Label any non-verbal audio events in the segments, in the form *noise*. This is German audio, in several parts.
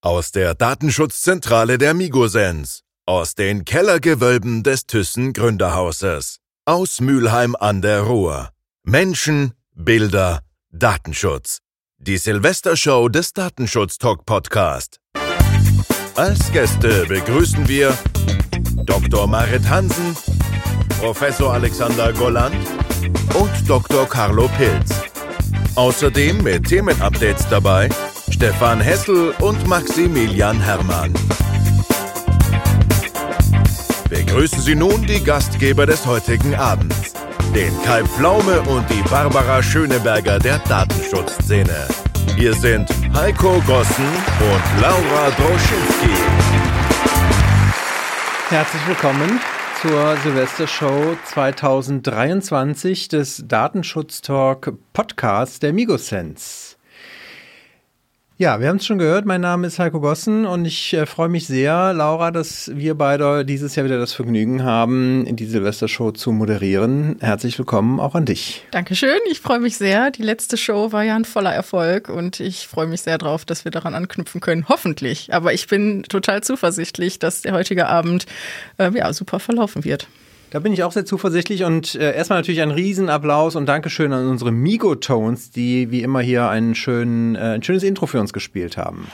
Aus der Datenschutzzentrale der Migosens. Aus den Kellergewölben des Thyssen Gründerhauses. Aus Mülheim an der Ruhr. Menschen, Bilder, Datenschutz. Die Silvestershow des Datenschutz Talk Podcast. Als Gäste begrüßen wir Dr. Marit Hansen, Professor Alexander Golland und Dr. Carlo Pilz. Außerdem mit Themenupdates dabei Stefan Hessel und Maximilian Hermann. Begrüßen Sie nun die Gastgeber des heutigen Abends, den Kai Pflaume und die Barbara Schöneberger der Datenschutzszene. Hier sind Heiko Gossen und Laura Droschinski. Herzlich willkommen zur Silvestershow 2023 des Datenschutz Talk Podcasts der Migosense. Ja, wir haben es schon gehört. Mein Name ist Heiko Gossen und ich äh, freue mich sehr, Laura, dass wir beide dieses Jahr wieder das Vergnügen haben, die Silvestershow zu moderieren. Herzlich willkommen auch an dich. Dankeschön. Ich freue mich sehr. Die letzte Show war ja ein voller Erfolg und ich freue mich sehr drauf, dass wir daran anknüpfen können. Hoffentlich. Aber ich bin total zuversichtlich, dass der heutige Abend äh, ja, super verlaufen wird. Da bin ich auch sehr zuversichtlich und äh, erstmal natürlich ein Riesenapplaus und Dankeschön an unsere Migo-Tones, die wie immer hier einen schönen, äh, ein schönes Intro für uns gespielt haben.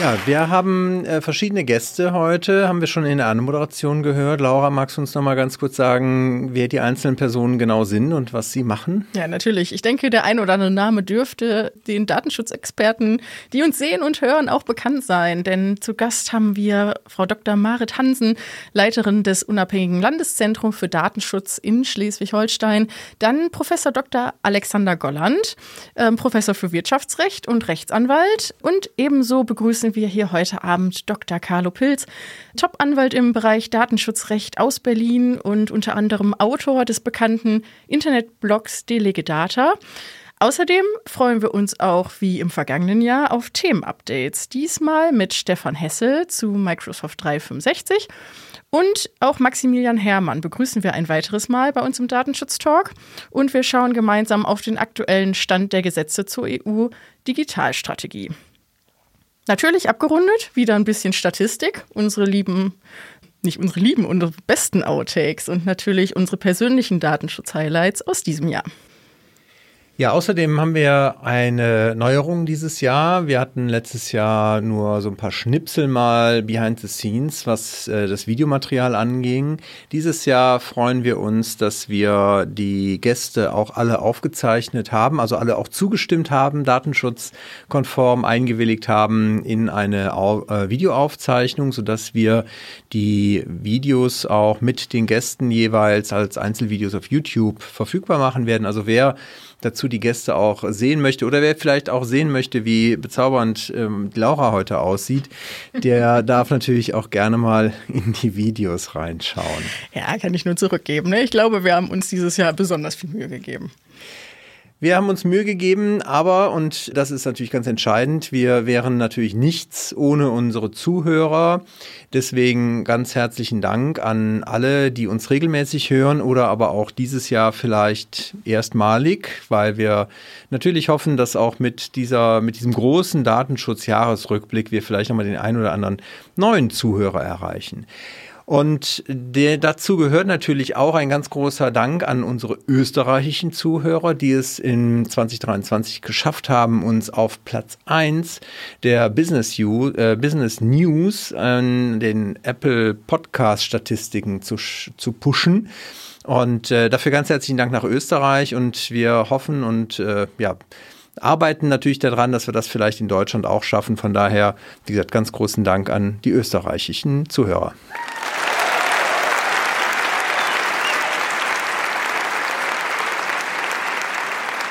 Ja, wir haben äh, verschiedene Gäste heute, haben wir schon in der Anmoderation gehört. Laura, magst du uns noch mal ganz kurz sagen, wer die einzelnen Personen genau sind und was sie machen? Ja, natürlich. Ich denke, der ein oder andere Name dürfte den Datenschutzexperten, die uns sehen und hören, auch bekannt sein. Denn zu Gast haben wir Frau Dr. Marit Hansen, Leiterin des Unabhängigen Landeszentrums für Datenschutz in Schleswig-Holstein. Dann Professor Dr. Alexander Golland, äh, Professor für Wirtschaftsrecht und Rechtsanwalt. Und ebenso begrüßen begrüßen wir hier heute Abend Dr. Carlo Pilz, Top-Anwalt im Bereich Datenschutzrecht aus Berlin und unter anderem Autor des bekannten Internetblogs Delegedata. Außerdem freuen wir uns auch wie im vergangenen Jahr auf Themenupdates. Diesmal mit Stefan Hessel zu Microsoft 365 und auch Maximilian Hermann begrüßen wir ein weiteres Mal bei uns im Datenschutz-Talk und wir schauen gemeinsam auf den aktuellen Stand der Gesetze zur EU-Digitalstrategie. Natürlich abgerundet, wieder ein bisschen Statistik, unsere lieben, nicht unsere lieben, unsere besten Outtakes und natürlich unsere persönlichen Datenschutz-Highlights aus diesem Jahr. Ja, außerdem haben wir eine Neuerung dieses Jahr. Wir hatten letztes Jahr nur so ein paar Schnipsel mal behind the scenes, was äh, das Videomaterial anging. Dieses Jahr freuen wir uns, dass wir die Gäste auch alle aufgezeichnet haben, also alle auch zugestimmt haben, datenschutzkonform eingewilligt haben in eine Au äh, Videoaufzeichnung, sodass wir die Videos auch mit den Gästen jeweils als Einzelvideos auf YouTube verfügbar machen werden. Also wer dazu die Gäste auch sehen möchte oder wer vielleicht auch sehen möchte, wie bezaubernd ähm, Laura heute aussieht, der *laughs* darf natürlich auch gerne mal in die Videos reinschauen. Ja, kann ich nur zurückgeben. Ne? Ich glaube, wir haben uns dieses Jahr besonders viel Mühe gegeben. Wir haben uns Mühe gegeben, aber, und das ist natürlich ganz entscheidend, wir wären natürlich nichts ohne unsere Zuhörer. Deswegen ganz herzlichen Dank an alle, die uns regelmäßig hören oder aber auch dieses Jahr vielleicht erstmalig, weil wir natürlich hoffen, dass auch mit dieser, mit diesem großen Datenschutzjahresrückblick wir vielleicht nochmal den einen oder anderen neuen Zuhörer erreichen. Und der, dazu gehört natürlich auch ein ganz großer Dank an unsere österreichischen Zuhörer, die es in 2023 geschafft haben, uns auf Platz 1 der Business, U, äh, Business News an den Apple Podcast Statistiken zu, zu pushen. Und äh, dafür ganz herzlichen Dank nach Österreich und wir hoffen und äh, ja, arbeiten natürlich daran, dass wir das vielleicht in Deutschland auch schaffen. Von daher, wie gesagt, ganz großen Dank an die österreichischen Zuhörer.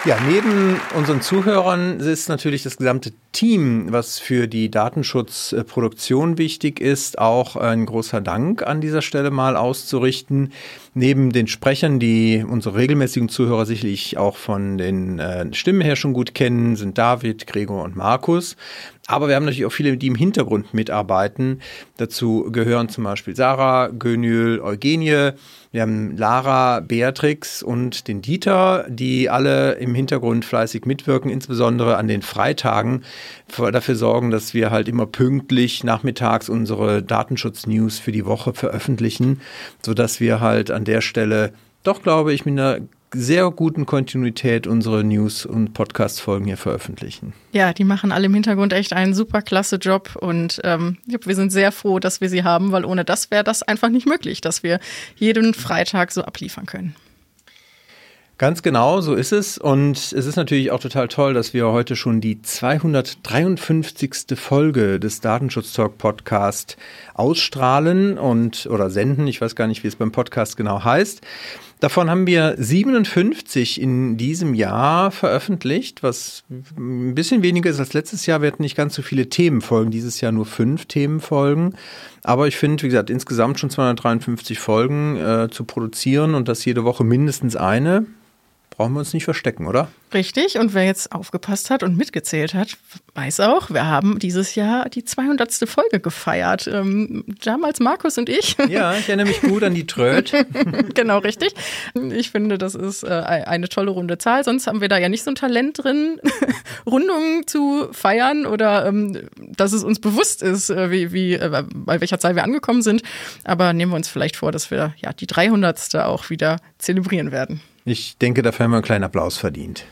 Ja, neben unseren Zuhörern ist natürlich das gesamte Team, was für die Datenschutzproduktion wichtig ist, auch ein großer Dank an dieser Stelle mal auszurichten. Neben den Sprechern, die unsere regelmäßigen Zuhörer sicherlich auch von den äh, Stimmen her schon gut kennen, sind David, Gregor und Markus. Aber wir haben natürlich auch viele, die im Hintergrund mitarbeiten. Dazu gehören zum Beispiel Sarah, Gönyl, Eugenie. Wir haben Lara, Beatrix und den Dieter, die alle im Hintergrund fleißig mitwirken, insbesondere an den Freitagen dafür sorgen, dass wir halt immer pünktlich nachmittags unsere Datenschutz-News für die Woche veröffentlichen, sodass wir halt an der Stelle doch, glaube ich, mit einer sehr guten Kontinuität unsere News- und Podcast-Folgen hier veröffentlichen. Ja, die machen alle im Hintergrund echt einen super klasse Job und ähm, wir sind sehr froh, dass wir sie haben, weil ohne das wäre das einfach nicht möglich, dass wir jeden Freitag so abliefern können. Ganz genau, so ist es. Und es ist natürlich auch total toll, dass wir heute schon die 253. Folge des Datenschutz Talk Podcast ausstrahlen und oder senden. Ich weiß gar nicht, wie es beim Podcast genau heißt. Davon haben wir 57 in diesem Jahr veröffentlicht, was ein bisschen weniger ist als letztes Jahr. Wir hatten nicht ganz so viele Themenfolgen, dieses Jahr nur fünf Themenfolgen. Aber ich finde, wie gesagt, insgesamt schon 253 Folgen äh, zu produzieren und das jede Woche mindestens eine brauchen wir uns nicht verstecken, oder? Richtig. Und wer jetzt aufgepasst hat und mitgezählt hat, weiß auch, wir haben dieses Jahr die 200. Folge gefeiert. Ähm, damals Markus und ich. Ja, ich erinnere mich gut an die Tröd. *laughs* genau, richtig. Ich finde, das ist äh, eine tolle runde Zahl. Sonst haben wir da ja nicht so ein Talent drin, *laughs* Rundungen zu feiern oder ähm, dass es uns bewusst ist, äh, wie, wie, äh, bei welcher Zahl wir angekommen sind. Aber nehmen wir uns vielleicht vor, dass wir ja die 300. auch wieder zelebrieren werden. Ich denke, dafür haben wir einen kleinen Applaus verdient.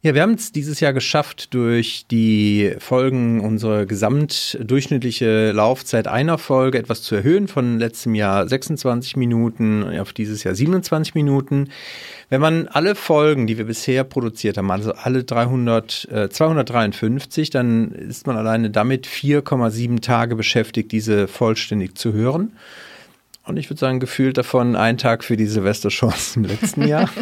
Ja, wir haben es dieses Jahr geschafft, durch die Folgen unsere gesamtdurchschnittliche Laufzeit einer Folge etwas zu erhöhen, von letztem Jahr 26 Minuten auf dieses Jahr 27 Minuten. Wenn man alle Folgen, die wir bisher produziert haben, also alle 300, äh, 253, dann ist man alleine damit 4,7 Tage beschäftigt, diese vollständig zu hören. Und ich würde sagen, gefühlt davon ein Tag für die Silvesterchance im letzten Jahr. *laughs*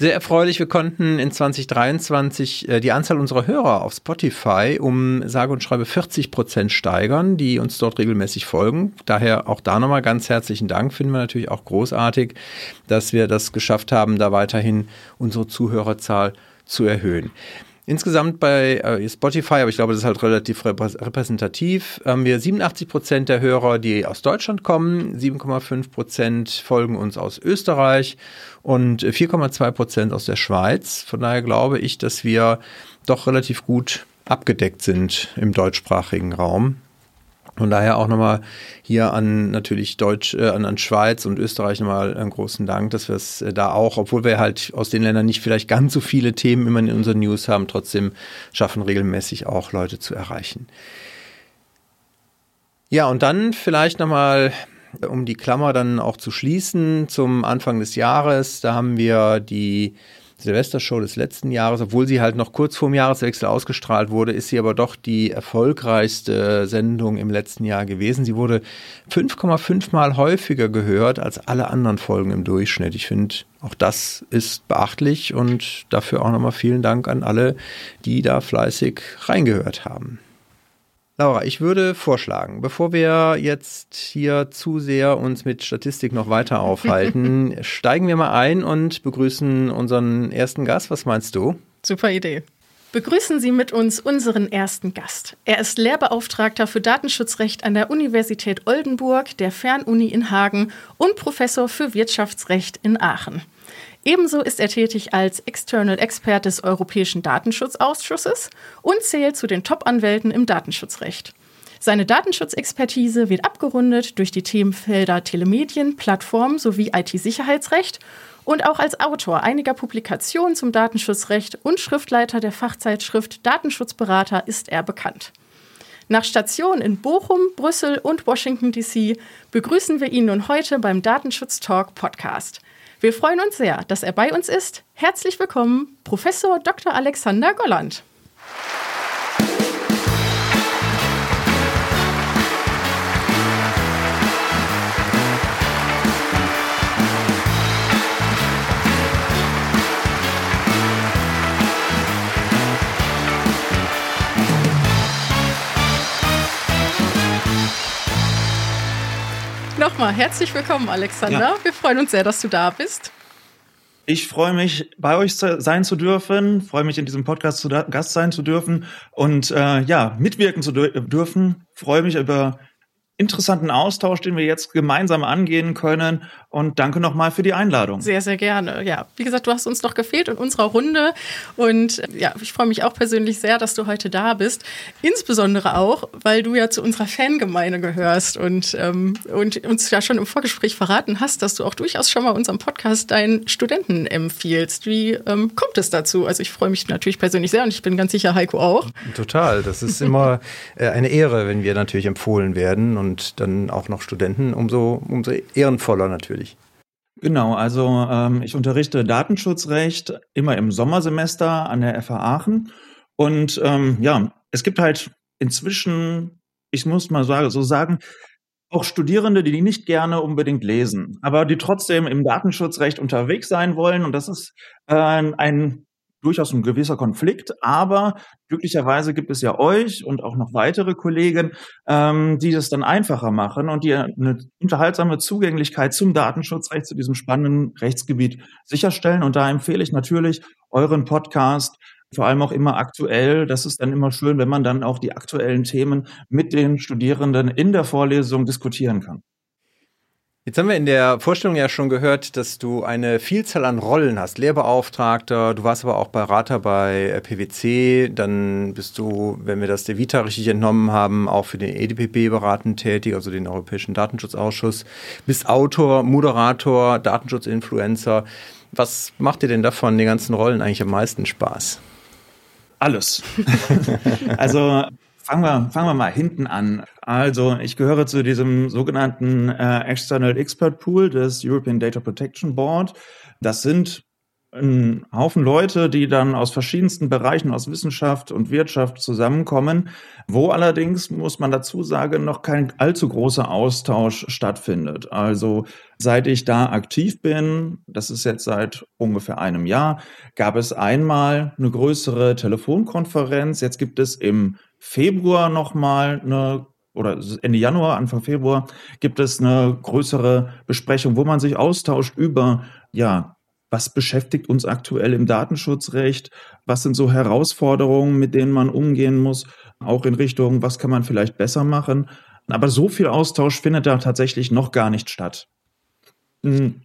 Sehr erfreulich, wir konnten in 2023 äh, die Anzahl unserer Hörer auf Spotify um sage und schreibe 40 Prozent steigern, die uns dort regelmäßig folgen. Daher auch da nochmal ganz herzlichen Dank, finden wir natürlich auch großartig, dass wir das geschafft haben, da weiterhin unsere Zuhörerzahl zu erhöhen. Insgesamt bei äh, Spotify, aber ich glaube, das ist halt relativ repräsentativ, haben wir 87 Prozent der Hörer, die aus Deutschland kommen, 7,5 Prozent folgen uns aus Österreich und 4,2 Prozent aus der Schweiz. Von daher glaube ich, dass wir doch relativ gut abgedeckt sind im deutschsprachigen Raum. Von daher auch nochmal hier an natürlich Deutsch, äh, an, Schweiz und Österreich nochmal einen großen Dank, dass wir es äh, da auch, obwohl wir halt aus den Ländern nicht vielleicht ganz so viele Themen immer in unseren News haben, trotzdem schaffen regelmäßig auch Leute zu erreichen. Ja, und dann vielleicht nochmal, um die Klammer dann auch zu schließen, zum Anfang des Jahres, da haben wir die Silvestershow des letzten Jahres, obwohl sie halt noch kurz vor dem Jahreswechsel ausgestrahlt wurde, ist sie aber doch die erfolgreichste Sendung im letzten Jahr gewesen. Sie wurde 5,5 Mal häufiger gehört als alle anderen Folgen im Durchschnitt. Ich finde, auch das ist beachtlich und dafür auch nochmal vielen Dank an alle, die da fleißig reingehört haben. Laura, ich würde vorschlagen, bevor wir jetzt hier zu sehr uns mit Statistik noch weiter *laughs* aufhalten, steigen wir mal ein und begrüßen unseren ersten Gast. Was meinst du? Super Idee. Begrüßen Sie mit uns unseren ersten Gast. Er ist Lehrbeauftragter für Datenschutzrecht an der Universität Oldenburg, der Fernuni in Hagen und Professor für Wirtschaftsrecht in Aachen. Ebenso ist er tätig als External Expert des Europäischen Datenschutzausschusses und zählt zu den Top-Anwälten im Datenschutzrecht. Seine Datenschutzexpertise wird abgerundet durch die Themenfelder Telemedien, Plattform sowie IT-Sicherheitsrecht und auch als Autor einiger Publikationen zum Datenschutzrecht und Schriftleiter der Fachzeitschrift Datenschutzberater ist er bekannt. Nach Stationen in Bochum, Brüssel und Washington DC begrüßen wir ihn nun heute beim Datenschutz Talk Podcast. Wir freuen uns sehr, dass er bei uns ist. Herzlich willkommen, Professor Dr. Alexander Golland. Nochmal herzlich willkommen, Alexander. Ja. Wir freuen uns sehr, dass du da bist. Ich freue mich, bei euch sein zu dürfen, freue mich, in diesem Podcast zu Gast sein zu dürfen und äh, ja, mitwirken zu dürfen. Freue mich über interessanten Austausch, den wir jetzt gemeinsam angehen können. Und danke nochmal für die Einladung. Sehr, sehr gerne. Ja, wie gesagt, du hast uns noch gefehlt in unserer Runde. Und ja, ich freue mich auch persönlich sehr, dass du heute da bist. Insbesondere auch, weil du ja zu unserer Fangemeinde gehörst und, ähm, und uns ja schon im Vorgespräch verraten hast, dass du auch durchaus schon mal unserem Podcast deinen Studenten empfiehlst. Wie ähm, kommt es dazu? Also ich freue mich natürlich persönlich sehr und ich bin ganz sicher, Heiko auch. Total. Das ist immer *laughs* äh, eine Ehre, wenn wir natürlich empfohlen werden. Und und dann auch noch Studenten, umso, umso ehrenvoller natürlich. Genau, also ähm, ich unterrichte Datenschutzrecht immer im Sommersemester an der FH Aachen. Und ähm, ja, es gibt halt inzwischen, ich muss mal so sagen, auch Studierende, die nicht gerne unbedingt lesen, aber die trotzdem im Datenschutzrecht unterwegs sein wollen. Und das ist äh, ein durchaus ein gewisser Konflikt, aber glücklicherweise gibt es ja euch und auch noch weitere Kollegen, ähm, die das dann einfacher machen und die eine unterhaltsame Zugänglichkeit zum Datenschutzrecht, zu diesem spannenden Rechtsgebiet sicherstellen. Und da empfehle ich natürlich euren Podcast, vor allem auch immer aktuell. Das ist dann immer schön, wenn man dann auch die aktuellen Themen mit den Studierenden in der Vorlesung diskutieren kann. Jetzt haben wir in der Vorstellung ja schon gehört, dass du eine Vielzahl an Rollen hast. Lehrbeauftragter, du warst aber auch Berater bei äh, PwC, dann bist du, wenn wir das der Vita richtig entnommen haben, auch für den EDPB beratend tätig, also den Europäischen Datenschutzausschuss, bist Autor, Moderator, Datenschutzinfluencer. Was macht dir denn davon den ganzen Rollen eigentlich am meisten Spaß? Alles. *laughs* also fangen wir, fangen wir mal hinten an. Also ich gehöre zu diesem sogenannten äh, External Expert Pool des European Data Protection Board. Das sind ein Haufen Leute, die dann aus verschiedensten Bereichen aus Wissenschaft und Wirtschaft zusammenkommen, wo allerdings, muss man dazu sagen, noch kein allzu großer Austausch stattfindet. Also seit ich da aktiv bin, das ist jetzt seit ungefähr einem Jahr, gab es einmal eine größere Telefonkonferenz. Jetzt gibt es im Februar nochmal eine oder Ende Januar, Anfang Februar gibt es eine größere Besprechung, wo man sich austauscht über, ja, was beschäftigt uns aktuell im Datenschutzrecht? Was sind so Herausforderungen, mit denen man umgehen muss? Auch in Richtung, was kann man vielleicht besser machen? Aber so viel Austausch findet da tatsächlich noch gar nicht statt. Hm.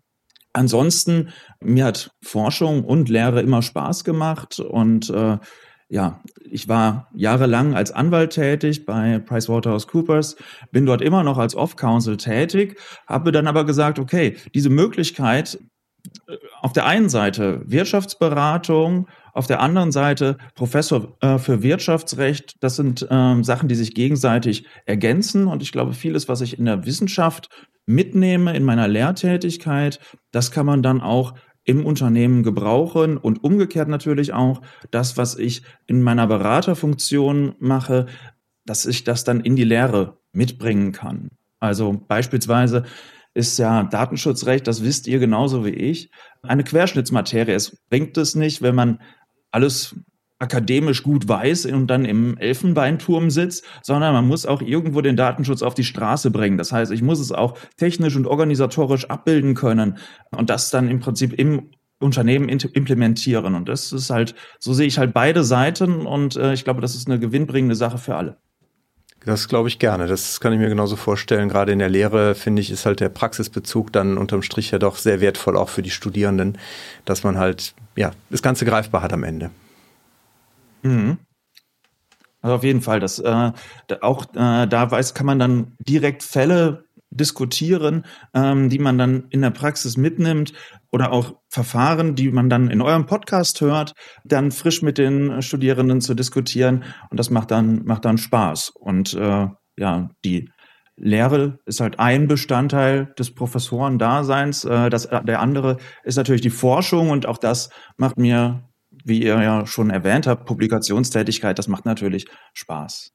Ansonsten, mir hat Forschung und Lehre immer Spaß gemacht und äh, ja, ich war jahrelang als Anwalt tätig bei PricewaterhouseCoopers, bin dort immer noch als Off-Counsel tätig, habe dann aber gesagt, okay, diese Möglichkeit, äh, auf der einen Seite Wirtschaftsberatung, auf der anderen Seite Professor äh, für Wirtschaftsrecht, das sind ähm, Sachen, die sich gegenseitig ergänzen. Und ich glaube, vieles, was ich in der Wissenschaft mitnehme, in meiner Lehrtätigkeit, das kann man dann auch im Unternehmen gebrauchen und umgekehrt natürlich auch das, was ich in meiner Beraterfunktion mache, dass ich das dann in die Lehre mitbringen kann. Also beispielsweise ist ja Datenschutzrecht, das wisst ihr genauso wie ich, eine Querschnittsmaterie. Es bringt es nicht, wenn man alles akademisch gut weiß und dann im Elfenbeinturm sitzt, sondern man muss auch irgendwo den Datenschutz auf die Straße bringen. Das heißt, ich muss es auch technisch und organisatorisch abbilden können und das dann im Prinzip im Unternehmen implementieren. Und das ist halt, so sehe ich halt beide Seiten und äh, ich glaube, das ist eine gewinnbringende Sache für alle. Das glaube ich gerne. Das kann ich mir genauso vorstellen. Gerade in der Lehre, finde ich, ist halt der Praxisbezug dann unterm Strich ja doch sehr wertvoll, auch für die Studierenden, dass man halt, ja, das Ganze greifbar hat am Ende. Mhm. Also auf jeden Fall, das äh, auch äh, da weiß, kann man dann direkt Fälle diskutieren, ähm, die man dann in der Praxis mitnimmt oder auch Verfahren, die man dann in eurem Podcast hört, dann frisch mit den Studierenden zu diskutieren und das macht dann macht dann Spaß und äh, ja die Lehre ist halt ein Bestandteil des Professorendaseins. Äh, das, der andere ist natürlich die Forschung und auch das macht mir wie ihr ja schon erwähnt habt, Publikationstätigkeit, das macht natürlich Spaß.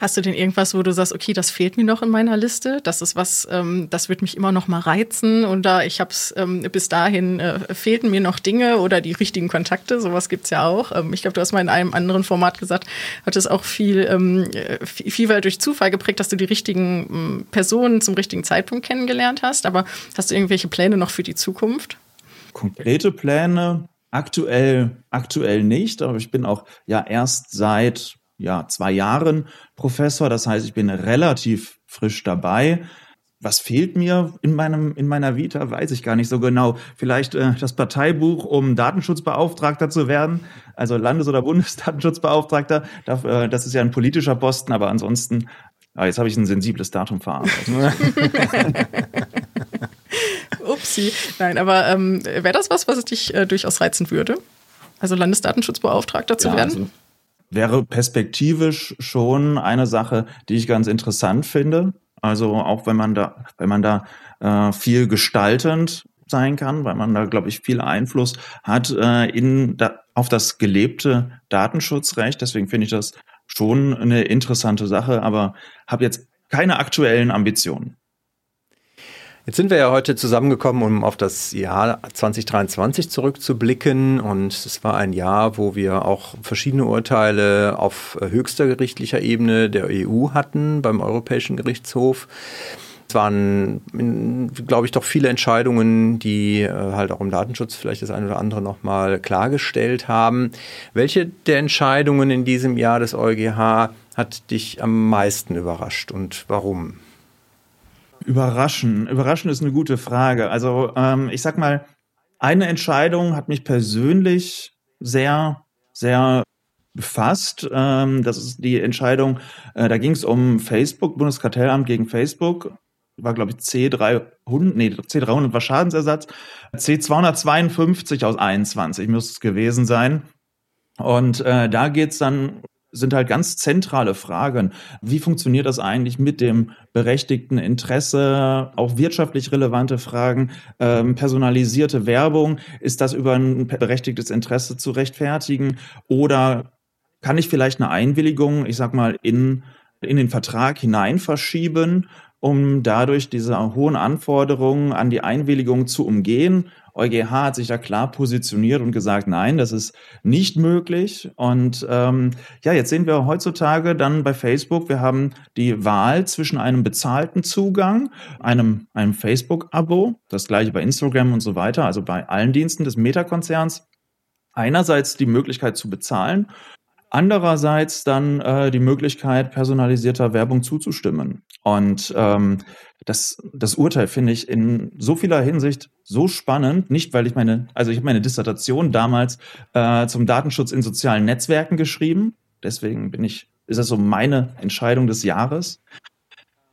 Hast du denn irgendwas, wo du sagst, okay, das fehlt mir noch in meiner Liste? Das ist was, ähm, das wird mich immer noch mal reizen oder ich habe es ähm, bis dahin äh, fehlten mir noch Dinge oder die richtigen Kontakte. Sowas gibt's ja auch. Ähm, ich glaube, du hast mal in einem anderen Format gesagt, hat es auch viel ähm, viel, viel durch Zufall geprägt, dass du die richtigen ähm, Personen zum richtigen Zeitpunkt kennengelernt hast. Aber hast du irgendwelche Pläne noch für die Zukunft? Konkrete Pläne aktuell aktuell nicht, aber ich bin auch ja erst seit ja, zwei Jahren Professor. Das heißt, ich bin relativ frisch dabei. Was fehlt mir in meinem in meiner Vita, weiß ich gar nicht so genau. Vielleicht äh, das Parteibuch, um Datenschutzbeauftragter zu werden, also Landes- oder Bundesdatenschutzbeauftragter. Äh, das ist ja ein politischer Posten, aber ansonsten, ah, jetzt habe ich ein sensibles Datum verarbeitet. *laughs* *laughs* *laughs* Upsi. Nein, aber ähm, wäre das was, was dich äh, durchaus reizen würde? Also Landesdatenschutzbeauftragter zu ja, werden? Also wäre perspektivisch schon eine Sache, die ich ganz interessant finde. Also auch wenn man da, wenn man da äh, viel gestaltend sein kann, weil man da, glaube ich, viel Einfluss hat äh, in da, auf das gelebte Datenschutzrecht. Deswegen finde ich das schon eine interessante Sache, aber habe jetzt keine aktuellen Ambitionen. Jetzt sind wir ja heute zusammengekommen, um auf das Jahr 2023 zurückzublicken. Und es war ein Jahr, wo wir auch verschiedene Urteile auf höchster gerichtlicher Ebene der EU hatten, beim Europäischen Gerichtshof. Es waren, glaube ich, doch viele Entscheidungen, die äh, halt auch im Datenschutz vielleicht das eine oder andere nochmal klargestellt haben. Welche der Entscheidungen in diesem Jahr des EuGH hat dich am meisten überrascht und warum? Überraschen. Überraschen ist eine gute Frage. Also ähm, ich sag mal, eine Entscheidung hat mich persönlich sehr, sehr befasst. Ähm, das ist die Entscheidung, äh, da ging es um Facebook, Bundeskartellamt gegen Facebook. War, glaube ich, C300, nee, C300 war Schadensersatz. C252 aus 21 müsste es gewesen sein. Und äh, da geht's dann sind halt ganz zentrale Fragen. Wie funktioniert das eigentlich mit dem berechtigten Interesse? Auch wirtschaftlich relevante Fragen. Ähm, personalisierte Werbung, ist das über ein berechtigtes Interesse zu rechtfertigen? Oder kann ich vielleicht eine Einwilligung, ich sag mal, in, in den Vertrag hinein verschieben, um dadurch diese hohen Anforderungen an die Einwilligung zu umgehen EuGH hat sich da klar positioniert und gesagt, nein, das ist nicht möglich. Und ähm, ja, jetzt sehen wir heutzutage dann bei Facebook, wir haben die Wahl zwischen einem bezahlten Zugang, einem, einem Facebook-Abo, das gleiche bei Instagram und so weiter, also bei allen Diensten des Meta-Konzerns. Einerseits die Möglichkeit zu bezahlen Andererseits dann äh, die Möglichkeit, personalisierter Werbung zuzustimmen. Und ähm, das, das Urteil finde ich in so vieler Hinsicht so spannend, nicht weil ich meine, also ich habe meine Dissertation damals äh, zum Datenschutz in sozialen Netzwerken geschrieben. Deswegen bin ich, ist das so meine Entscheidung des Jahres.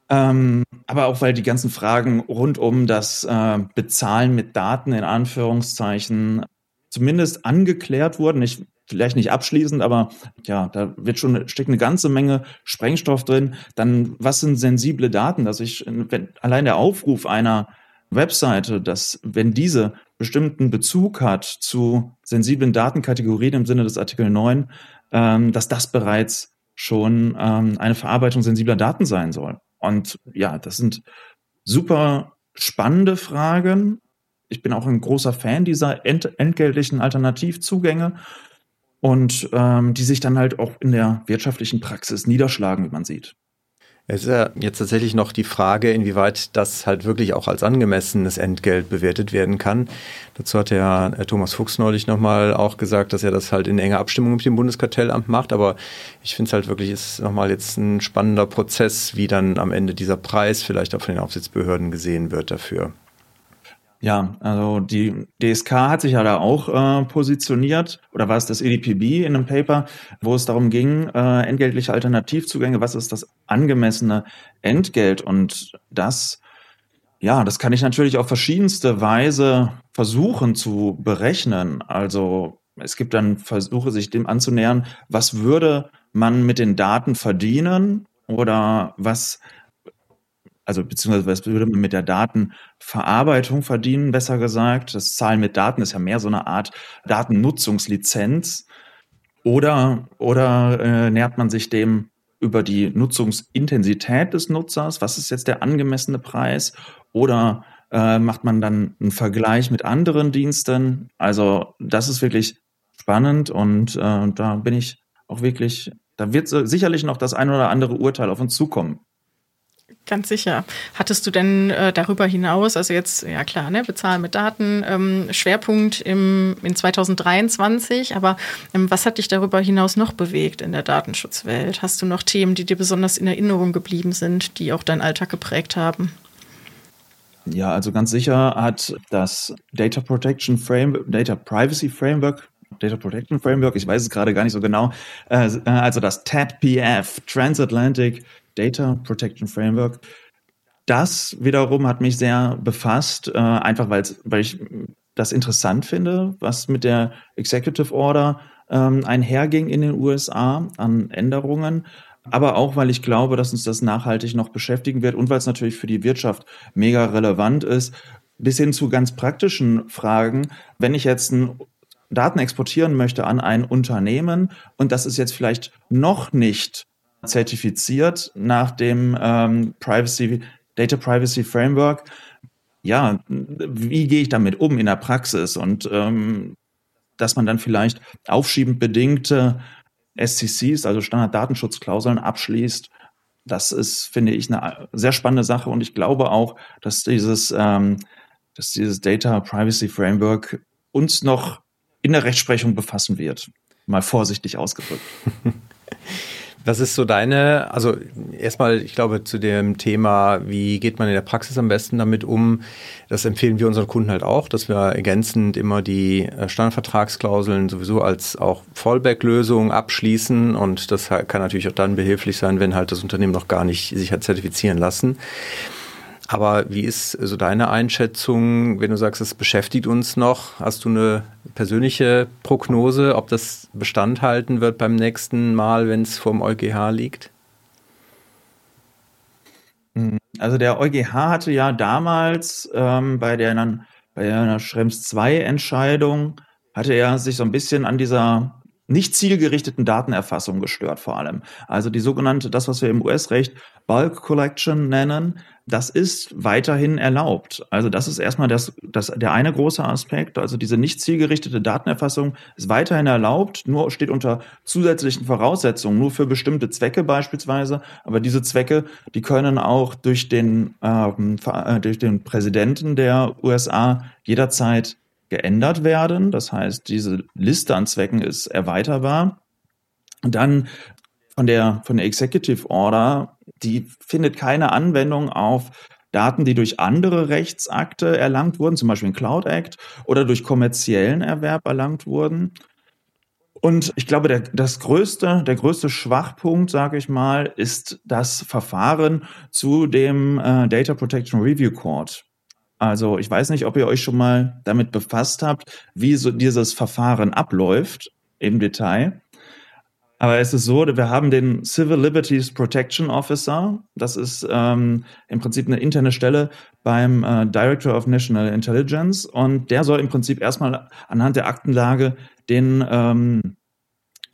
Ähm, aber auch weil die ganzen Fragen rund um das äh, Bezahlen mit Daten in Anführungszeichen zumindest angeklärt wurden. Ich vielleicht nicht abschließend, aber ja, da wird schon steckt eine ganze Menge Sprengstoff drin. Dann, was sind sensible Daten, dass ich, wenn allein der Aufruf einer Webseite, dass wenn diese bestimmten Bezug hat zu sensiblen Datenkategorien im Sinne des Artikel 9, ähm, dass das bereits schon ähm, eine Verarbeitung sensibler Daten sein soll. Und ja, das sind super spannende Fragen. Ich bin auch ein großer Fan dieser ent entgeltlichen Alternativzugänge und ähm, die sich dann halt auch in der wirtschaftlichen Praxis niederschlagen, wie man sieht. Es ist ja jetzt tatsächlich noch die Frage, inwieweit das halt wirklich auch als angemessenes Entgelt bewertet werden kann. Dazu hat ja Thomas Fuchs neulich nochmal auch gesagt, dass er das halt in enger Abstimmung mit dem Bundeskartellamt macht. Aber ich finde es halt wirklich, ist nochmal jetzt ein spannender Prozess, wie dann am Ende dieser Preis vielleicht auch von den Aufsichtsbehörden gesehen wird dafür. Ja, also die DSK hat sich ja da auch äh, positioniert, oder war es das EDPB in einem Paper, wo es darum ging, äh, entgeltliche Alternativzugänge, was ist das angemessene Entgelt? Und das, ja, das kann ich natürlich auf verschiedenste Weise versuchen zu berechnen. Also es gibt dann Versuche, sich dem anzunähern, was würde man mit den Daten verdienen oder was also beziehungsweise was würde man mit der Datenverarbeitung verdienen, besser gesagt. Das Zahlen mit Daten ist ja mehr so eine Art Datennutzungslizenz. Oder, oder äh, nähert man sich dem über die Nutzungsintensität des Nutzers, was ist jetzt der angemessene Preis oder äh, macht man dann einen Vergleich mit anderen Diensten? Also das ist wirklich spannend und äh, da bin ich auch wirklich, da wird sicherlich noch das ein oder andere Urteil auf uns zukommen. Ganz sicher. Hattest du denn äh, darüber hinaus, also jetzt, ja klar, ne, bezahlen mit Daten, ähm, Schwerpunkt im, in 2023, aber ähm, was hat dich darüber hinaus noch bewegt in der Datenschutzwelt? Hast du noch Themen, die dir besonders in Erinnerung geblieben sind, die auch deinen Alltag geprägt haben? Ja, also ganz sicher hat das Data Protection Framework, Data Privacy Framework Data Protection Framework, ich weiß es gerade gar nicht so genau, äh, also das TADPF, Transatlantic Data Protection Framework. Das wiederum hat mich sehr befasst, äh, einfach weil ich das interessant finde, was mit der Executive Order ähm, einherging in den USA an Änderungen. Aber auch, weil ich glaube, dass uns das nachhaltig noch beschäftigen wird und weil es natürlich für die Wirtschaft mega relevant ist, bis hin zu ganz praktischen Fragen. Wenn ich jetzt Daten exportieren möchte an ein Unternehmen und das ist jetzt vielleicht noch nicht zertifiziert nach dem ähm, Privacy, Data Privacy Framework. Ja, wie gehe ich damit um in der Praxis? Und ähm, dass man dann vielleicht aufschiebend bedingte SCCs, also Standarddatenschutzklauseln, abschließt, das ist, finde ich, eine sehr spannende Sache. Und ich glaube auch, dass dieses, ähm, dass dieses Data Privacy Framework uns noch in der Rechtsprechung befassen wird. Mal vorsichtig ausgedrückt. *laughs* Was ist so deine, also erstmal, ich glaube, zu dem Thema, wie geht man in der Praxis am besten damit um? Das empfehlen wir unseren Kunden halt auch, dass wir ergänzend immer die äh, Standardvertragsklauseln sowieso als auch Fallback-Lösung abschließen und das kann natürlich auch dann behilflich sein, wenn halt das Unternehmen noch gar nicht sich hat zertifizieren lassen. Aber wie ist so deine Einschätzung, wenn du sagst, es beschäftigt uns noch? Hast du eine persönliche Prognose, ob das Bestand halten wird beim nächsten Mal, wenn es vor dem EuGH liegt? Also der EuGH hatte ja damals ähm, bei der, bei der Schrems 2 Entscheidung, hatte er sich so ein bisschen an dieser nicht zielgerichteten Datenerfassung gestört vor allem. Also die sogenannte, das was wir im US-Recht Bulk Collection nennen, das ist weiterhin erlaubt. Also das ist erstmal das, das, der eine große Aspekt. Also diese nicht zielgerichtete Datenerfassung ist weiterhin erlaubt, nur steht unter zusätzlichen Voraussetzungen, nur für bestimmte Zwecke beispielsweise. Aber diese Zwecke, die können auch durch den, ähm, äh, durch den Präsidenten der USA jederzeit geändert werden. Das heißt, diese Liste an Zwecken ist erweiterbar. Und dann von der, von der Executive Order, die findet keine Anwendung auf Daten, die durch andere Rechtsakte erlangt wurden, zum Beispiel den Cloud Act oder durch kommerziellen Erwerb erlangt wurden. Und ich glaube, der, das größte, der größte Schwachpunkt, sage ich mal, ist das Verfahren zu dem äh, Data Protection Review Court. Also ich weiß nicht, ob ihr euch schon mal damit befasst habt, wie so dieses Verfahren abläuft im Detail. Aber es ist so, wir haben den Civil Liberties Protection Officer. Das ist ähm, im Prinzip eine interne Stelle beim äh, Director of National Intelligence. Und der soll im Prinzip erstmal anhand der Aktenlage den, ähm,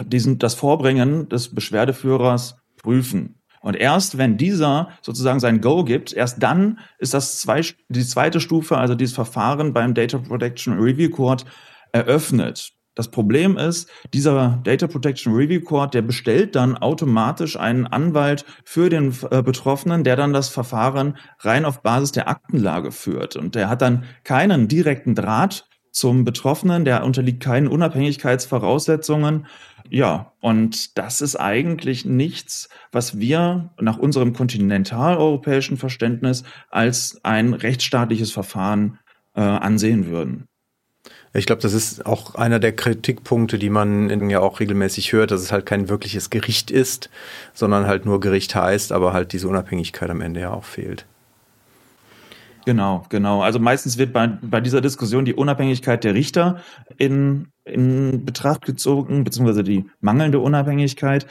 diesen, das Vorbringen des Beschwerdeführers prüfen. Und erst wenn dieser sozusagen sein Go gibt, erst dann ist das zwei, die zweite Stufe, also dieses Verfahren beim Data Protection Review Court eröffnet. Das Problem ist, dieser Data Protection Review Court, der bestellt dann automatisch einen Anwalt für den äh, Betroffenen, der dann das Verfahren rein auf Basis der Aktenlage führt. Und der hat dann keinen direkten Draht zum Betroffenen, der unterliegt keinen Unabhängigkeitsvoraussetzungen. Ja, und das ist eigentlich nichts, was wir nach unserem kontinentaleuropäischen Verständnis als ein rechtsstaatliches Verfahren äh, ansehen würden. Ich glaube, das ist auch einer der Kritikpunkte, die man ja auch regelmäßig hört, dass es halt kein wirkliches Gericht ist, sondern halt nur Gericht heißt, aber halt diese Unabhängigkeit am Ende ja auch fehlt. Genau, genau. Also meistens wird bei, bei dieser Diskussion die Unabhängigkeit der Richter in, in Betracht gezogen, beziehungsweise die mangelnde Unabhängigkeit.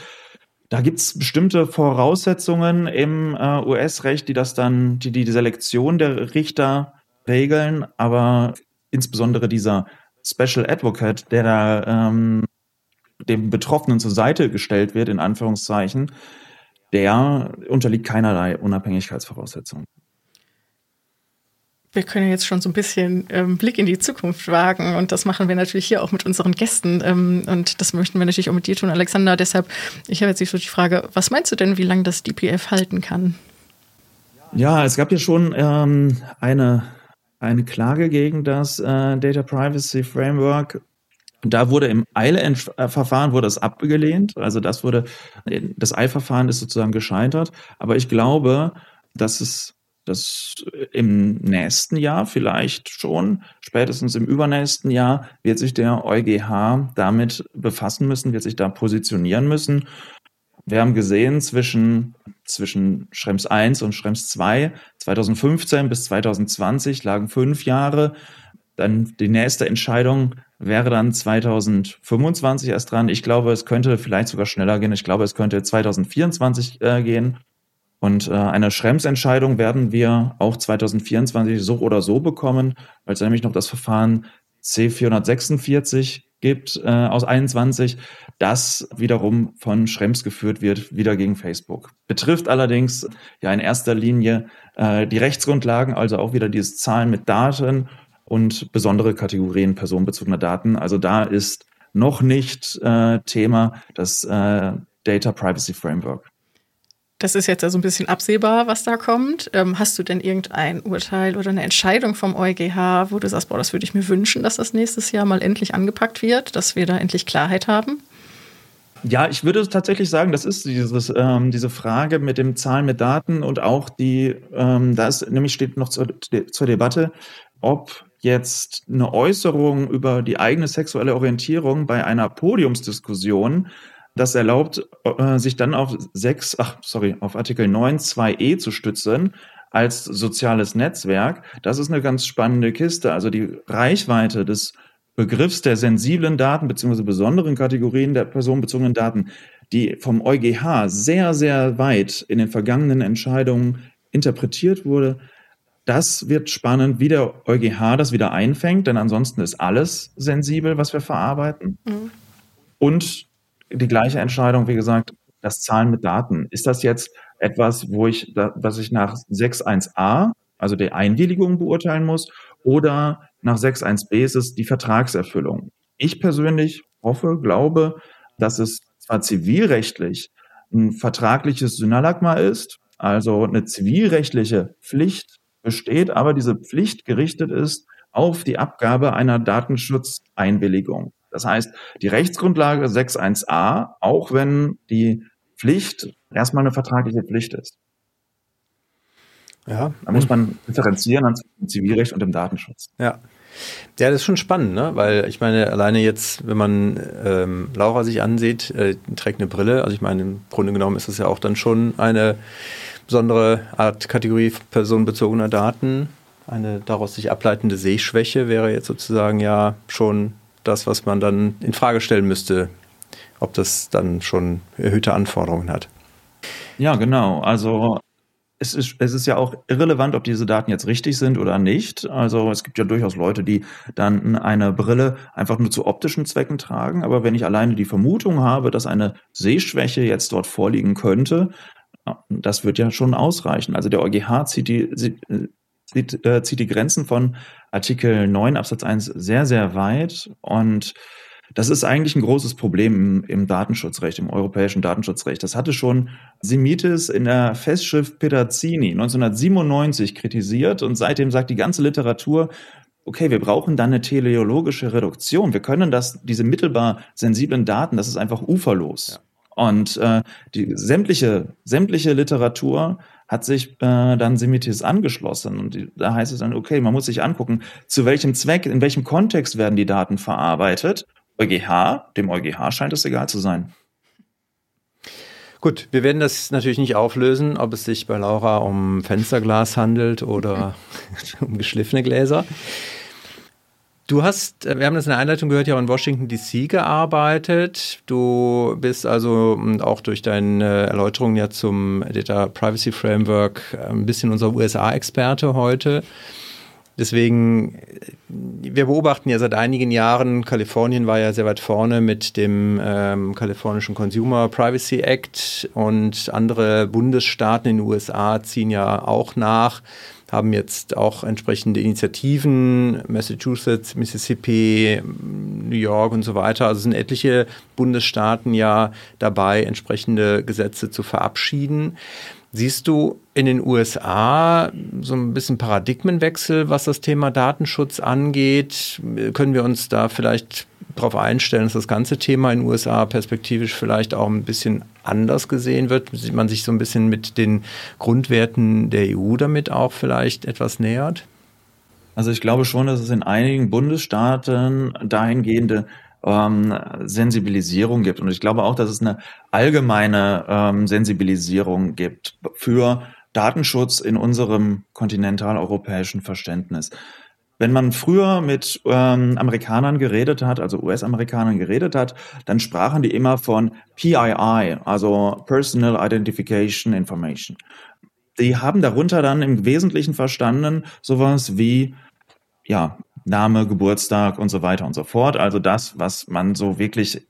Da gibt's bestimmte Voraussetzungen im äh, US-Recht, die das dann, die die Selektion der Richter regeln, aber insbesondere dieser Special Advocate, der da ähm, dem Betroffenen zur Seite gestellt wird, in Anführungszeichen, der unterliegt keinerlei Unabhängigkeitsvoraussetzungen. Wir können jetzt schon so ein bisschen ähm, Blick in die Zukunft wagen und das machen wir natürlich hier auch mit unseren Gästen ähm, und das möchten wir natürlich auch mit dir tun, Alexander. Deshalb, ich habe jetzt so die Frage, was meinst du denn, wie lange das DPF halten kann? Ja, es gab ja schon ähm, eine, eine Klage gegen das äh, Data Privacy Framework da wurde im Eile-Verfahren wurde es abgelehnt. Also das wurde, das Eilverfahren ist sozusagen gescheitert. Aber ich glaube, dass es das im nächsten Jahr vielleicht schon, spätestens im übernächsten Jahr, wird sich der EuGH damit befassen müssen, wird sich da positionieren müssen. Wir haben gesehen, zwischen, zwischen Schrems 1 und Schrems 2, 2015 bis 2020 lagen fünf Jahre. Dann die nächste Entscheidung wäre dann 2025 erst dran. Ich glaube, es könnte vielleicht sogar schneller gehen. Ich glaube, es könnte 2024 äh, gehen. Und äh, eine Schrems-Entscheidung werden wir auch 2024 so oder so bekommen, weil es nämlich noch das Verfahren C446 gibt äh, aus 21, das wiederum von Schrems geführt wird, wieder gegen Facebook. Betrifft allerdings ja in erster Linie äh, die Rechtsgrundlagen, also auch wieder dieses Zahlen mit Daten und besondere Kategorien personenbezogener Daten. Also da ist noch nicht äh, Thema das äh, Data Privacy Framework. Das ist jetzt also ein bisschen absehbar, was da kommt. Ähm, hast du denn irgendein Urteil oder eine Entscheidung vom EuGH, wo du sagst, boah, das würde ich mir wünschen, dass das nächstes Jahr mal endlich angepackt wird, dass wir da endlich Klarheit haben? Ja, ich würde tatsächlich sagen, das ist dieses, ähm, diese Frage mit dem Zahlen mit Daten und auch die, ähm, da ist nämlich steht noch zur, zur Debatte, ob jetzt eine Äußerung über die eigene sexuelle Orientierung bei einer Podiumsdiskussion das erlaubt, äh, sich dann auf sechs, ach, sorry, auf Artikel 9 2e zu stützen als soziales Netzwerk. Das ist eine ganz spannende Kiste. Also die Reichweite des Begriffs der sensiblen Daten beziehungsweise besonderen Kategorien der personenbezogenen Daten, die vom EuGH sehr, sehr weit in den vergangenen Entscheidungen interpretiert wurde, das wird spannend, wie der EuGH das wieder einfängt, denn ansonsten ist alles sensibel, was wir verarbeiten. Mhm. Und die gleiche Entscheidung, wie gesagt, das Zahlen mit Daten. Ist das jetzt etwas, wo ich, was ich nach 6.1a, also der Einwilligung beurteilen muss, oder nach 6.1b ist es die Vertragserfüllung? Ich persönlich hoffe, glaube, dass es zwar zivilrechtlich ein vertragliches Synalagma ist, also eine zivilrechtliche Pflicht besteht, aber diese Pflicht gerichtet ist auf die Abgabe einer Datenschutzeinwilligung. Das heißt, die Rechtsgrundlage 6.1a, auch wenn die Pflicht erstmal eine vertragliche Pflicht ist. Ja. Da muss man differenzieren zwischen Zivilrecht und dem Datenschutz. Ja. Ja, das ist schon spannend, ne? weil ich meine, alleine jetzt, wenn man ähm, Laura sich ansieht, äh, trägt eine Brille, also ich meine, im Grunde genommen ist es ja auch dann schon eine besondere Art Kategorie personenbezogener Daten. Eine daraus sich ableitende Sehschwäche wäre jetzt sozusagen ja schon das, was man dann in Frage stellen müsste, ob das dann schon erhöhte Anforderungen hat. Ja, genau. Also es ist, es ist ja auch irrelevant, ob diese Daten jetzt richtig sind oder nicht. Also es gibt ja durchaus Leute, die dann eine Brille einfach nur zu optischen Zwecken tragen. Aber wenn ich alleine die Vermutung habe, dass eine Sehschwäche jetzt dort vorliegen könnte, das wird ja schon ausreichen. Also der EuGH zieht die, zieht, äh, zieht die Grenzen von Artikel 9 Absatz 1 sehr, sehr weit und das ist eigentlich ein großes Problem im, im, Datenschutzrecht, im europäischen Datenschutzrecht. Das hatte schon Simitis in der Festschrift Pedazzini 1997 kritisiert und seitdem sagt die ganze Literatur, okay, wir brauchen dann eine teleologische Reduktion. Wir können das, diese mittelbar sensiblen Daten, das ist einfach uferlos. Ja. Und äh, die sämtliche, sämtliche Literatur hat sich äh, dann Semitis angeschlossen. Und die, da heißt es dann, okay, man muss sich angucken, zu welchem Zweck, in welchem Kontext werden die Daten verarbeitet. EuGH, dem EuGH scheint es egal zu sein. Gut, wir werden das natürlich nicht auflösen, ob es sich bei Laura um Fensterglas handelt oder *laughs* um geschliffene Gläser. Du hast, äh, wir haben das in der Einleitung gehört, ja in Washington DC gearbeitet. Du bist also hm, auch durch deine Erläuterungen ja zum Data Privacy Framework äh, ein bisschen unser USA-Experte heute. Deswegen, wir beobachten ja seit einigen Jahren, Kalifornien war ja sehr weit vorne mit dem ähm, kalifornischen Consumer Privacy Act und andere Bundesstaaten in den USA ziehen ja auch nach haben jetzt auch entsprechende Initiativen, Massachusetts, Mississippi, New York und so weiter. Also sind etliche Bundesstaaten ja dabei, entsprechende Gesetze zu verabschieden. Siehst du in den USA so ein bisschen Paradigmenwechsel, was das Thema Datenschutz angeht? Können wir uns da vielleicht darauf einstellen, dass das ganze Thema in den USA perspektivisch vielleicht auch ein bisschen anders gesehen wird? Sieht man sich so ein bisschen mit den Grundwerten der EU damit auch vielleicht etwas nähert? Also ich glaube schon, dass es in einigen Bundesstaaten dahingehende ähm, Sensibilisierung gibt. Und ich glaube auch, dass es eine allgemeine ähm, Sensibilisierung gibt für Datenschutz in unserem kontinentaleuropäischen Verständnis. Wenn man früher mit ähm, Amerikanern geredet hat, also US-Amerikanern geredet hat, dann sprachen die immer von PII, also Personal Identification Information. Die haben darunter dann im Wesentlichen verstanden sowas wie ja, Name, Geburtstag und so weiter und so fort. Also das, was man so wirklich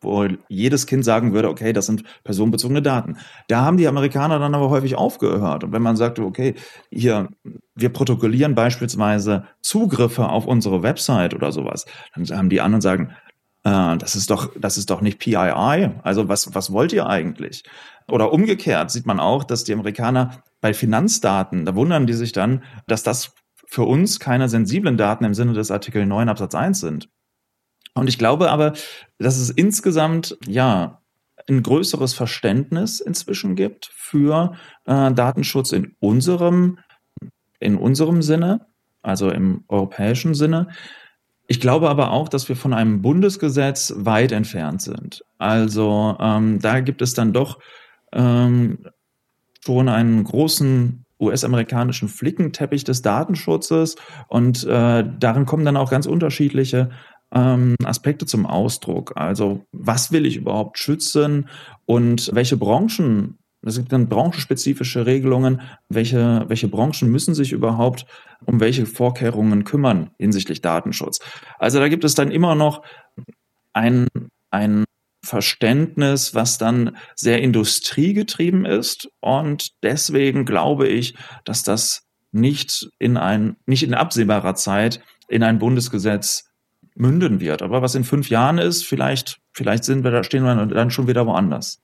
wo, jedes Kind sagen würde, okay, das sind personenbezogene Daten. Da haben die Amerikaner dann aber häufig aufgehört. Und wenn man sagte, okay, hier, wir protokollieren beispielsweise Zugriffe auf unsere Website oder sowas, dann haben die anderen sagen, äh, das ist doch, das ist doch nicht PII. Also was, was wollt ihr eigentlich? Oder umgekehrt sieht man auch, dass die Amerikaner bei Finanzdaten, da wundern die sich dann, dass das für uns keine sensiblen Daten im Sinne des Artikel 9 Absatz 1 sind. Und ich glaube aber, dass es insgesamt, ja, ein größeres Verständnis inzwischen gibt für äh, Datenschutz in unserem, in unserem Sinne, also im europäischen Sinne. Ich glaube aber auch, dass wir von einem Bundesgesetz weit entfernt sind. Also ähm, da gibt es dann doch ähm, schon einen großen US-amerikanischen Flickenteppich des Datenschutzes und äh, darin kommen dann auch ganz unterschiedliche ähm, Aspekte zum Ausdruck. Also was will ich überhaupt schützen und welche Branchen, es gibt dann branchenspezifische Regelungen, welche, welche Branchen müssen sich überhaupt um welche Vorkehrungen kümmern hinsichtlich Datenschutz. Also da gibt es dann immer noch ein, ein Verständnis, was dann sehr industriegetrieben ist. Und deswegen glaube ich, dass das nicht in ein, nicht in absehbarer Zeit in ein Bundesgesetz münden wird. Aber was in fünf Jahren ist, vielleicht, vielleicht sind wir da, stehen wir dann schon wieder woanders.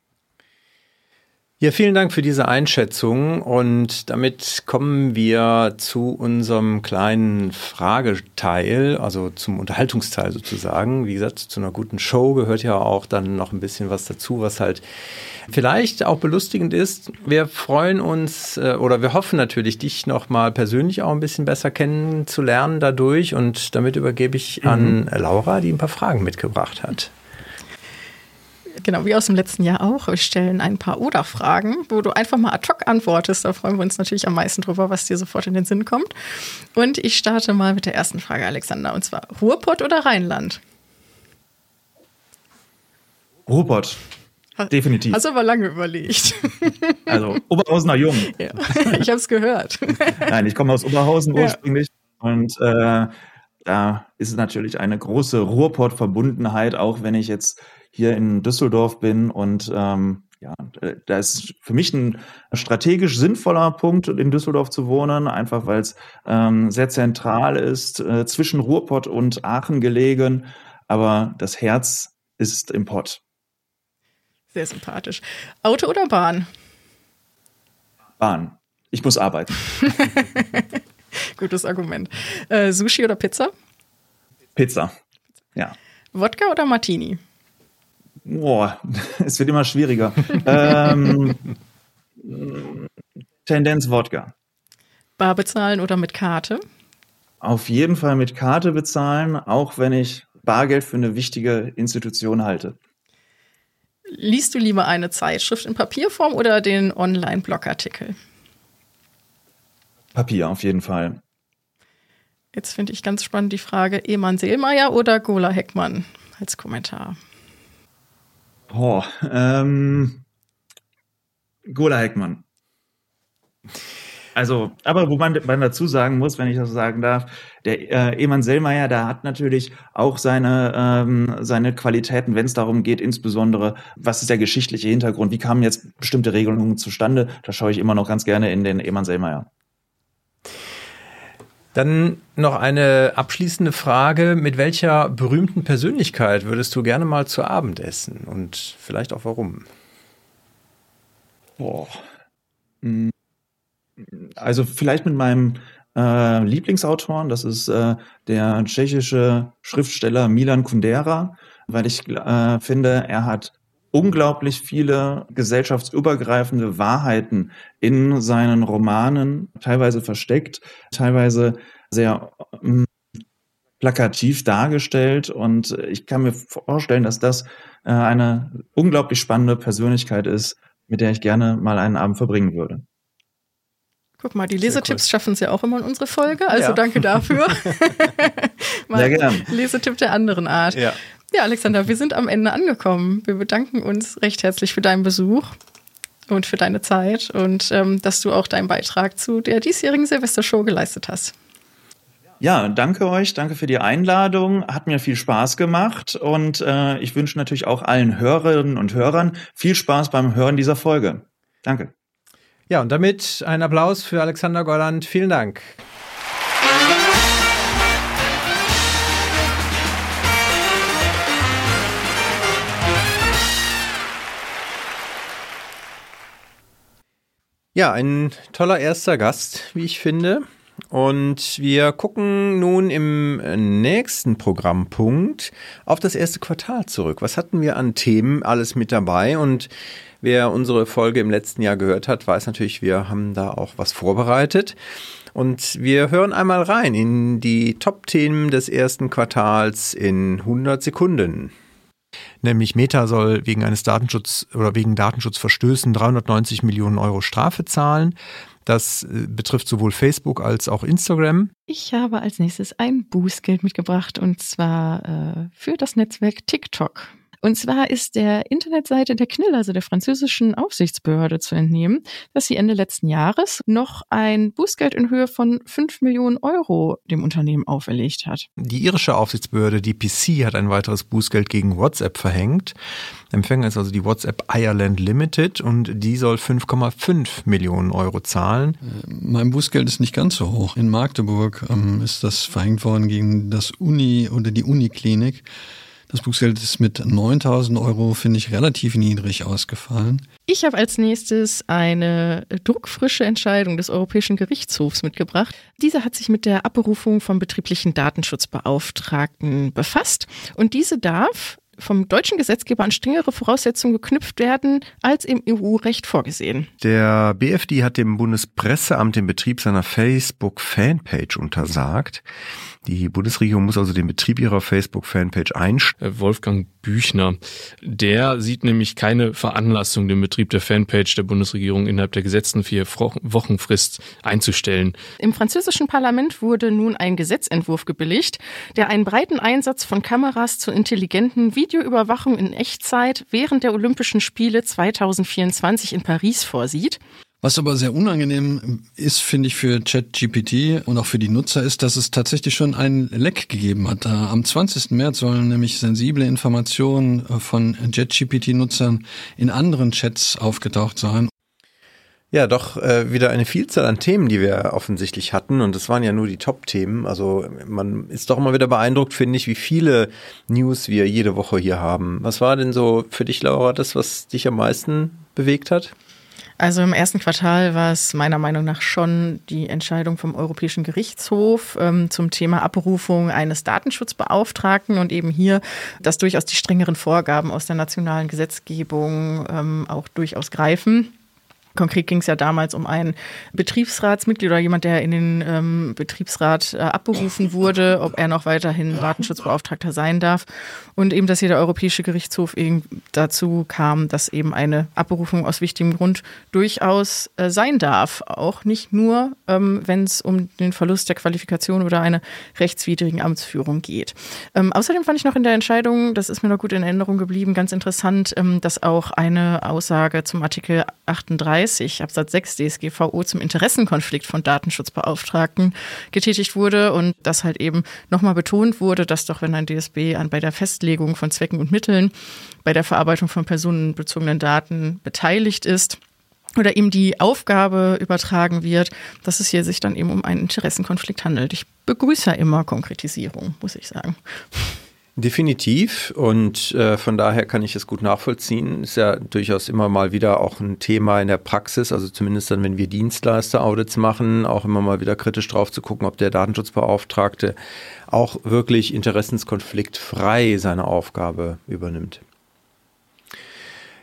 Ja, vielen Dank für diese Einschätzung und damit kommen wir zu unserem kleinen Frageteil, also zum Unterhaltungsteil sozusagen. Wie gesagt, zu einer guten Show gehört ja auch dann noch ein bisschen was dazu, was halt vielleicht auch belustigend ist. Wir freuen uns äh, oder wir hoffen natürlich, dich nochmal persönlich auch ein bisschen besser kennenzulernen dadurch und damit übergebe ich an mhm. Laura, die ein paar Fragen mitgebracht hat genau wie aus dem letzten Jahr auch. Wir stellen ein paar Oder-Fragen, wo du einfach mal ad hoc antwortest. Da freuen wir uns natürlich am meisten drüber, was dir sofort in den Sinn kommt. Und ich starte mal mit der ersten Frage, Alexander, und zwar Ruhrpott oder Rheinland? Ruhrpott. Definitiv. Hast aber lange überlegt. *laughs* Also Oberhausener Jung. Ja, ich habe es gehört. *laughs* Nein, ich komme aus Oberhausen ursprünglich ja. und äh, da ist es natürlich eine große Ruhrpott-Verbundenheit, auch wenn ich jetzt hier in Düsseldorf bin und ähm, ja, da ist für mich ein strategisch sinnvoller Punkt, in Düsseldorf zu wohnen, einfach weil es ähm, sehr zentral ist, äh, zwischen Ruhrpott und Aachen gelegen. Aber das Herz ist im Pott. Sehr sympathisch. Auto oder Bahn? Bahn. Ich muss arbeiten. *laughs* Gutes Argument. Äh, Sushi oder Pizza? Pizza. Ja. Wodka oder Martini? Boah, *laughs* es wird immer schwieriger. ähm, Tendenz Wodka. Bar bezahlen oder mit Karte? Auf jeden Fall mit Karte bezahlen, auch wenn ich Bargeld für eine wichtige Institution halte. Liest du lieber eine Zeitschrift in Papierform oder den Online-Blogartikel? Papier, auf jeden Fall. Jetzt finde ich ganz spannend die Frage: Eman Seelmeier oder Gola Heckmann als Kommentar? Oh, ähm, Gola Heckmann. Also, aber wo man, man dazu sagen muss, wenn ich das sagen darf, der äh, Eman Sellmeier, der hat natürlich auch seine, ähm, seine Qualitäten, wenn es darum geht, insbesondere, was ist der geschichtliche Hintergrund, wie kamen jetzt bestimmte Regelungen zustande, da schaue ich immer noch ganz gerne in den Eman Sellmeier. Dann noch eine abschließende Frage. Mit welcher berühmten Persönlichkeit würdest du gerne mal zu Abend essen? Und vielleicht auch warum? Boah. Hm. Also vielleicht mit meinem äh, Lieblingsautoren, das ist äh, der tschechische Schriftsteller Milan Kundera, weil ich äh, finde, er hat unglaublich viele gesellschaftsübergreifende Wahrheiten in seinen Romanen, teilweise versteckt, teilweise sehr ähm, plakativ dargestellt. Und ich kann mir vorstellen, dass das äh, eine unglaublich spannende Persönlichkeit ist, mit der ich gerne mal einen Abend verbringen würde. Guck mal, die Lesetipps cool. schaffen es ja auch immer in unsere Folge, also ja. danke dafür. *laughs* *laughs* Sehr gerne. Lesetipp der anderen Art. Ja. Ja, Alexander, wir sind am Ende angekommen. Wir bedanken uns recht herzlich für deinen Besuch und für deine Zeit und ähm, dass du auch deinen Beitrag zu der diesjährigen Silvestershow geleistet hast. Ja, danke euch, danke für die Einladung. Hat mir viel Spaß gemacht und äh, ich wünsche natürlich auch allen Hörerinnen und Hörern viel Spaß beim Hören dieser Folge. Danke. Ja, und damit ein Applaus für Alexander Golland. Vielen Dank. Ja, ein toller erster Gast, wie ich finde. Und wir gucken nun im nächsten Programmpunkt auf das erste Quartal zurück. Was hatten wir an Themen alles mit dabei? Und wer unsere Folge im letzten Jahr gehört hat, weiß natürlich, wir haben da auch was vorbereitet. Und wir hören einmal rein in die Top-Themen des ersten Quartals in 100 Sekunden. Nämlich Meta soll wegen eines Datenschutz oder wegen Datenschutzverstößen 390 Millionen Euro Strafe zahlen. Das äh, betrifft sowohl Facebook als auch Instagram. Ich habe als nächstes ein Bußgeld mitgebracht und zwar äh, für das Netzwerk TikTok. Und zwar ist der Internetseite der CNIL, also der französischen Aufsichtsbehörde, zu entnehmen, dass sie Ende letzten Jahres noch ein Bußgeld in Höhe von 5 Millionen Euro dem Unternehmen auferlegt hat. Die irische Aufsichtsbehörde DPC hat ein weiteres Bußgeld gegen WhatsApp verhängt. Empfänger ist also die WhatsApp Ireland Limited und die soll 5,5 Millionen Euro zahlen. Äh, mein Bußgeld ist nicht ganz so hoch. In Magdeburg ähm, ist das verhängt worden gegen das Uni oder die Uniklinik. Das Bußgeld ist mit 9000 Euro, finde ich, relativ niedrig ausgefallen. Ich habe als nächstes eine druckfrische Entscheidung des Europäischen Gerichtshofs mitgebracht. Diese hat sich mit der Abberufung vom betrieblichen Datenschutzbeauftragten befasst und diese darf vom deutschen Gesetzgeber an strengere Voraussetzungen geknüpft werden, als im EU-Recht vorgesehen. Der BFD hat dem Bundespresseamt den Betrieb seiner Facebook-Fanpage untersagt. Die Bundesregierung muss also den Betrieb ihrer Facebook-Fanpage einstellen. Äh, Wolfgang Büchner, der sieht nämlich keine Veranlassung, den Betrieb der Fanpage der Bundesregierung innerhalb der gesetzten vier Wochenfrist einzustellen. Im französischen Parlament wurde nun ein Gesetzentwurf gebilligt, der einen breiten Einsatz von Kameras zur intelligenten Videoüberwachung in Echtzeit während der Olympischen Spiele 2024 in Paris vorsieht. Was aber sehr unangenehm ist, finde ich, für ChatGPT und auch für die Nutzer, ist, dass es tatsächlich schon einen Leck gegeben hat. Am 20. März sollen nämlich sensible Informationen äh, von ChatGPT-Nutzern in anderen Chats aufgetaucht sein. Ja, doch äh, wieder eine Vielzahl an Themen, die wir offensichtlich hatten. Und das waren ja nur die Top-Themen. Also man ist doch immer wieder beeindruckt, finde ich, wie viele News wir jede Woche hier haben. Was war denn so für dich, Laura, das, was dich am meisten bewegt hat? Also im ersten Quartal war es meiner Meinung nach schon die Entscheidung vom Europäischen Gerichtshof ähm, zum Thema Abberufung eines Datenschutzbeauftragten und eben hier, dass durchaus die strengeren Vorgaben aus der nationalen Gesetzgebung ähm, auch durchaus greifen. Konkret ging es ja damals um ein Betriebsratsmitglied oder jemand, der in den ähm, Betriebsrat äh, abberufen wurde, ob er noch weiterhin Datenschutzbeauftragter sein darf. Und eben, dass hier der Europäische Gerichtshof eben dazu kam, dass eben eine Abberufung aus wichtigem Grund durchaus äh, sein darf. Auch nicht nur, ähm, wenn es um den Verlust der Qualifikation oder eine rechtswidrigen Amtsführung geht. Ähm, außerdem fand ich noch in der Entscheidung, das ist mir noch gut in Erinnerung geblieben, ganz interessant, ähm, dass auch eine Aussage zum Artikel 38 30 Absatz 6 DSGVO zum Interessenkonflikt von Datenschutzbeauftragten getätigt wurde und das halt eben nochmal betont wurde, dass doch, wenn ein DSB an bei der Festlegung von Zwecken und Mitteln bei der Verarbeitung von personenbezogenen Daten beteiligt ist, oder ihm die Aufgabe übertragen wird, dass es hier sich dann eben um einen Interessenkonflikt handelt. Ich begrüße ja immer Konkretisierung, muss ich sagen. Definitiv und äh, von daher kann ich es gut nachvollziehen. Ist ja durchaus immer mal wieder auch ein Thema in der Praxis, also zumindest dann, wenn wir Dienstleister-Audits machen, auch immer mal wieder kritisch drauf zu gucken, ob der Datenschutzbeauftragte auch wirklich interessenskonfliktfrei seine Aufgabe übernimmt.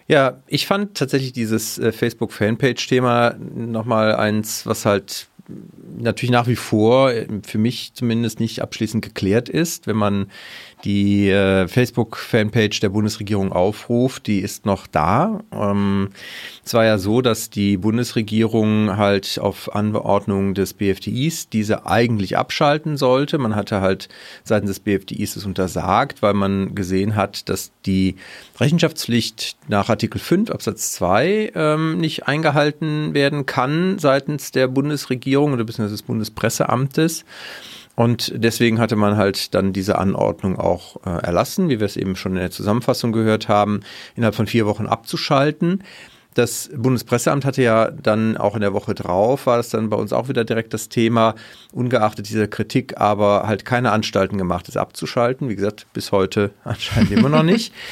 Ja, ich fand tatsächlich dieses äh, Facebook-Fanpage-Thema nochmal eins, was halt natürlich nach wie vor äh, für mich zumindest nicht abschließend geklärt ist. Wenn man die äh, Facebook-Fanpage der Bundesregierung aufruft, die ist noch da. Ähm, es war ja so, dass die Bundesregierung halt auf Anordnung des BFDIs diese eigentlich abschalten sollte. Man hatte halt seitens des BFDIs es untersagt, weil man gesehen hat, dass die Rechenschaftspflicht nach Artikel 5 Absatz 2 ähm, nicht eingehalten werden kann seitens der Bundesregierung oder bzw. des Bundespresseamtes. Und deswegen hatte man halt dann diese Anordnung auch äh, erlassen, wie wir es eben schon in der Zusammenfassung gehört haben, innerhalb von vier Wochen abzuschalten. Das Bundespresseamt hatte ja dann auch in der Woche drauf, war das dann bei uns auch wieder direkt das Thema, ungeachtet dieser Kritik, aber halt keine Anstalten gemacht, es abzuschalten. Wie gesagt, bis heute anscheinend immer noch nicht. *laughs*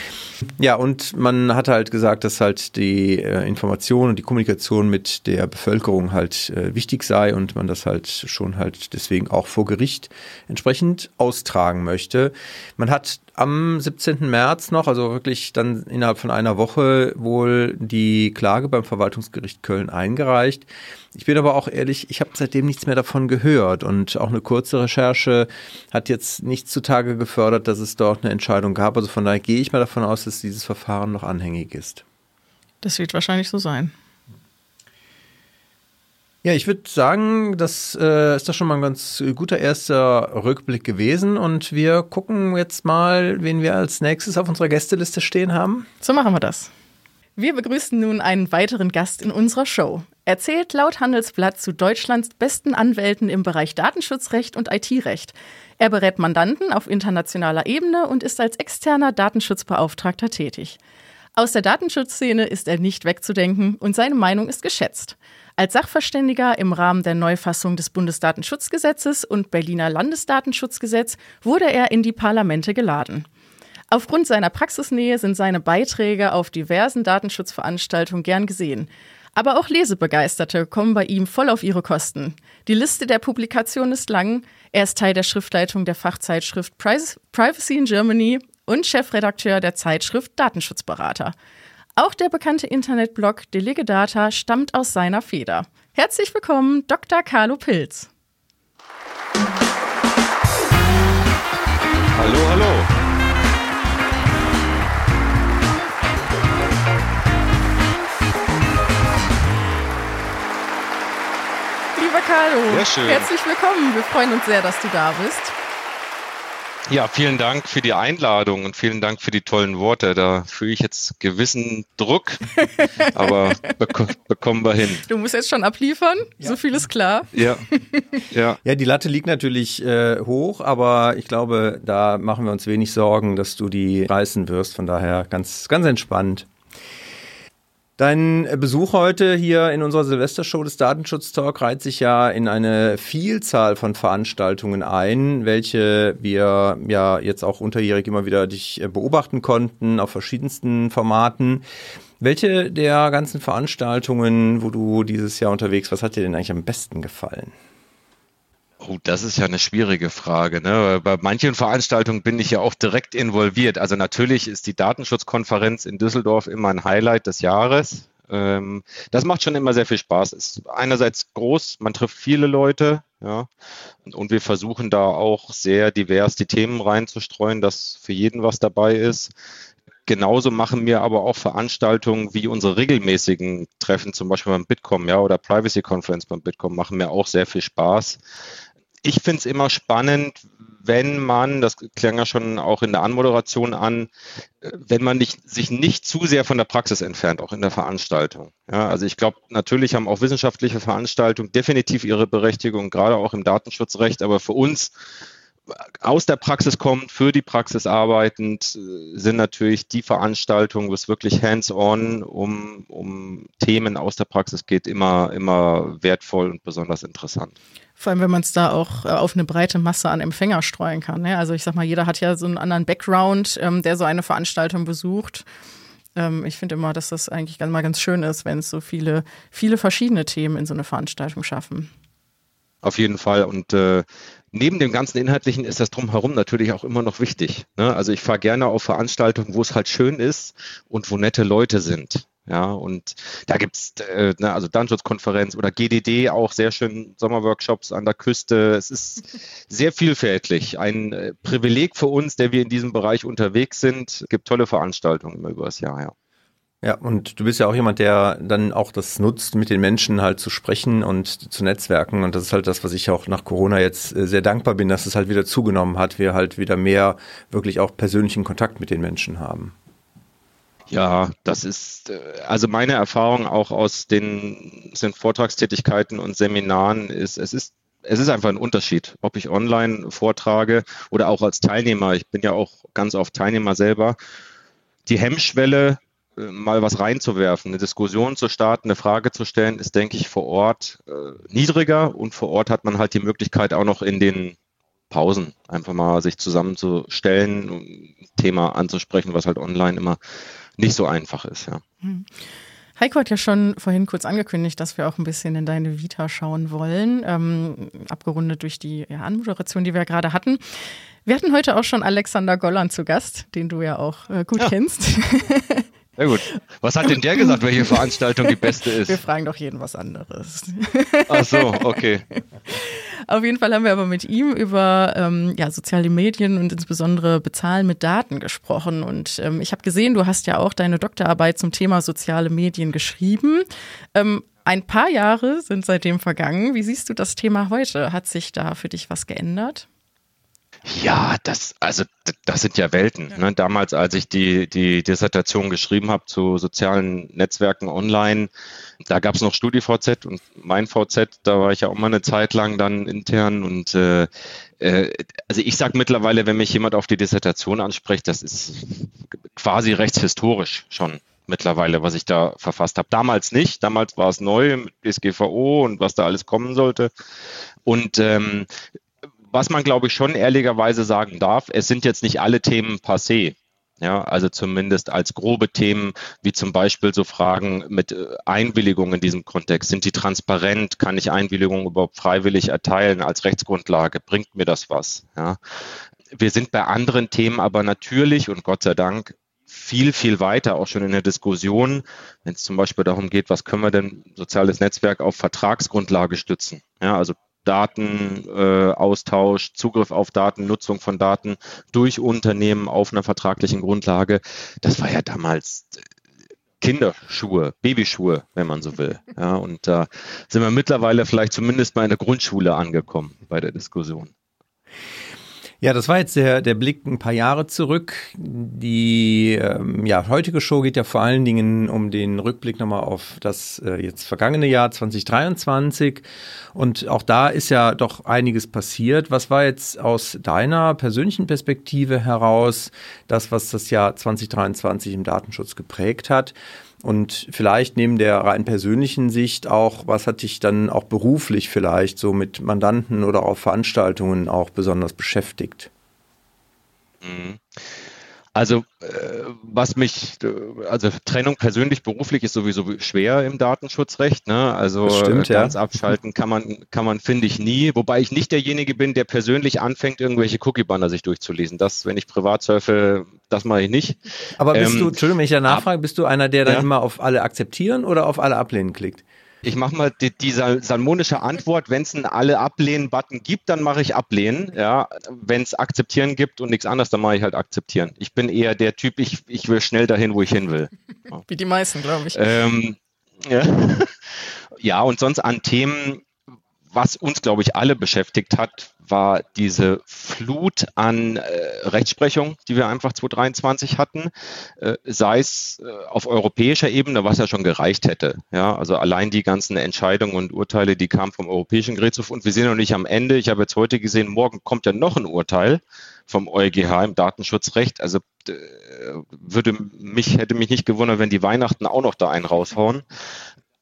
Ja, und man hat halt gesagt, dass halt die äh, Information und die Kommunikation mit der Bevölkerung halt äh, wichtig sei und man das halt schon halt deswegen auch vor Gericht entsprechend austragen möchte. Man hat am 17. März noch, also wirklich dann innerhalb von einer Woche, wohl die Klage beim Verwaltungsgericht Köln eingereicht. Ich bin aber auch ehrlich, ich habe seitdem nichts mehr davon gehört und auch eine kurze Recherche hat jetzt nichts zutage gefördert, dass es dort eine Entscheidung gab. Also von daher gehe ich mal davon aus, dass dieses Verfahren noch anhängig ist. Das wird wahrscheinlich so sein. Ja, ich würde sagen, das äh, ist doch schon mal ein ganz guter erster Rückblick gewesen und wir gucken jetzt mal, wen wir als nächstes auf unserer Gästeliste stehen haben. So machen wir das. Wir begrüßen nun einen weiteren Gast in unserer Show. Er zählt laut Handelsblatt zu Deutschlands besten Anwälten im Bereich Datenschutzrecht und IT-Recht. Er berät Mandanten auf internationaler Ebene und ist als externer Datenschutzbeauftragter tätig. Aus der Datenschutzszene ist er nicht wegzudenken und seine Meinung ist geschätzt. Als Sachverständiger im Rahmen der Neufassung des Bundesdatenschutzgesetzes und Berliner Landesdatenschutzgesetz wurde er in die Parlamente geladen. Aufgrund seiner Praxisnähe sind seine Beiträge auf diversen Datenschutzveranstaltungen gern gesehen. Aber auch Lesebegeisterte kommen bei ihm voll auf ihre Kosten. Die Liste der Publikationen ist lang. Er ist Teil der Schriftleitung der Fachzeitschrift Privacy in Germany und Chefredakteur der Zeitschrift Datenschutzberater. Auch der bekannte Internetblog Delegedata stammt aus seiner Feder. Herzlich willkommen, Dr. Carlo Pilz. Hallo, hallo. Carlo. Sehr schön. Herzlich willkommen. Wir freuen uns sehr, dass du da bist. Ja, vielen Dank für die Einladung und vielen Dank für die tollen Worte. Da fühle ich jetzt gewissen Druck, *laughs* aber bek bekommen wir hin. Du musst jetzt schon abliefern, ja. so viel ist klar. Ja, ja. ja die Latte liegt natürlich äh, hoch, aber ich glaube, da machen wir uns wenig Sorgen, dass du die reißen wirst. Von daher ganz, ganz entspannt. Dein Besuch heute hier in unserer Silvestershow des Datenschutz Talk reiht sich ja in eine Vielzahl von Veranstaltungen ein, welche wir ja jetzt auch unterjährig immer wieder dich äh, beobachten konnten auf verschiedensten Formaten. Welche der ganzen Veranstaltungen, wo du dieses Jahr unterwegs warst, hat dir denn eigentlich am besten gefallen? Oh, das ist ja eine schwierige Frage. Ne? Bei manchen Veranstaltungen bin ich ja auch direkt involviert. Also natürlich ist die Datenschutzkonferenz in Düsseldorf immer ein Highlight des Jahres. Ähm, das macht schon immer sehr viel Spaß. Ist einerseits groß, man trifft viele Leute, ja, und wir versuchen da auch sehr divers die Themen reinzustreuen, dass für jeden was dabei ist. Genauso machen wir aber auch Veranstaltungen wie unsere regelmäßigen Treffen, zum Beispiel beim Bitkom, ja, oder Privacy Conference beim Bitkom, machen mir auch sehr viel Spaß ich finde es immer spannend, wenn man, das klang ja schon auch in der Anmoderation an, äh, wenn man nicht, sich nicht zu sehr von der Praxis entfernt, auch in der Veranstaltung. Ja, also ich glaube, natürlich haben auch wissenschaftliche Veranstaltungen definitiv ihre Berechtigung, gerade auch im Datenschutzrecht, aber für uns aus der Praxis kommt, für die Praxis arbeitend, äh, sind natürlich die Veranstaltungen, wo es wirklich hands-on um, um Themen aus der Praxis geht, immer, immer wertvoll und besonders interessant. Vor allem, wenn man es da auch äh, auf eine breite Masse an Empfänger streuen kann. Ne? Also ich sag mal, jeder hat ja so einen anderen Background, ähm, der so eine Veranstaltung besucht. Ähm, ich finde immer, dass das eigentlich mal ganz schön ist, wenn es so viele, viele verschiedene Themen in so eine Veranstaltung schaffen. Auf jeden Fall. Und äh, neben dem ganzen Inhaltlichen ist das drumherum natürlich auch immer noch wichtig. Ne? Also ich fahre gerne auf Veranstaltungen, wo es halt schön ist und wo nette Leute sind. Ja, und da gibt's äh, ne, also Datenschutzkonferenz oder GDD auch sehr schön Sommerworkshops an der Küste. Es ist sehr vielfältig. Ein äh, Privileg für uns, der wir in diesem Bereich unterwegs sind. Es gibt tolle Veranstaltungen über das Jahr, ja. Ja, und du bist ja auch jemand, der dann auch das nutzt, mit den Menschen halt zu sprechen und zu netzwerken. Und das ist halt das, was ich auch nach Corona jetzt äh, sehr dankbar bin, dass es halt wieder zugenommen hat, wir halt wieder mehr wirklich auch persönlichen Kontakt mit den Menschen haben. Ja, das ist äh, also meine Erfahrung auch aus den, den Vortragstätigkeiten und Seminaren ist, es ist es ist einfach ein Unterschied, ob ich online vortrage oder auch als Teilnehmer. Ich bin ja auch ganz oft Teilnehmer selber. Die Hemmschwelle, mal was reinzuwerfen, eine Diskussion zu starten, eine Frage zu stellen, ist, denke ich, vor Ort äh, niedriger und vor Ort hat man halt die Möglichkeit auch noch in den Pausen einfach mal sich zusammenzustellen, ein Thema anzusprechen, was halt online immer nicht so einfach ist, ja. Hm. Heiko hat ja schon vorhin kurz angekündigt, dass wir auch ein bisschen in deine Vita schauen wollen, ähm, abgerundet durch die ja, Anmoderation, die wir gerade hatten. Wir hatten heute auch schon Alexander Golland zu Gast, den du ja auch äh, gut ja. kennst. *laughs* Sehr gut. Was hat denn der gesagt, welche Veranstaltung die beste ist? Wir fragen doch jeden was anderes. Ach so, okay. Auf jeden Fall haben wir aber mit ihm über ähm, ja, soziale Medien und insbesondere Bezahlen mit Daten gesprochen. Und ähm, ich habe gesehen, du hast ja auch deine Doktorarbeit zum Thema soziale Medien geschrieben. Ähm, ein paar Jahre sind seitdem vergangen. Wie siehst du das Thema heute? Hat sich da für dich was geändert? Ja, das, also das sind ja Welten. Ne? Damals, als ich die, die Dissertation geschrieben habe zu sozialen Netzwerken online, da gab es noch StudiVZ und mein VZ, da war ich ja auch mal eine Zeit lang dann intern und äh, äh, also ich sage mittlerweile, wenn mich jemand auf die Dissertation anspricht, das ist quasi rechtshistorisch schon mittlerweile, was ich da verfasst habe. Damals nicht, damals war es neu mit DSGVO und was da alles kommen sollte. Und ähm, was man, glaube ich, schon ehrlicherweise sagen darf, es sind jetzt nicht alle Themen passé. Ja, also zumindest als grobe Themen, wie zum Beispiel so Fragen mit äh, Einwilligung in diesem Kontext. Sind die transparent? Kann ich Einwilligung überhaupt freiwillig erteilen als Rechtsgrundlage? Bringt mir das was? Ja. Wir sind bei anderen Themen aber natürlich und Gott sei Dank viel, viel weiter, auch schon in der Diskussion, wenn es zum Beispiel darum geht, was können wir denn soziales Netzwerk auf Vertragsgrundlage stützen? Ja, also Datenaustausch, äh, Zugriff auf Daten, Nutzung von Daten durch Unternehmen auf einer vertraglichen Grundlage. Das war ja damals äh, Kinderschuhe, Babyschuhe, wenn man so will. Ja, und da sind wir mittlerweile vielleicht zumindest mal in der Grundschule angekommen bei der Diskussion. Ja, das war jetzt der, der Blick ein paar Jahre zurück. Die ähm, ja, heutige Show geht ja vor allen Dingen um den Rückblick nochmal auf das äh, jetzt vergangene Jahr 2023. Und auch da ist ja doch einiges passiert. Was war jetzt aus deiner persönlichen Perspektive heraus das, was das Jahr 2023 im Datenschutz geprägt hat? Und vielleicht neben der rein persönlichen Sicht auch, was hat dich dann auch beruflich vielleicht so mit Mandanten oder auf Veranstaltungen auch besonders beschäftigt? Mhm. Also äh, was mich, also Trennung persönlich, beruflich ist sowieso schwer im Datenschutzrecht. Ne? Also stimmt, ganz ja. abschalten kann man, kann man, finde ich, nie. Wobei ich nicht derjenige bin, der persönlich anfängt, irgendwelche Cookie-Banner sich durchzulesen. Das, wenn ich privat surfe, das mache ich nicht. Aber bist ähm, du, Entschuldigung, wenn ich da nachfrage, bist du einer, der dann ja? immer auf alle akzeptieren oder auf alle ablehnen klickt? Ich mache mal die, die salmonische Antwort, wenn es einen alle ablehnen-Button gibt, dann mache ich ablehnen. Ja, wenn es akzeptieren gibt und nichts anderes, dann mache ich halt akzeptieren. Ich bin eher der Typ, ich, ich will schnell dahin, wo ich hin will. Wie die meisten, glaube ich. Ähm, ja. *laughs* ja, und sonst an Themen, was uns, glaube ich, alle beschäftigt hat, war diese Flut an äh, Rechtsprechung, die wir einfach 2023 hatten, äh, sei es äh, auf europäischer Ebene, was ja schon gereicht hätte. Ja, also allein die ganzen Entscheidungen und Urteile, die kamen vom Europäischen Gerichtshof und wir sind noch nicht am Ende. Ich habe jetzt heute gesehen, morgen kommt ja noch ein Urteil vom EuGH im Datenschutzrecht. Also äh, würde mich, hätte mich nicht gewundert, wenn die Weihnachten auch noch da einen raushauen.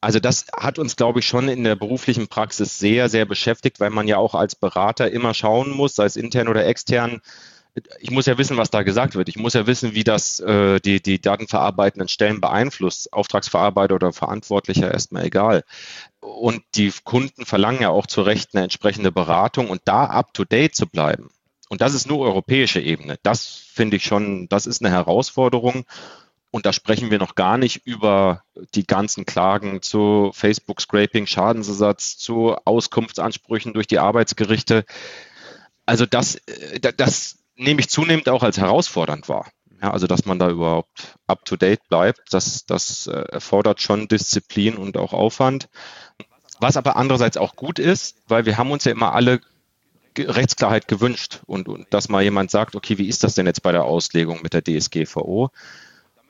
Also das hat uns, glaube ich, schon in der beruflichen Praxis sehr, sehr beschäftigt, weil man ja auch als Berater immer schauen muss, sei es intern oder extern. Ich muss ja wissen, was da gesagt wird. Ich muss ja wissen, wie das äh, die, die datenverarbeitenden Stellen beeinflusst. Auftragsverarbeiter oder Verantwortlicher erstmal egal. Und die Kunden verlangen ja auch zu Recht eine entsprechende Beratung und da up to date zu bleiben. Und das ist nur europäische Ebene. Das finde ich schon, das ist eine Herausforderung. Und da sprechen wir noch gar nicht über die ganzen Klagen zu Facebook-Scraping, Schadensersatz, zu Auskunftsansprüchen durch die Arbeitsgerichte. Also das, äh, das nehme ich zunehmend auch als herausfordernd wahr. Ja, also dass man da überhaupt up-to-date bleibt, das, das äh, erfordert schon Disziplin und auch Aufwand. Was aber andererseits auch gut ist, weil wir haben uns ja immer alle Rechtsklarheit gewünscht und, und dass mal jemand sagt, okay, wie ist das denn jetzt bei der Auslegung mit der DSGVO?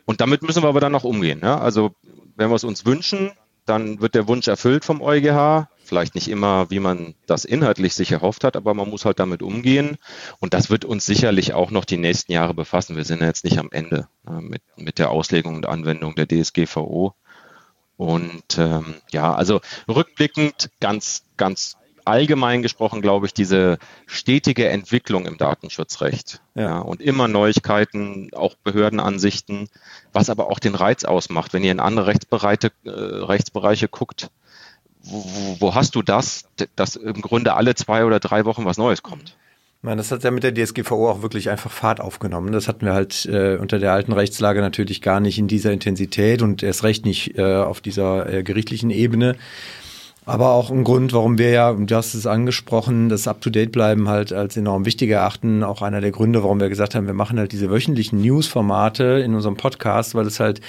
Und damit müssen wir aber dann noch umgehen. Ja? Also wenn wir es uns wünschen, dann wird der Wunsch erfüllt vom EuGH. Vielleicht nicht immer, wie man das inhaltlich sich erhofft hat, aber man muss halt damit umgehen. Und das wird uns sicherlich auch noch die nächsten Jahre befassen. Wir sind ja jetzt nicht am Ende äh, mit, mit der Auslegung und Anwendung der DSGVO. Und ähm, ja, also rückblickend ganz, ganz allgemein gesprochen, glaube ich, diese stetige Entwicklung im Datenschutzrecht ja. ja. und immer Neuigkeiten, auch Behördenansichten, was aber auch den Reiz ausmacht. Wenn ihr in andere Rechtsbereiche, äh, Rechtsbereiche guckt, wo, wo, hast du das, dass im Grunde alle zwei oder drei Wochen was Neues kommt? Meine, das hat ja mit der DSGVO auch wirklich einfach Fahrt aufgenommen. Das hatten wir halt äh, unter der alten Rechtslage natürlich gar nicht in dieser Intensität und erst recht nicht äh, auf dieser äh, gerichtlichen Ebene. Aber auch ein Grund, warum wir ja, du hast es angesprochen, das Up-to-Date-Bleiben halt als enorm wichtig erachten. Auch einer der Gründe, warum wir gesagt haben, wir machen halt diese wöchentlichen News-Formate in unserem Podcast, weil es halt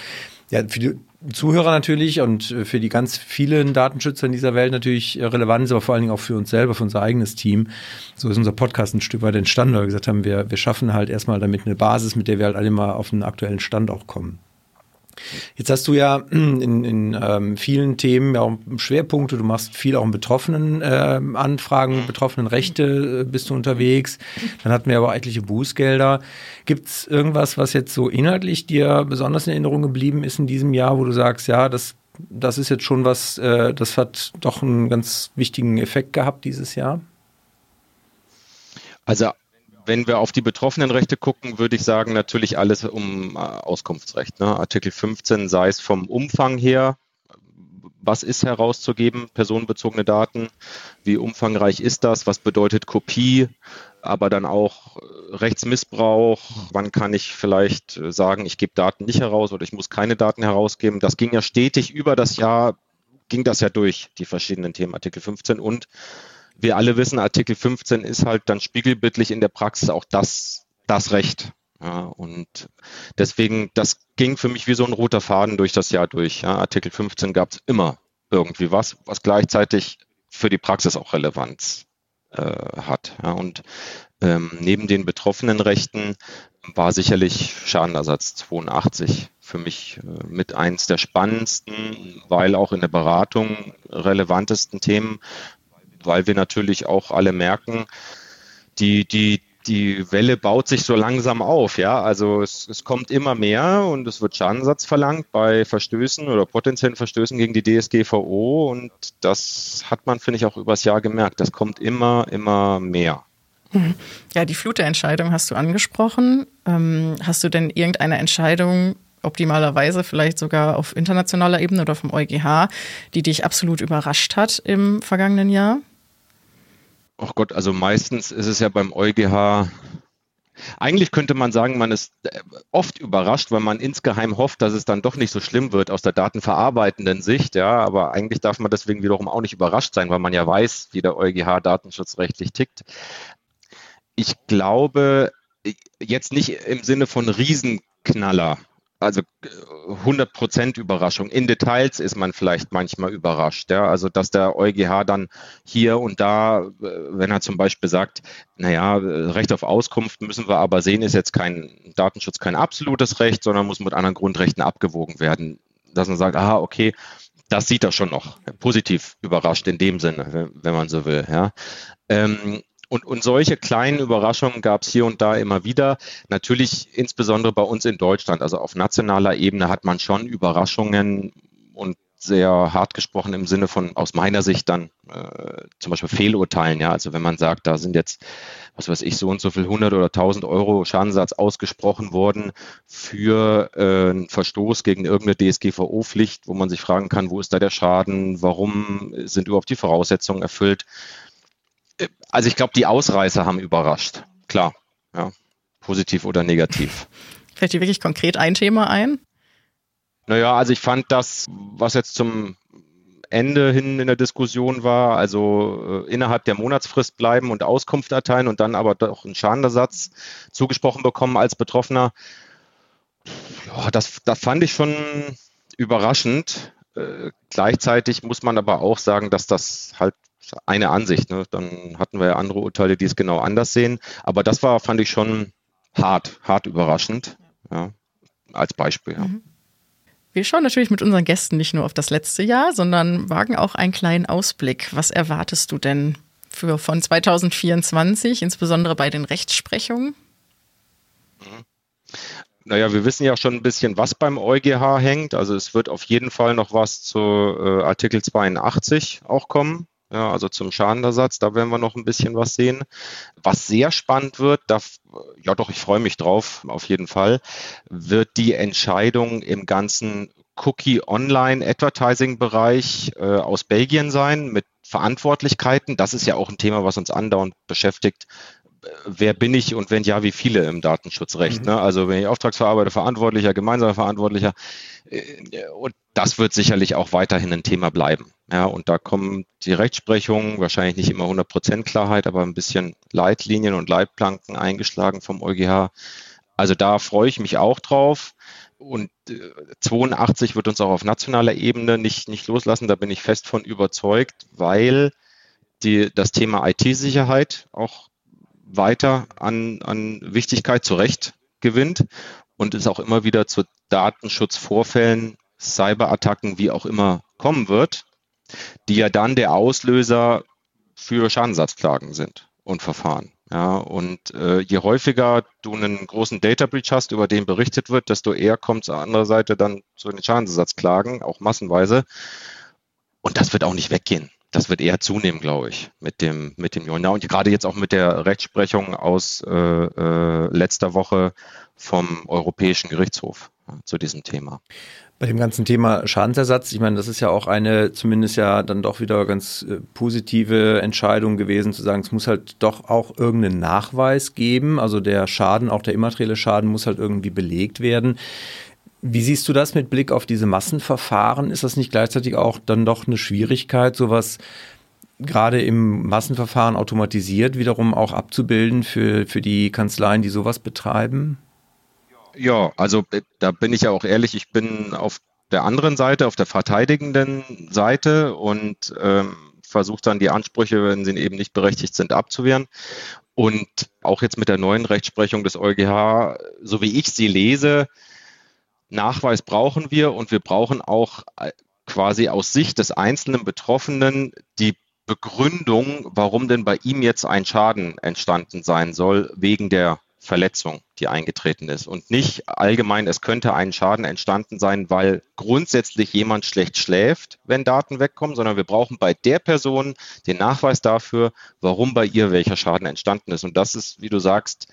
ja, für die Zuhörer natürlich und für die ganz vielen Datenschützer in dieser Welt natürlich relevant ist, aber vor allen Dingen auch für uns selber, für unser eigenes Team. So ist unser Podcast ein Stück weit entstanden, weil wir gesagt haben, wir, wir schaffen halt erstmal damit eine Basis, mit der wir halt alle mal auf einen aktuellen Stand auch kommen. Jetzt hast du ja *clears throat* in, in ähm, vielen Themen ja auch Schwerpunkte, du machst viel auch in betroffenen äh, Anfragen, betroffenen Rechte äh, bist du unterwegs. Dann hatten wir aber etliche Bußgelder. Gibt es irgendwas, was jetzt so inhaltlich dir besonders in Erinnerung geblieben ist in diesem Jahr, wo du sagst, ja, das, das ist jetzt schon was, äh, das hat doch einen ganz wichtigen Effekt gehabt dieses Jahr? Also wenn wir auf die betroffenen Rechte gucken, würde ich sagen, natürlich alles um äh, Auskunftsrecht. Ne? Artikel 15, sei es vom Umfang her, was ist herauszugeben, personenbezogene Daten, wie umfangreich ist das, was bedeutet Kopie, aber dann auch äh, Rechtsmissbrauch, wann kann ich vielleicht äh, sagen, ich gebe Daten nicht heraus oder ich muss keine Daten herausgeben. Das ging ja stetig über das Jahr, ging das ja durch, die verschiedenen Themen, Artikel 15 und wir alle wissen, Artikel 15 ist halt dann spiegelbildlich in der Praxis auch das, das Recht. Ja, und deswegen, das ging für mich wie so ein roter Faden durch das Jahr durch. Ja. Artikel 15 gab es immer irgendwie was, was gleichzeitig für die Praxis auch Relevanz äh, hat. Ja. Und ähm, neben den betroffenen Rechten war sicherlich Schadenersatz 82 für mich äh, mit eins der spannendsten, weil auch in der Beratung relevantesten Themen, weil wir natürlich auch alle merken, die, die, die Welle baut sich so langsam auf, ja. Also es, es kommt immer mehr und es wird Schadensersatz verlangt bei Verstößen oder potenziellen Verstößen gegen die DSGVO und das hat man, finde ich, auch übers Jahr gemerkt. Das kommt immer, immer mehr. Hm. Ja, die Fluterentscheidung hast du angesprochen. Ähm, hast du denn irgendeine Entscheidung optimalerweise vielleicht sogar auf internationaler Ebene oder vom EuGH, die dich absolut überrascht hat im vergangenen Jahr? Ach Gott, also meistens ist es ja beim EuGH eigentlich könnte man sagen, man ist äh, oft überrascht, weil man insgeheim hofft, dass es dann doch nicht so schlimm wird aus der datenverarbeitenden Sicht. Ja, aber eigentlich darf man deswegen wiederum auch nicht überrascht sein, weil man ja weiß, wie der EuGH datenschutzrechtlich tickt. Ich glaube, jetzt nicht im Sinne von Riesenknaller, also 100% Überraschung. In Details ist man vielleicht manchmal überrascht. Ja? Also, dass der EuGH dann hier und da, wenn er zum Beispiel sagt, naja, Recht auf Auskunft müssen wir aber sehen, ist jetzt kein Datenschutz kein absolutes Recht, sondern muss mit anderen Grundrechten abgewogen werden. Dass man sagt, aha, okay, das sieht er schon noch positiv überrascht in dem Sinne, wenn man so will. Ja. Ähm, und, und solche kleinen Überraschungen gab es hier und da immer wieder. Natürlich insbesondere bei uns in Deutschland. Also auf nationaler Ebene hat man schon Überraschungen und sehr hart gesprochen im Sinne von aus meiner Sicht dann äh, zum Beispiel Fehlurteilen. Ja, also wenn man sagt, da sind jetzt was weiß ich so und so viel 100 oder 1000 Euro Schadenssatz ausgesprochen worden für äh, einen Verstoß gegen irgendeine DSGVO-Pflicht, wo man sich fragen kann, wo ist da der Schaden, warum sind überhaupt die Voraussetzungen erfüllt? Also ich glaube, die Ausreißer haben überrascht. Klar, ja, positiv oder negativ. Fällt dir wirklich konkret ein Thema ein? Naja, also ich fand das, was jetzt zum Ende hin in der Diskussion war, also äh, innerhalb der Monatsfrist bleiben und Auskunft erteilen und dann aber doch einen Schadenersatz zugesprochen bekommen als Betroffener. Ja, das, das fand ich schon überraschend. Äh, gleichzeitig muss man aber auch sagen, dass das halt eine Ansicht. Ne? Dann hatten wir ja andere Urteile, die es genau anders sehen. Aber das war, fand ich schon hart, hart überraschend. Ja, als Beispiel. Ja. Mhm. Wir schauen natürlich mit unseren Gästen nicht nur auf das letzte Jahr, sondern wagen auch einen kleinen Ausblick. Was erwartest du denn für von 2024, insbesondere bei den Rechtsprechungen? Mhm. Naja, wir wissen ja schon ein bisschen, was beim EuGH hängt. Also es wird auf jeden Fall noch was zu äh, Artikel 82 auch kommen. Ja, also zum Schadenersatz, da werden wir noch ein bisschen was sehen. Was sehr spannend wird, da, ja doch, ich freue mich drauf, auf jeden Fall, wird die Entscheidung im ganzen Cookie Online Advertising Bereich äh, aus Belgien sein mit Verantwortlichkeiten. Das ist ja auch ein Thema, was uns andauernd beschäftigt wer bin ich und wenn ja, wie viele im Datenschutzrecht. Mhm. Ne? Also wenn ich Auftragsverarbeiter, Verantwortlicher, gemeinsamer Verantwortlicher. Äh, und das wird sicherlich auch weiterhin ein Thema bleiben. Ja, und da kommen die Rechtsprechungen, wahrscheinlich nicht immer 100% Klarheit, aber ein bisschen Leitlinien und Leitplanken eingeschlagen vom EuGH. Also da freue ich mich auch drauf. Und 82 äh, wird uns auch auf nationaler Ebene nicht, nicht loslassen. Da bin ich fest von überzeugt, weil die, das Thema IT-Sicherheit auch weiter an, an Wichtigkeit zu Recht gewinnt und es auch immer wieder zu Datenschutzvorfällen, Cyberattacken, wie auch immer kommen wird, die ja dann der Auslöser für Schadensersatzklagen sind und Verfahren. Ja, und äh, je häufiger du einen großen Data Breach hast, über den berichtet wird, desto eher kommt es an anderer Seite dann zu den Schadensersatzklagen, auch massenweise. Und das wird auch nicht weggehen das wird eher zunehmen, glaube ich, mit dem, mit dem Jahr. Und gerade jetzt auch mit der Rechtsprechung aus äh, äh, letzter Woche vom Europäischen Gerichtshof zu diesem Thema. Bei dem ganzen Thema Schadensersatz, ich meine, das ist ja auch eine zumindest ja dann doch wieder ganz äh, positive Entscheidung gewesen, zu sagen, es muss halt doch auch irgendeinen Nachweis geben. Also der Schaden, auch der immaterielle Schaden muss halt irgendwie belegt werden. Wie siehst du das mit Blick auf diese Massenverfahren? Ist das nicht gleichzeitig auch dann doch eine Schwierigkeit, sowas gerade im Massenverfahren automatisiert wiederum auch abzubilden für, für die Kanzleien, die sowas betreiben? Ja, also äh, da bin ich ja auch ehrlich, ich bin auf der anderen Seite, auf der verteidigenden Seite und ähm, versuche dann die Ansprüche, wenn sie eben nicht berechtigt sind, abzuwehren. Und auch jetzt mit der neuen Rechtsprechung des EuGH, so wie ich sie lese, Nachweis brauchen wir und wir brauchen auch äh, quasi aus Sicht des einzelnen Betroffenen die Begründung, warum denn bei ihm jetzt ein Schaden entstanden sein soll wegen der Verletzung, die eingetreten ist. Und nicht allgemein, es könnte ein Schaden entstanden sein, weil grundsätzlich jemand schlecht schläft, wenn Daten wegkommen, sondern wir brauchen bei der Person den Nachweis dafür, warum bei ihr welcher Schaden entstanden ist. Und das ist, wie du sagst,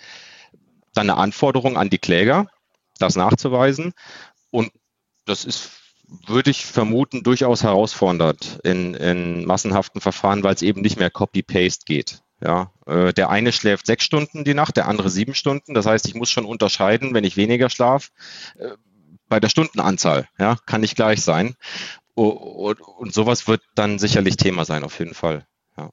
dann eine Anforderung an die Kläger, das nachzuweisen. Und das ist, würde ich vermuten, durchaus herausfordernd in, in massenhaften Verfahren, weil es eben nicht mehr Copy-Paste geht. Ja, äh, der eine schläft sechs Stunden die Nacht, der andere sieben Stunden. Das heißt, ich muss schon unterscheiden, wenn ich weniger schlaf. Äh, bei der Stundenanzahl, ja, kann nicht gleich sein. Und, und sowas wird dann sicherlich Thema sein, auf jeden Fall. Ja.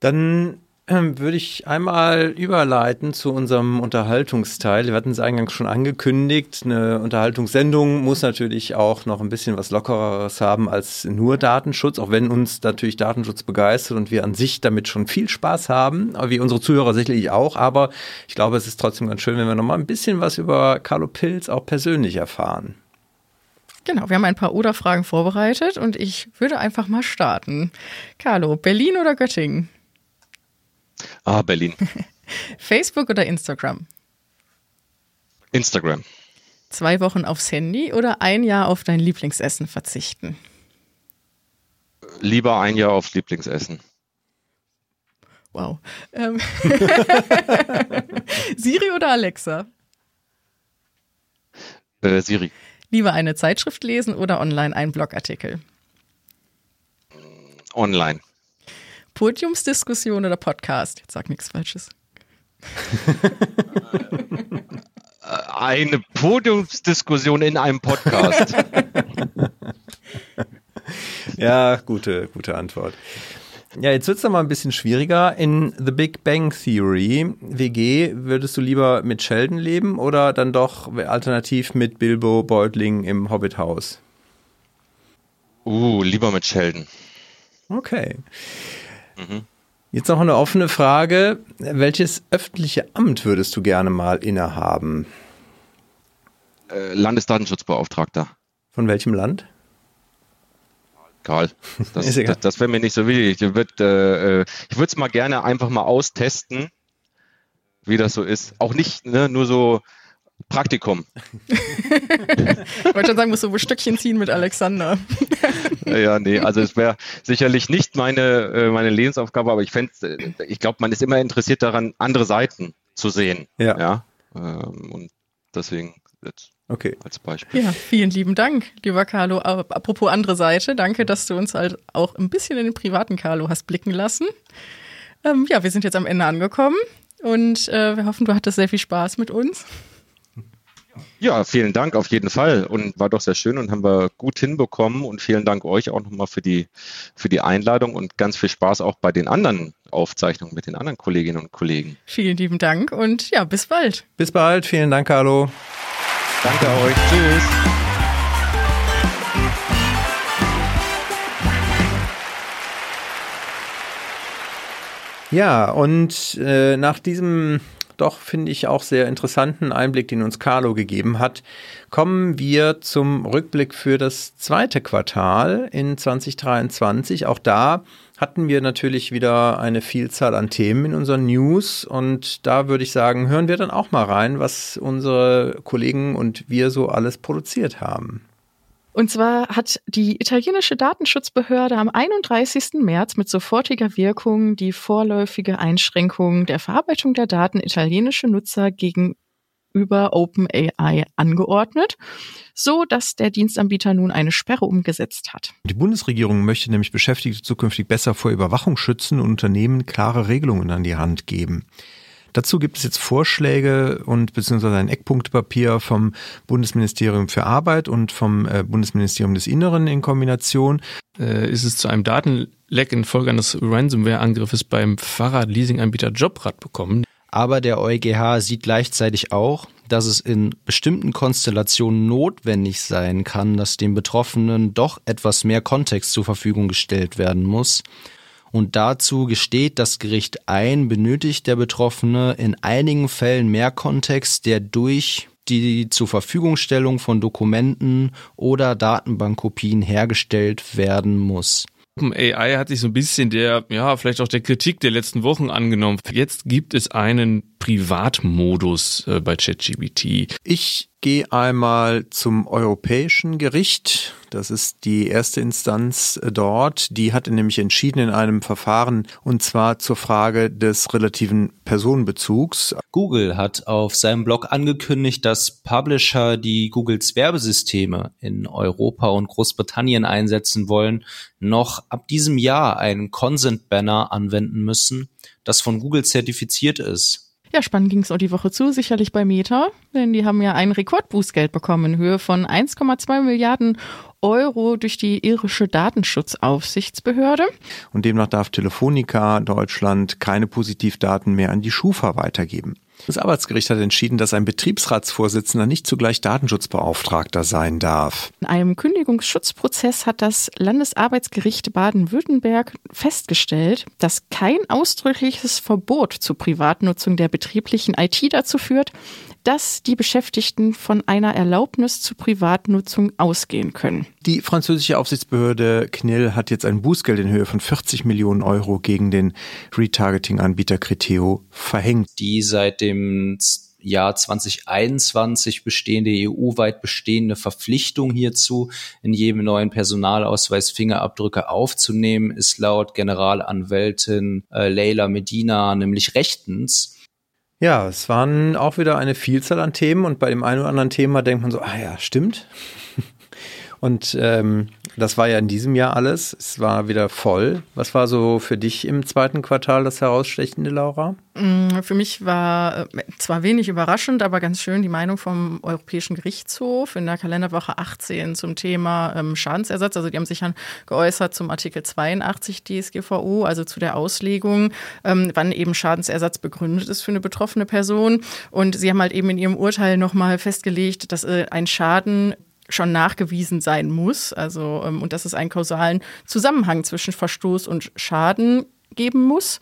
Dann würde ich einmal überleiten zu unserem Unterhaltungsteil. Wir hatten es eingangs schon angekündigt. Eine Unterhaltungssendung muss natürlich auch noch ein bisschen was Lockereres haben als nur Datenschutz, auch wenn uns natürlich Datenschutz begeistert und wir an sich damit schon viel Spaß haben, wie unsere Zuhörer sicherlich auch. Aber ich glaube, es ist trotzdem ganz schön, wenn wir noch mal ein bisschen was über Carlo Pilz auch persönlich erfahren. Genau, wir haben ein paar Oder-Fragen vorbereitet und ich würde einfach mal starten. Carlo, Berlin oder Göttingen? Ah, Berlin. *laughs* Facebook oder Instagram? Instagram. Zwei Wochen aufs Handy oder ein Jahr auf dein Lieblingsessen verzichten? Lieber ein Jahr aufs Lieblingsessen. Wow. Ähm *laughs* Siri oder Alexa? Äh, Siri. Lieber eine Zeitschrift lesen oder online einen Blogartikel? Online. Podiumsdiskussion oder Podcast? Jetzt sag nichts Falsches. *laughs* Eine Podiumsdiskussion in einem Podcast. *laughs* ja, gute, gute Antwort. Ja, jetzt wird es mal ein bisschen schwieriger. In The Big Bang Theory, WG, würdest du lieber mit Sheldon leben oder dann doch alternativ mit Bilbo Beutling im Hobbithaus? Uh, lieber mit Sheldon. Okay. Jetzt noch eine offene Frage. Welches öffentliche Amt würdest du gerne mal innehaben? Äh, Landesdatenschutzbeauftragter. Von welchem Land? Karl, *laughs* das, das, das wäre mir nicht so wichtig. Ich würde äh, ich es mal gerne einfach mal austesten, wie das so ist. Auch nicht ne, nur so Praktikum. ich wollte schon sagen, musst du ein Stückchen ziehen mit Alexander. ja, nee, also es wäre sicherlich nicht meine, äh, meine Lebensaufgabe, aber ich fände, äh, ich glaube, man ist immer interessiert daran, andere Seiten zu sehen. Ja. ja? Ähm, und deswegen jetzt okay. als Beispiel. Ja, vielen lieben Dank, lieber Carlo. Apropos andere Seite, danke, dass du uns halt auch ein bisschen in den privaten Carlo hast blicken lassen. Ähm, ja, wir sind jetzt am Ende angekommen und äh, wir hoffen, du hattest sehr viel Spaß mit uns. Ja, vielen Dank auf jeden Fall und war doch sehr schön und haben wir gut hinbekommen und vielen Dank euch auch nochmal für die, für die Einladung und ganz viel Spaß auch bei den anderen Aufzeichnungen mit den anderen Kolleginnen und Kollegen. Vielen lieben Dank und ja, bis bald. Bis bald, vielen Dank, Carlo. Danke euch, tschüss. Ja, und äh, nach diesem doch, finde ich, auch sehr interessanten Einblick, den uns Carlo gegeben hat, kommen wir zum Rückblick für das zweite Quartal in 2023. Auch da hatten wir natürlich wieder eine Vielzahl an Themen in unseren News und da würde ich sagen, hören wir dann auch mal rein, was unsere Kollegen und wir so alles produziert haben. Und zwar hat die italienische Datenschutzbehörde am 31. März mit sofortiger Wirkung die vorläufige Einschränkung der Verarbeitung der Daten italienischer Nutzer gegenüber OpenAI angeordnet, so dass der Dienstanbieter nun eine Sperre umgesetzt hat. Die Bundesregierung möchte nämlich Beschäftigte zukünftig besser vor Überwachung schützen und Unternehmen klare Regelungen an die Hand geben. Dazu gibt es jetzt Vorschläge und beziehungsweise ein Eckpunktpapier vom Bundesministerium für Arbeit und vom äh, Bundesministerium des Inneren in Kombination. Äh, ist es zu einem Datenleck infolge eines Ransomware-Angriffes beim Fahrradleasinganbieter Jobrad bekommen. Aber der EuGH sieht gleichzeitig auch, dass es in bestimmten Konstellationen notwendig sein kann, dass dem Betroffenen doch etwas mehr Kontext zur Verfügung gestellt werden muss und dazu gesteht das Gericht ein, benötigt der Betroffene in einigen Fällen mehr Kontext, der durch die zur Verfügungstellung von Dokumenten oder Datenbankkopien hergestellt werden muss. OpenAI hat sich so ein bisschen der, ja, vielleicht auch der Kritik der letzten Wochen angenommen. Jetzt gibt es einen Privatmodus äh, bei ChatGPT. Ich gehe einmal zum Europäischen Gericht. Das ist die erste Instanz äh, dort. Die hatte nämlich entschieden in einem Verfahren und zwar zur Frage des relativen Personenbezugs. Google hat auf seinem Blog angekündigt, dass Publisher, die Googles Werbesysteme in Europa und Großbritannien einsetzen wollen, noch ab diesem Jahr einen Consent Banner anwenden müssen, das von Google zertifiziert ist. Ja, spannend ging es auch die Woche zu, sicherlich bei Meta, denn die haben ja ein Rekordbußgeld bekommen in Höhe von 1,2 Milliarden Euro durch die irische Datenschutzaufsichtsbehörde. Und demnach darf Telefonica Deutschland keine Positivdaten mehr an die Schufa weitergeben. Das Arbeitsgericht hat entschieden, dass ein Betriebsratsvorsitzender nicht zugleich Datenschutzbeauftragter sein darf. In einem Kündigungsschutzprozess hat das Landesarbeitsgericht Baden-Württemberg festgestellt, dass kein ausdrückliches Verbot zur Privatnutzung der betrieblichen IT dazu führt, dass die Beschäftigten von einer Erlaubnis zur Privatnutzung ausgehen können. Die französische Aufsichtsbehörde CNIL hat jetzt ein Bußgeld in Höhe von 40 Millionen Euro gegen den Retargeting-Anbieter Criteo verhängt. Die seit dem Jahr 2021 bestehende EU-weit bestehende Verpflichtung hierzu, in jedem neuen Personalausweis Fingerabdrücke aufzunehmen, ist laut Generalanwältin äh, Leila Medina nämlich rechtens. Ja, es waren auch wieder eine Vielzahl an Themen und bei dem einen oder anderen Thema denkt man so, ah ja, stimmt. *laughs* Und ähm, das war ja in diesem Jahr alles. Es war wieder voll. Was war so für dich im zweiten Quartal das herausstechende, Laura? Mm, für mich war äh, zwar wenig überraschend, aber ganz schön die Meinung vom Europäischen Gerichtshof in der Kalenderwoche 18 zum Thema ähm, Schadensersatz. Also die haben sich dann geäußert zum Artikel 82 DSGVO, also zu der Auslegung, ähm, wann eben Schadensersatz begründet ist für eine betroffene Person. Und sie haben halt eben in ihrem Urteil nochmal festgelegt, dass äh, ein Schaden schon nachgewiesen sein muss. Also, ähm, und dass es einen kausalen Zusammenhang zwischen Verstoß und Schaden geben muss.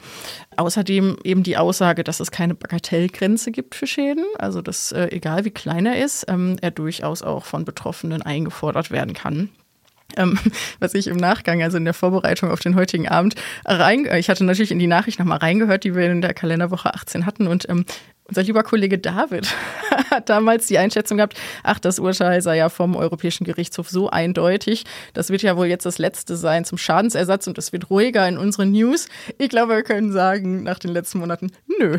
Außerdem eben die Aussage, dass es keine Bagatellgrenze gibt für Schäden, also dass äh, egal wie klein er ist, ähm, er durchaus auch von Betroffenen eingefordert werden kann. Ähm, *laughs* was ich im Nachgang, also in der Vorbereitung auf den heutigen Abend, rein, ich hatte natürlich in die Nachricht nochmal reingehört, die wir in der Kalenderwoche 18 hatten und ähm, unser lieber Kollege David *laughs* hat damals die Einschätzung gehabt, ach, das Urteil sei ja vom Europäischen Gerichtshof so eindeutig. Das wird ja wohl jetzt das letzte sein zum Schadensersatz und es wird ruhiger in unseren News. Ich glaube, wir können sagen, nach den letzten Monaten, nö.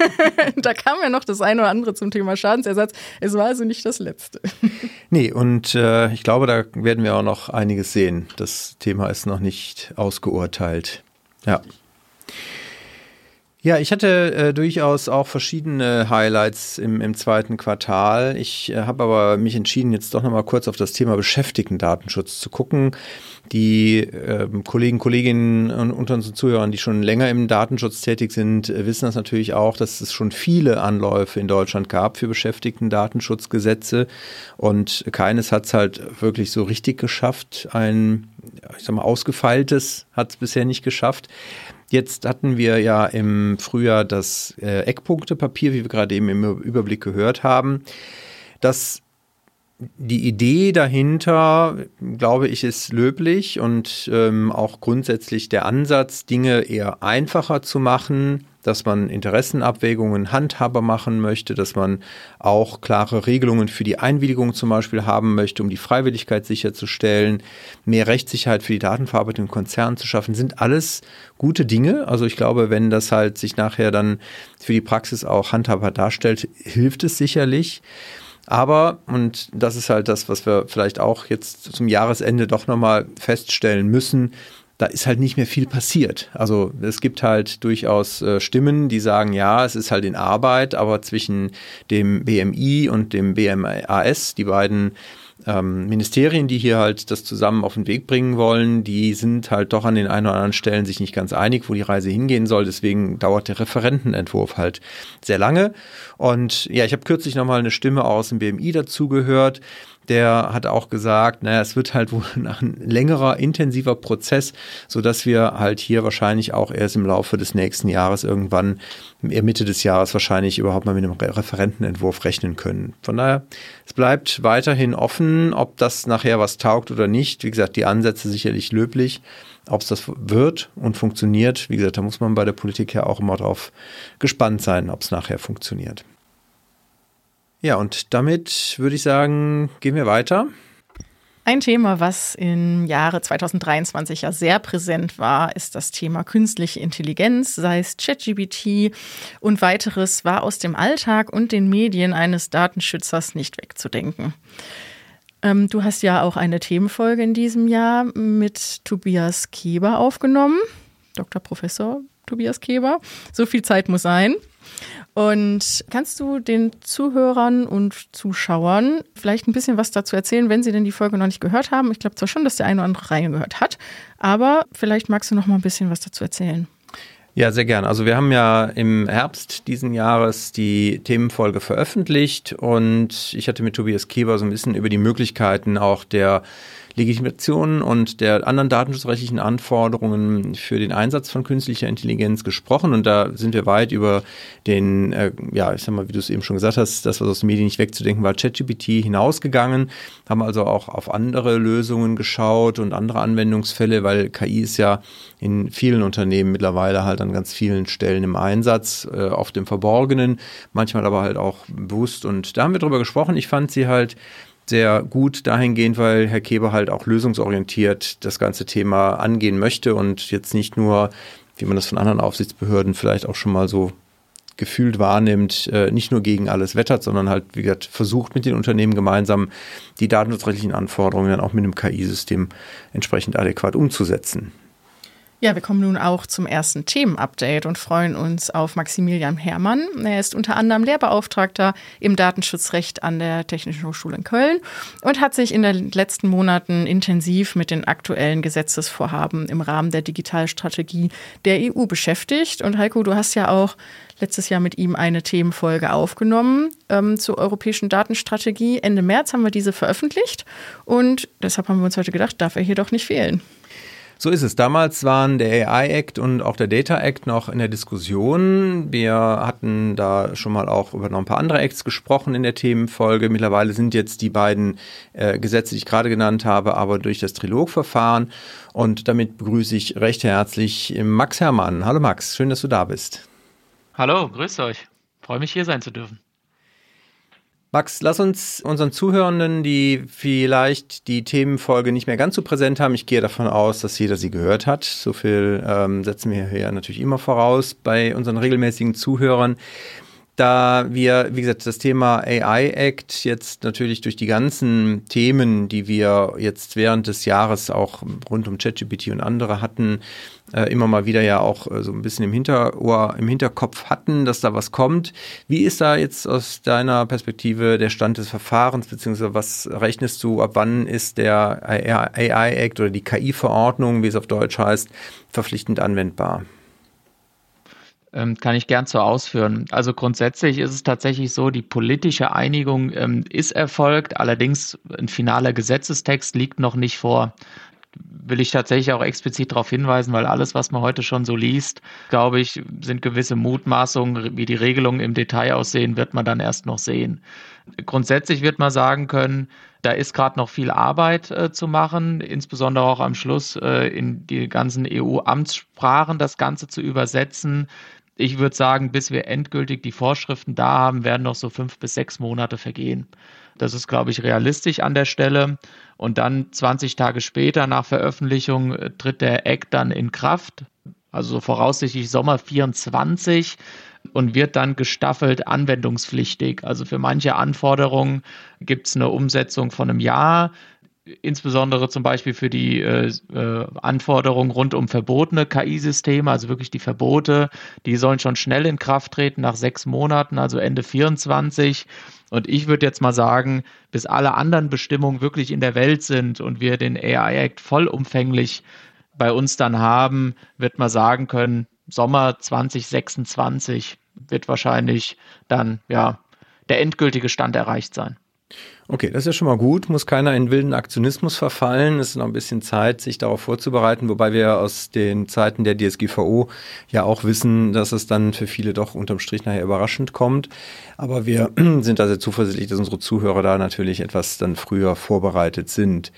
*laughs* da kam ja noch das eine oder andere zum Thema Schadensersatz. Es war also nicht das letzte. *laughs* nee, und äh, ich glaube, da werden wir auch noch einiges sehen. Das Thema ist noch nicht ausgeurteilt. Ja. Ja, ich hatte äh, durchaus auch verschiedene Highlights im, im zweiten Quartal. Ich äh, habe aber mich entschieden, jetzt doch nochmal kurz auf das Thema Beschäftigten-Datenschutz zu gucken. Die äh, Kollegen, Kolleginnen und unter unseren Zuhörern, die schon länger im Datenschutz tätig sind, äh, wissen das natürlich auch, dass es schon viele Anläufe in Deutschland gab für Beschäftigten-Datenschutzgesetze und keines hat es halt wirklich so richtig geschafft. Ein, ich sag mal, ausgefeiltes hat es bisher nicht geschafft. Jetzt hatten wir ja im Frühjahr das äh, Eckpunktepapier, wie wir gerade eben im Überblick gehört haben. Das die Idee dahinter, glaube ich, ist löblich und ähm, auch grundsätzlich der Ansatz, Dinge eher einfacher zu machen, dass man Interessenabwägungen handhaber machen möchte, dass man auch klare Regelungen für die Einwilligung zum Beispiel haben möchte, um die Freiwilligkeit sicherzustellen, mehr Rechtssicherheit für die Datenverarbeitung in Konzernen zu schaffen, sind alles gute Dinge. Also ich glaube, wenn das halt sich nachher dann für die Praxis auch handhabbar darstellt, hilft es sicherlich. Aber, und das ist halt das, was wir vielleicht auch jetzt zum Jahresende doch nochmal feststellen müssen, da ist halt nicht mehr viel passiert. Also es gibt halt durchaus äh, Stimmen, die sagen, ja, es ist halt in Arbeit, aber zwischen dem BMI und dem BMAS, die beiden ähm, Ministerien, die hier halt das zusammen auf den Weg bringen wollen, die sind halt doch an den ein oder anderen Stellen sich nicht ganz einig, wo die Reise hingehen soll. Deswegen dauert der Referentenentwurf halt sehr lange. Und ja, ich habe kürzlich nochmal eine Stimme aus dem BMI dazu gehört der hat auch gesagt, naja, es wird halt wohl *laughs* nach ein längerer, intensiver Prozess, so dass wir halt hier wahrscheinlich auch erst im Laufe des nächsten Jahres irgendwann, Mitte des Jahres wahrscheinlich überhaupt mal mit einem Referentenentwurf rechnen können. Von daher, es bleibt weiterhin offen, ob das nachher was taugt oder nicht. Wie gesagt, die Ansätze sicherlich löblich. Ob es das wird und funktioniert, wie gesagt, da muss man bei der Politik ja auch immer drauf gespannt sein, ob es nachher funktioniert. Ja, und damit würde ich sagen, gehen wir weiter. Ein Thema, was im Jahre 2023 ja sehr präsent war, ist das Thema künstliche Intelligenz, sei es ChatGPT und weiteres, war aus dem Alltag und den Medien eines Datenschützers nicht wegzudenken. Ähm, du hast ja auch eine Themenfolge in diesem Jahr mit Tobias Keber aufgenommen, Dr. Professor Tobias Keber. So viel Zeit muss sein. Und kannst du den Zuhörern und Zuschauern vielleicht ein bisschen was dazu erzählen, wenn sie denn die Folge noch nicht gehört haben? Ich glaube zwar schon, dass der eine oder andere reingehört hat, aber vielleicht magst du noch mal ein bisschen was dazu erzählen. Ja, sehr gern. Also wir haben ja im Herbst diesen Jahres die Themenfolge veröffentlicht und ich hatte mit Tobias Keber so ein bisschen über die Möglichkeiten auch der Legitimation und der anderen datenschutzrechtlichen Anforderungen für den Einsatz von künstlicher Intelligenz gesprochen. Und da sind wir weit über den, äh, ja, ich sag mal, wie du es eben schon gesagt hast, das, was aus den Medien nicht wegzudenken war, ChatGPT hinausgegangen, haben also auch auf andere Lösungen geschaut und andere Anwendungsfälle, weil KI ist ja in vielen Unternehmen mittlerweile halt an ganz vielen Stellen im Einsatz, äh, oft im Verborgenen, manchmal aber halt auch bewusst. Und da haben wir drüber gesprochen. Ich fand sie halt sehr gut dahingehend, weil Herr Keber halt auch lösungsorientiert das ganze Thema angehen möchte und jetzt nicht nur, wie man das von anderen Aufsichtsbehörden vielleicht auch schon mal so gefühlt wahrnimmt, äh, nicht nur gegen alles wettert, sondern halt, wie gesagt, versucht mit den Unternehmen gemeinsam die datenschutzrechtlichen Anforderungen dann auch mit einem KI-System entsprechend adäquat umzusetzen. Ja, wir kommen nun auch zum ersten Themenupdate und freuen uns auf Maximilian Herrmann. Er ist unter anderem Lehrbeauftragter im Datenschutzrecht an der Technischen Hochschule in Köln und hat sich in den letzten Monaten intensiv mit den aktuellen Gesetzesvorhaben im Rahmen der Digitalstrategie der EU beschäftigt. Und Heiko, du hast ja auch letztes Jahr mit ihm eine Themenfolge aufgenommen ähm, zur europäischen Datenstrategie. Ende März haben wir diese veröffentlicht und deshalb haben wir uns heute gedacht, darf er hier doch nicht fehlen. So ist es. Damals waren der AI Act und auch der Data Act noch in der Diskussion. Wir hatten da schon mal auch über noch ein paar andere Acts gesprochen in der Themenfolge. Mittlerweile sind jetzt die beiden äh, Gesetze, die ich gerade genannt habe, aber durch das Trilogverfahren. Und damit begrüße ich recht herzlich Max Herrmann. Hallo Max, schön, dass du da bist. Hallo, grüß euch. Freue mich hier sein zu dürfen. Max, lass uns unseren Zuhörenden, die vielleicht die Themenfolge nicht mehr ganz so präsent haben, ich gehe davon aus, dass jeder sie gehört hat. So viel ähm, setzen wir hier natürlich immer voraus bei unseren regelmäßigen Zuhörern da wir, wie gesagt, das Thema AI Act jetzt natürlich durch die ganzen Themen, die wir jetzt während des Jahres auch rund um ChatGPT und andere hatten, äh, immer mal wieder ja auch äh, so ein bisschen im Hinterohr, im Hinterkopf hatten, dass da was kommt. Wie ist da jetzt aus deiner Perspektive der Stand des Verfahrens, beziehungsweise was rechnest du, ab wann ist der AI Act oder die KI-Verordnung, wie es auf Deutsch heißt, verpflichtend anwendbar? Ähm, kann ich gern so ausführen. Also grundsätzlich ist es tatsächlich so, die politische Einigung ähm, ist erfolgt, allerdings ein finaler Gesetzestext liegt noch nicht vor. Will ich tatsächlich auch explizit darauf hinweisen, weil alles, was man heute schon so liest, glaube ich, sind gewisse Mutmaßungen, wie die Regelungen im Detail aussehen, wird man dann erst noch sehen. Grundsätzlich wird man sagen können, da ist gerade noch viel Arbeit äh, zu machen, insbesondere auch am Schluss äh, in die ganzen EU-Amtssprachen das Ganze zu übersetzen ich würde sagen, bis wir endgültig die Vorschriften da haben, werden noch so fünf bis sechs Monate vergehen. Das ist, glaube ich, realistisch an der Stelle. Und dann 20 Tage später nach Veröffentlichung äh, tritt der Act dann in Kraft, also voraussichtlich Sommer 24 und wird dann gestaffelt anwendungspflichtig. Also für manche Anforderungen gibt es eine Umsetzung von einem Jahr, insbesondere zum Beispiel für die äh, äh, Anforderungen rund um verbotene KI-Systeme, also wirklich die Verbote, die sollen schon schnell in Kraft treten nach sechs Monaten, also Ende 24. Und ich würde jetzt mal sagen, bis alle anderen Bestimmungen wirklich in der Welt sind und wir den AI Act vollumfänglich bei uns dann haben, wird man sagen können, Sommer 2026 wird wahrscheinlich dann ja der endgültige Stand erreicht sein. Okay, das ist ja schon mal gut. Muss keiner in wilden Aktionismus verfallen. Es ist noch ein bisschen Zeit, sich darauf vorzubereiten, wobei wir aus den Zeiten der DSGVO ja auch wissen, dass es dann für viele doch unterm Strich nachher überraschend kommt. Aber wir *clears throat* sind da sehr zuversichtlich, dass unsere Zuhörer da natürlich etwas dann früher vorbereitet sind.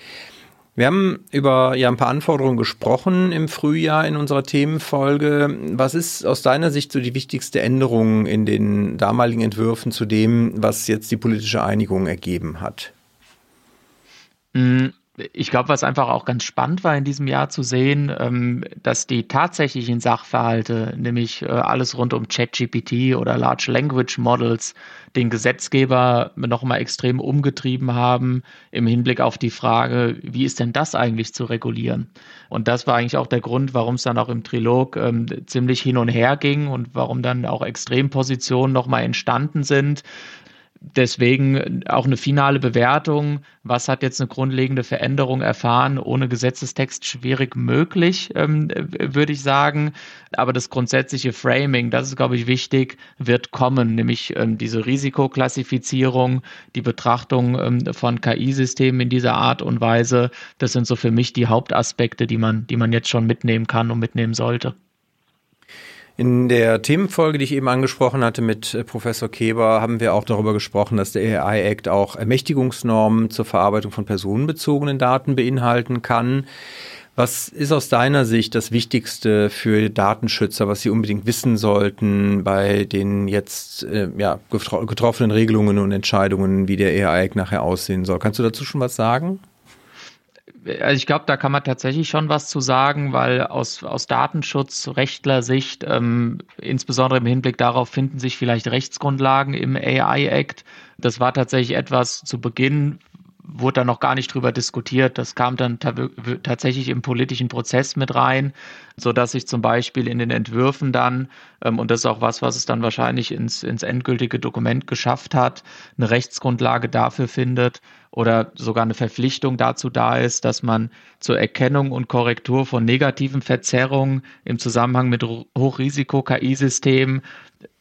Wir haben über ja ein paar Anforderungen gesprochen im Frühjahr in unserer Themenfolge. Was ist aus deiner Sicht so die wichtigste Änderung in den damaligen Entwürfen zu dem, was jetzt die politische Einigung ergeben hat? Ich glaube, was einfach auch ganz spannend war in diesem Jahr zu sehen, ähm, dass die tatsächlichen Sachverhalte, nämlich äh, alles rund um ChatGPT oder Large Language Models, den Gesetzgeber nochmal extrem umgetrieben haben im Hinblick auf die Frage, wie ist denn das eigentlich zu regulieren? Und das war eigentlich auch der Grund, warum es dann auch im Trilog ähm, ziemlich hin und her ging und warum dann auch Extrempositionen nochmal entstanden sind deswegen auch eine finale Bewertung. Was hat jetzt eine grundlegende Veränderung erfahren? Ohne Gesetzestext schwierig möglich, ähm, würde ich sagen. Aber das grundsätzliche Framing, das ist, glaube ich, wichtig, wird kommen, nämlich ähm, diese Risikoklassifizierung, die Betrachtung ähm, von KI-Systemen in dieser Art und Weise. Das sind so für mich die Hauptaspekte, die man, die man jetzt schon mitnehmen kann und mitnehmen sollte. In der Themenfolge, die ich eben angesprochen hatte mit äh, Professor Keber, haben wir auch darüber gesprochen, dass der AI Act auch Ermächtigungsnormen zur Verarbeitung von personenbezogenen Daten beinhalten kann. Was ist aus deiner Sicht das Wichtigste für Datenschützer, was sie unbedingt wissen sollten bei den jetzt äh, ja, getroffenen Regelungen und Entscheidungen, wie der AI Act nachher aussehen soll? Kannst du dazu schon was sagen? Also ich glaube, da kann man tatsächlich schon was zu sagen, weil aus, aus Datenschutzrechtler-Sicht, ähm, insbesondere im Hinblick darauf, finden sich vielleicht Rechtsgrundlagen im AI-Act. Das war tatsächlich etwas zu Beginn, wurde da noch gar nicht drüber diskutiert. Das kam dann tatsächlich im politischen Prozess mit rein, so dass sich zum Beispiel in den Entwürfen dann, ähm, und das ist auch was, was es dann wahrscheinlich ins, ins endgültige Dokument geschafft hat, eine Rechtsgrundlage dafür findet oder sogar eine Verpflichtung dazu da ist, dass man zur Erkennung und Korrektur von negativen Verzerrungen im Zusammenhang mit Hochrisiko-KI-Systemen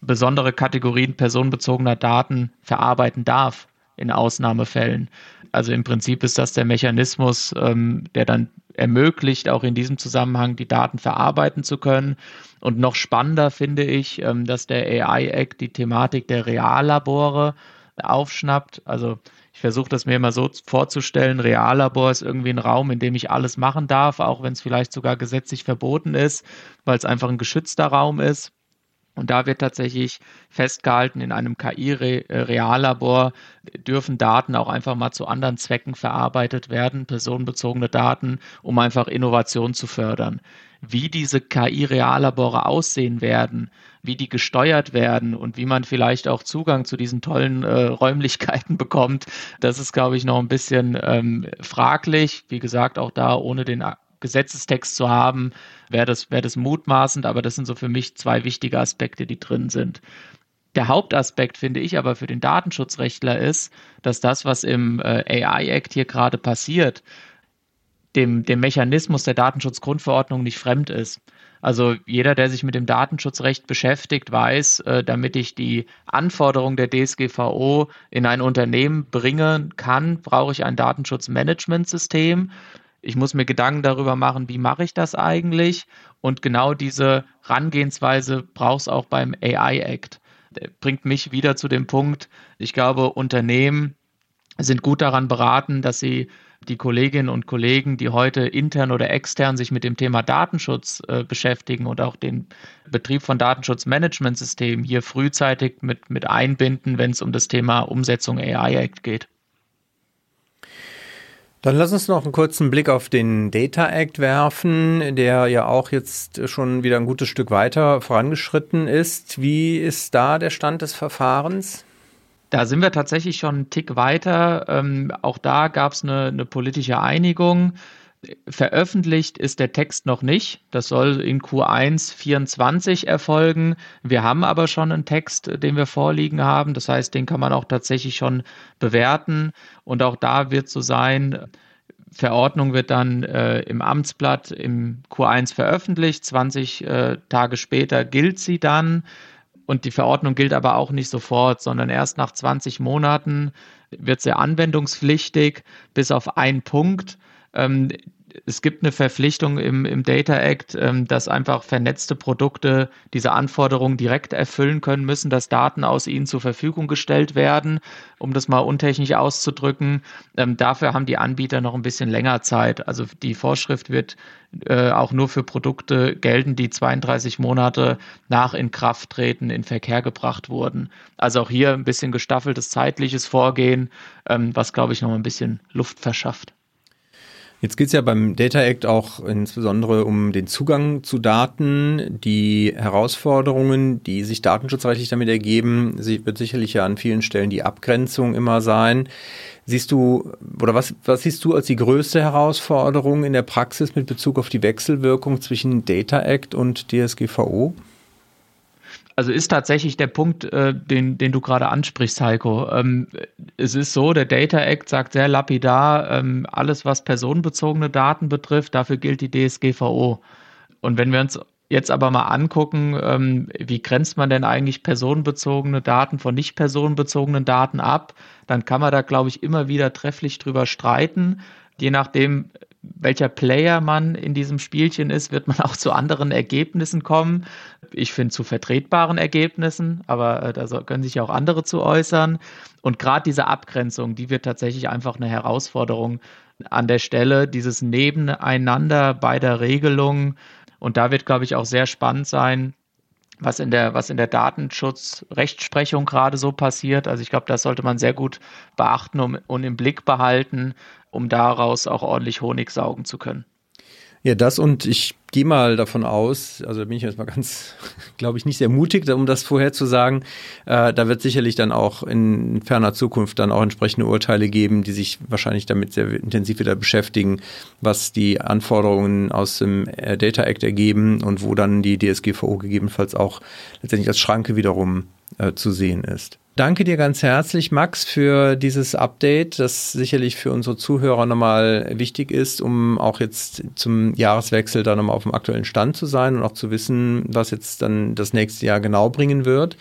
besondere Kategorien personenbezogener Daten verarbeiten darf in Ausnahmefällen. Also im Prinzip ist das der Mechanismus, ähm, der dann ermöglicht, auch in diesem Zusammenhang die Daten verarbeiten zu können. Und noch spannender finde ich, ähm, dass der AI Act die Thematik der Reallabore aufschnappt. Also ich versuche das mir immer so vorzustellen, Reallabor ist irgendwie ein Raum, in dem ich alles machen darf, auch wenn es vielleicht sogar gesetzlich verboten ist, weil es einfach ein geschützter Raum ist. Und da wird tatsächlich festgehalten, in einem KI-Reallabor dürfen Daten auch einfach mal zu anderen Zwecken verarbeitet werden, personenbezogene Daten, um einfach Innovation zu fördern. Wie diese KI-Reallabore aussehen werden, wie die gesteuert werden und wie man vielleicht auch Zugang zu diesen tollen äh, Räumlichkeiten *laughs* bekommt, das ist, glaube ich, noch ein bisschen ähm, fraglich. Wie gesagt, auch da ohne den Gesetzestext zu haben, wäre das, wäre das mutmaßend, aber das sind so für mich zwei wichtige Aspekte, die drin sind. Der Hauptaspekt, finde ich, aber für den Datenschutzrechtler ist, dass das, was im äh, AI-Act hier gerade passiert, dem, dem Mechanismus der Datenschutzgrundverordnung nicht fremd ist. Also jeder, der sich mit dem Datenschutzrecht beschäftigt, weiß, äh, damit ich die Anforderungen der DSGVO in ein Unternehmen bringen kann, brauche ich ein Datenschutzmanagementsystem. Ich muss mir Gedanken darüber machen, wie mache ich das eigentlich? Und genau diese Herangehensweise braucht es auch beim AI Act. Der bringt mich wieder zu dem Punkt, ich glaube, Unternehmen sind gut daran beraten, dass sie die Kolleginnen und Kollegen, die heute intern oder extern sich mit dem Thema Datenschutz äh, beschäftigen und auch den Betrieb von Datenschutzmanagementsystemen hier frühzeitig mit, mit einbinden, wenn es um das Thema Umsetzung AI Act geht. Dann lass uns noch einen kurzen Blick auf den Data Act werfen, der ja auch jetzt schon wieder ein gutes Stück weiter vorangeschritten ist. Wie ist da der Stand des Verfahrens? Da sind wir tatsächlich schon einen Tick weiter. Ähm, auch da gab es eine, eine politische Einigung. Veröffentlicht ist der Text noch nicht. Das soll in Q1 24 erfolgen. Wir haben aber schon einen Text, den wir vorliegen haben. Das heißt, den kann man auch tatsächlich schon bewerten. Und auch da wird so sein, Verordnung wird dann äh, im Amtsblatt im Q1 veröffentlicht. 20 äh, Tage später gilt sie dann. Und die Verordnung gilt aber auch nicht sofort, sondern erst nach 20 Monaten wird sie anwendungspflichtig, bis auf einen Punkt. Ähm, es gibt eine Verpflichtung im, im Data Act, ähm, dass einfach vernetzte Produkte diese Anforderungen direkt erfüllen können müssen, dass Daten aus ihnen zur Verfügung gestellt werden, um das mal untechnisch auszudrücken. Ähm, dafür haben die Anbieter noch ein bisschen länger Zeit. Also die Vorschrift wird äh, auch nur für Produkte gelten, die 32 Monate nach Inkrafttreten in Verkehr gebracht wurden. Also auch hier ein bisschen gestaffeltes zeitliches Vorgehen, ähm, was glaube ich noch ein bisschen Luft verschafft. Jetzt geht es ja beim Data Act auch insbesondere um den Zugang zu Daten, die Herausforderungen, die sich datenschutzrechtlich damit ergeben, wird sicherlich ja an vielen Stellen die Abgrenzung immer sein. Siehst du, oder was, was siehst du als die größte Herausforderung in der Praxis mit Bezug auf die Wechselwirkung zwischen Data Act und DSGVO? Also ist tatsächlich der Punkt, äh, den, den du gerade ansprichst, Heiko. Ähm, es ist so, der Data Act sagt sehr lapidar, ähm, alles, was personenbezogene Daten betrifft, dafür gilt die DSGVO. Und wenn wir uns jetzt aber mal angucken, ähm, wie grenzt man denn eigentlich personenbezogene Daten von nicht personenbezogenen Daten ab, dann kann man da, glaube ich, immer wieder trefflich drüber streiten. Je nachdem, welcher Player man in diesem Spielchen ist, wird man *laughs* auch zu anderen Ergebnissen kommen. Ich finde zu vertretbaren Ergebnissen, aber äh, da können sich auch andere zu äußern. Und gerade diese Abgrenzung, die wird tatsächlich einfach eine Herausforderung an der Stelle, dieses Nebeneinander beider Regelungen. Und da wird, glaube ich, auch sehr spannend sein, was in der, was in der Datenschutzrechtsprechung gerade so passiert. Also ich glaube, das sollte man sehr gut beachten und im Blick behalten, um daraus auch ordentlich Honig saugen zu können. Ja, das und ich gehe mal davon aus, also da bin ich jetzt mal ganz, *laughs* glaube ich, nicht sehr mutig, um das vorher zu sagen. Äh, da wird sicherlich dann auch in ferner Zukunft dann auch entsprechende Urteile geben, die sich wahrscheinlich damit sehr intensiv wieder beschäftigen, was die Anforderungen aus dem äh, Data Act ergeben und wo dann die DSGVO gegebenenfalls auch letztendlich als Schranke wiederum äh, zu sehen ist. Danke dir ganz herzlich, Max, für dieses Update, das sicherlich für unsere Zuhörer nochmal wichtig ist, um auch jetzt zum Jahreswechsel da nochmal auf dem aktuellen Stand zu sein und auch zu wissen, was jetzt dann das nächste Jahr genau bringen wird.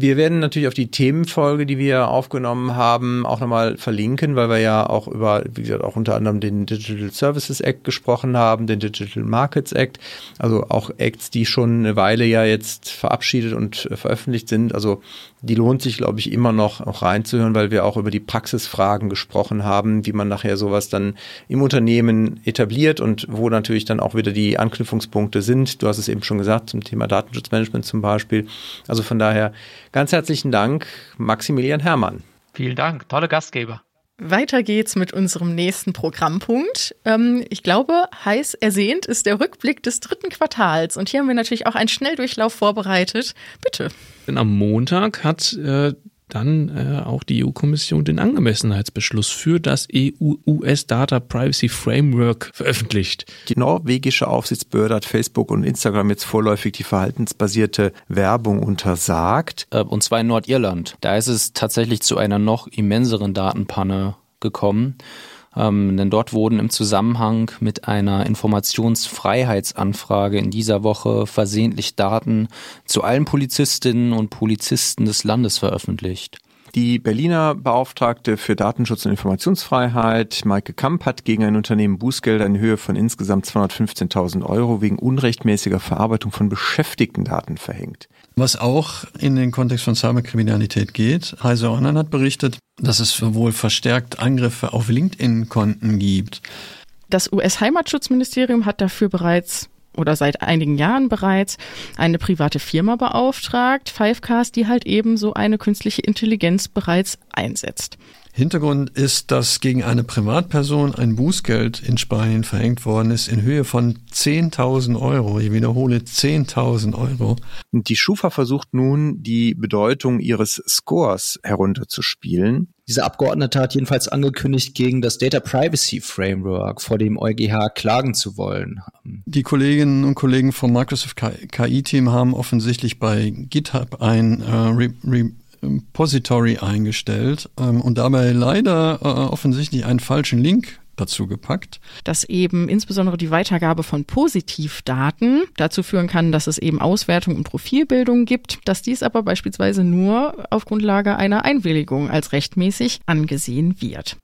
Wir werden natürlich auf die Themenfolge, die wir aufgenommen haben, auch nochmal verlinken, weil wir ja auch über, wie gesagt, auch unter anderem den Digital Services Act gesprochen haben, den Digital Markets Act, also auch Acts, die schon eine Weile ja jetzt verabschiedet und veröffentlicht sind. Also die lohnt sich, glaube ich, immer noch auch reinzuhören, weil wir auch über die Praxisfragen gesprochen haben, wie man nachher sowas dann im Unternehmen etabliert und wo natürlich dann auch wieder die Anknüpfungspunkte sind. Du hast es eben schon gesagt, zum Thema Datenschutzmanagement zum Beispiel. Also von daher ganz herzlichen Dank, Maximilian Herrmann. Vielen Dank, tolle Gastgeber. Weiter geht's mit unserem nächsten Programmpunkt. Ähm, ich glaube, heiß ersehnt ist der Rückblick des dritten Quartals. Und hier haben wir natürlich auch einen Schnelldurchlauf vorbereitet. Bitte. Denn am Montag hat äh, dann äh, auch die EU-Kommission den Angemessenheitsbeschluss für das EU-US Data Privacy Framework veröffentlicht. Die norwegische Aufsichtsbehörde hat Facebook und Instagram jetzt vorläufig die verhaltensbasierte Werbung untersagt. Äh, und zwar in Nordirland. Da ist es tatsächlich zu einer noch immenseren Datenpanne gekommen. Ähm, denn dort wurden im Zusammenhang mit einer Informationsfreiheitsanfrage in dieser Woche versehentlich Daten zu allen Polizistinnen und Polizisten des Landes veröffentlicht. Die Berliner Beauftragte für Datenschutz und Informationsfreiheit, Maike Kamp, hat gegen ein Unternehmen Bußgelder in Höhe von insgesamt 215.000 Euro wegen unrechtmäßiger Verarbeitung von Beschäftigtendaten verhängt. Was auch in den Kontext von Cyberkriminalität geht. Heise Online hat berichtet, dass es wohl verstärkt Angriffe auf LinkedIn-Konten gibt. Das US-Heimatschutzministerium hat dafür bereits oder seit einigen Jahren bereits eine private Firma beauftragt, Fivecast, die halt eben so eine künstliche Intelligenz bereits einsetzt. Hintergrund ist, dass gegen eine Privatperson ein Bußgeld in Spanien verhängt worden ist in Höhe von 10.000 Euro. Ich wiederhole 10.000 Euro. Die Schufa versucht nun, die Bedeutung ihres Scores herunterzuspielen. Dieser Abgeordnete hat jedenfalls angekündigt, gegen das Data Privacy Framework vor dem EuGH klagen zu wollen. Die Kolleginnen und Kollegen vom Microsoft KI-Team haben offensichtlich bei GitHub ein äh, Re Re Repository eingestellt ähm, und dabei leider äh, offensichtlich einen falschen Link dazu gepackt. Dass eben insbesondere die Weitergabe von Positivdaten dazu führen kann, dass es eben Auswertung und Profilbildung gibt, dass dies aber beispielsweise nur auf Grundlage einer Einwilligung als rechtmäßig angesehen wird.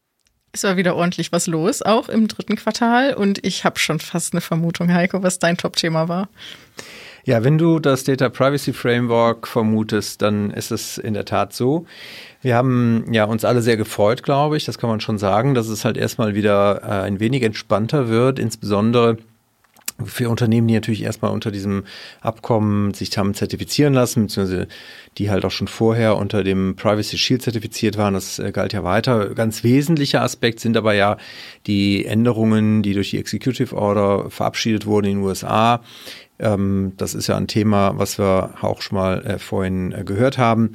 Es war wieder ordentlich was los, auch im dritten Quartal. Und ich habe schon fast eine Vermutung, Heiko, was dein Top-Thema war. Ja, wenn du das Data Privacy Framework vermutest, dann ist es in der Tat so. Wir haben ja uns alle sehr gefreut, glaube ich, das kann man schon sagen, dass es halt erstmal wieder äh, ein wenig entspannter wird, insbesondere für Unternehmen, die natürlich erstmal unter diesem Abkommen sich haben zertifizieren lassen, beziehungsweise die halt auch schon vorher unter dem Privacy Shield zertifiziert waren. Das äh, galt ja weiter. Ganz wesentlicher Aspekt sind aber ja die Änderungen, die durch die Executive Order verabschiedet wurden in den USA ähm, das ist ja ein Thema, was wir auch schon mal äh, vorhin äh, gehört haben.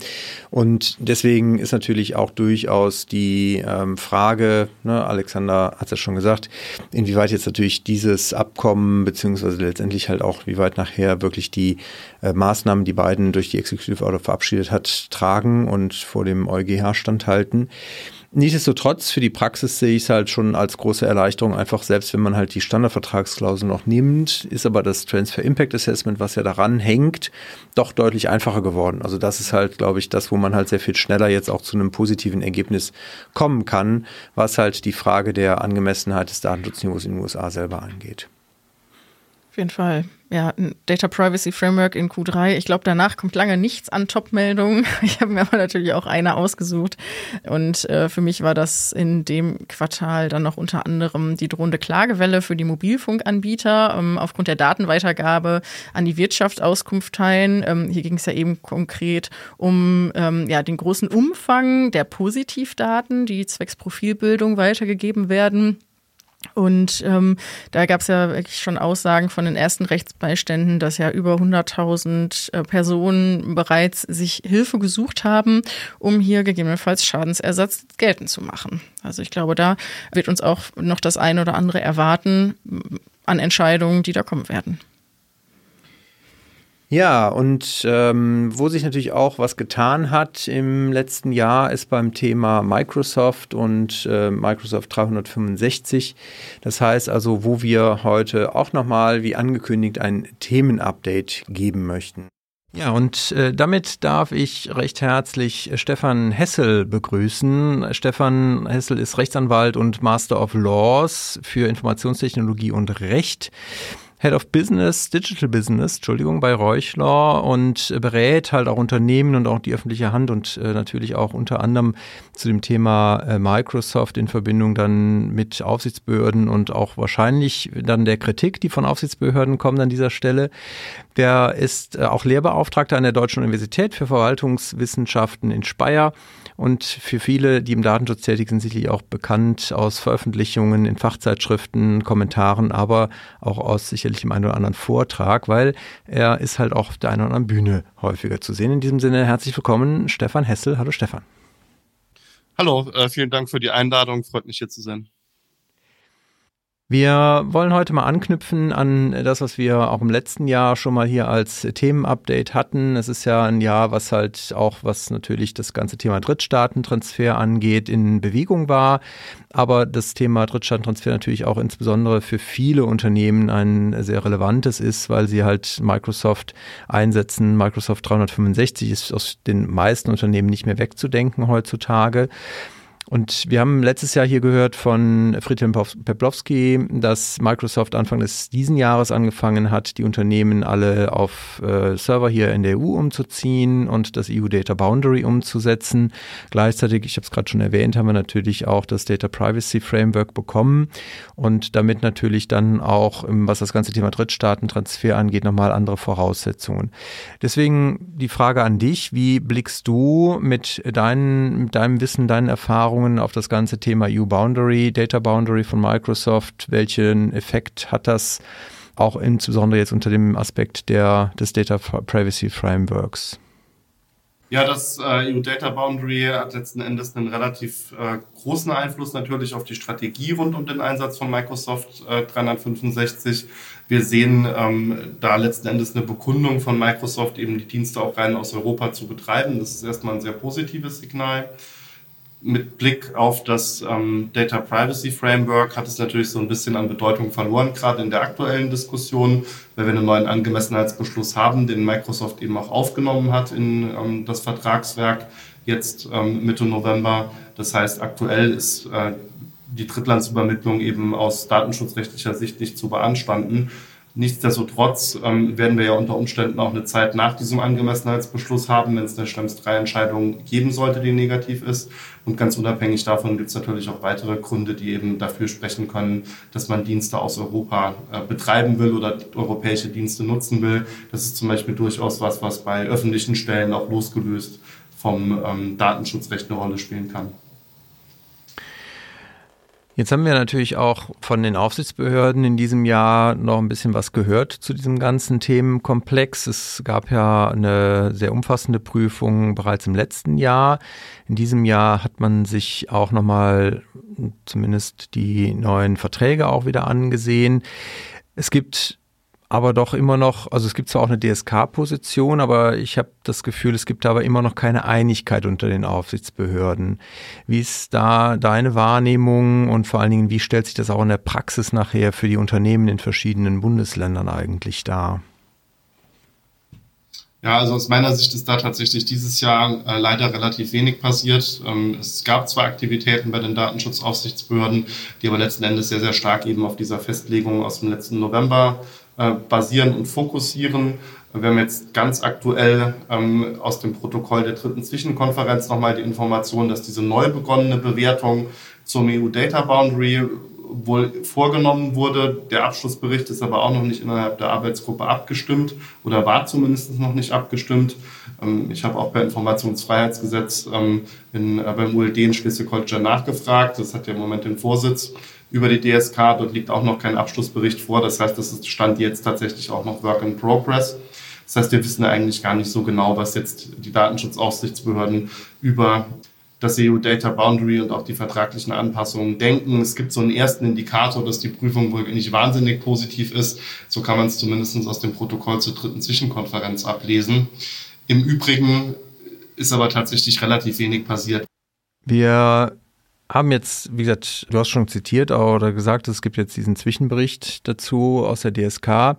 Und deswegen ist natürlich auch durchaus die ähm, Frage, ne, Alexander hat es ja schon gesagt, inwieweit jetzt natürlich dieses Abkommen, beziehungsweise letztendlich halt auch, wie weit nachher wirklich die äh, Maßnahmen, die Biden durch die Executive Order verabschiedet hat, tragen und vor dem EuGH standhalten. Nichtsdestotrotz, für die Praxis sehe ich es halt schon als große Erleichterung, einfach selbst wenn man halt die Standardvertragsklausel noch nimmt, ist aber das Transfer Impact Assessment, was ja daran hängt, doch deutlich einfacher geworden. Also das ist halt, glaube ich, das, wo man halt sehr viel schneller jetzt auch zu einem positiven Ergebnis kommen kann, was halt die Frage der Angemessenheit des Datenschutzniveaus in den USA selber angeht. Auf jeden Fall. Ja, ein Data Privacy Framework in Q3. Ich glaube, danach kommt lange nichts an Top-Meldungen. *laughs* Ich habe mir aber natürlich auch eine ausgesucht. Und äh, für mich war das in dem Quartal dann noch unter anderem die drohende Klagewelle für die Mobilfunkanbieter ähm, aufgrund der Datenweitergabe an die Wirtschaft Auskunft teilen. Ähm, hier ging es ja eben konkret um ähm, ja, den großen Umfang der Positivdaten, die zwecks Profilbildung weitergegeben werden. Und ähm, da gab es ja wirklich schon Aussagen von den ersten Rechtsbeiständen, dass ja über 100.000 äh, Personen bereits sich Hilfe gesucht haben, um hier gegebenenfalls Schadensersatz geltend zu machen. Also ich glaube, da wird uns auch noch das eine oder andere erwarten an Entscheidungen, die da kommen werden. Ja, und ähm, wo sich natürlich auch was getan hat im letzten Jahr, ist beim Thema Microsoft und äh, Microsoft 365. Das heißt also, wo wir heute auch nochmal, wie angekündigt, ein Themenupdate geben möchten. Ja, und äh, damit darf ich recht herzlich Stefan Hessel begrüßen. Stefan Hessel ist Rechtsanwalt und Master of Laws für Informationstechnologie und Recht. Head of Business, Digital Business, Entschuldigung, bei Reuchler und berät halt auch Unternehmen und auch die öffentliche Hand und äh, natürlich auch unter anderem zu dem Thema äh, Microsoft in Verbindung dann mit Aufsichtsbehörden und auch wahrscheinlich dann der Kritik, die von Aufsichtsbehörden kommt an dieser Stelle. Der ist äh, auch Lehrbeauftragter an der Deutschen Universität für Verwaltungswissenschaften in Speyer und für viele, die im Datenschutz tätig sind, sicherlich auch bekannt aus Veröffentlichungen in Fachzeitschriften, Kommentaren, aber auch aus sicherlich dem einen oder anderen Vortrag, weil er ist halt auch auf der einen oder anderen Bühne häufiger zu sehen. In diesem Sinne herzlich willkommen, Stefan Hessel. Hallo Stefan. Hallo, äh, vielen Dank für die Einladung. Freut mich hier zu sein. Wir wollen heute mal anknüpfen an das, was wir auch im letzten Jahr schon mal hier als Themenupdate hatten. Es ist ja ein Jahr, was halt auch, was natürlich das ganze Thema Drittstaatentransfer angeht, in Bewegung war. Aber das Thema Drittstaatentransfer natürlich auch insbesondere für viele Unternehmen ein sehr relevantes ist, weil sie halt Microsoft einsetzen. Microsoft 365 ist aus den meisten Unternehmen nicht mehr wegzudenken heutzutage. Und wir haben letztes Jahr hier gehört von Friedhelm Peplowski, dass Microsoft Anfang des diesen Jahres angefangen hat, die Unternehmen alle auf äh, Server hier in der EU umzuziehen und das EU Data Boundary umzusetzen. Gleichzeitig, ich habe es gerade schon erwähnt, haben wir natürlich auch das Data Privacy Framework bekommen und damit natürlich dann auch, was das ganze Thema Drittstaatentransfer angeht, nochmal andere Voraussetzungen. Deswegen die Frage an dich, wie blickst du mit, deinen, mit deinem Wissen, deinen Erfahrungen Erfahrungen auf das ganze Thema EU-Boundary, Data Boundary von Microsoft? Welchen Effekt hat das auch insbesondere jetzt unter dem Aspekt der, des Data Privacy Frameworks? Ja, das äh, EU Data Boundary hat letzten Endes einen relativ äh, großen Einfluss natürlich auf die Strategie rund um den Einsatz von Microsoft äh, 365. Wir sehen ähm, da letzten Endes eine Bekundung von Microsoft, eben die Dienste auch rein aus Europa zu betreiben. Das ist erstmal ein sehr positives Signal mit Blick auf das ähm, Data Privacy Framework hat es natürlich so ein bisschen an Bedeutung verloren, gerade in der aktuellen Diskussion, weil wir einen neuen Angemessenheitsbeschluss haben, den Microsoft eben auch aufgenommen hat in ähm, das Vertragswerk jetzt ähm, Mitte November. Das heißt, aktuell ist äh, die Drittlandsübermittlung eben aus datenschutzrechtlicher Sicht nicht zu beanstanden. Nichtsdestotrotz ähm, werden wir ja unter Umständen auch eine Zeit nach diesem Angemessenheitsbeschluss haben, wenn es eine Schrems 3 Entscheidung geben sollte, die negativ ist. Und ganz unabhängig davon gibt es natürlich auch weitere Gründe, die eben dafür sprechen können, dass man Dienste aus Europa äh, betreiben will oder europäische Dienste nutzen will. Das ist zum Beispiel durchaus was, was bei öffentlichen Stellen auch losgelöst vom ähm, Datenschutzrecht eine Rolle spielen kann. Jetzt haben wir natürlich auch von den Aufsichtsbehörden in diesem Jahr noch ein bisschen was gehört zu diesem ganzen Themenkomplex. Es gab ja eine sehr umfassende Prüfung bereits im letzten Jahr. In diesem Jahr hat man sich auch nochmal zumindest die neuen Verträge auch wieder angesehen. Es gibt aber doch immer noch, also es gibt zwar auch eine DSK-Position, aber ich habe das Gefühl, es gibt aber immer noch keine Einigkeit unter den Aufsichtsbehörden. Wie ist da deine Wahrnehmung und vor allen Dingen, wie stellt sich das auch in der Praxis nachher für die Unternehmen in verschiedenen Bundesländern eigentlich dar? Ja, also aus meiner Sicht ist da tatsächlich dieses Jahr äh, leider relativ wenig passiert. Ähm, es gab zwar Aktivitäten bei den Datenschutzaufsichtsbehörden, die aber letzten Endes sehr, sehr stark eben auf dieser Festlegung aus dem letzten November äh, basieren und fokussieren. Wir haben jetzt ganz aktuell ähm, aus dem Protokoll der dritten Zwischenkonferenz nochmal die Information, dass diese neu begonnene Bewertung zum EU Data Boundary wohl vorgenommen wurde. Der Abschlussbericht ist aber auch noch nicht innerhalb der Arbeitsgruppe abgestimmt oder war zumindest noch nicht abgestimmt. Ähm, ich habe auch per Informationsfreiheitsgesetz ähm, in, äh, beim ULD in Schleswig-Holstein nachgefragt. Das hat ja im Moment den Vorsitz über die DSK. Dort liegt auch noch kein Abschlussbericht vor. Das heißt, das ist Stand jetzt tatsächlich auch noch Work in Progress. Das heißt, wir wissen eigentlich gar nicht so genau, was jetzt die Datenschutzaufsichtsbehörden über das EU Data Boundary und auch die vertraglichen Anpassungen denken. Es gibt so einen ersten Indikator, dass die Prüfung wohl nicht wahnsinnig positiv ist. So kann man es zumindest aus dem Protokoll zur dritten Zwischenkonferenz ablesen. Im Übrigen ist aber tatsächlich relativ wenig passiert. Wir haben jetzt, wie gesagt, du hast schon zitiert oder gesagt, es gibt jetzt diesen Zwischenbericht dazu aus der DSK.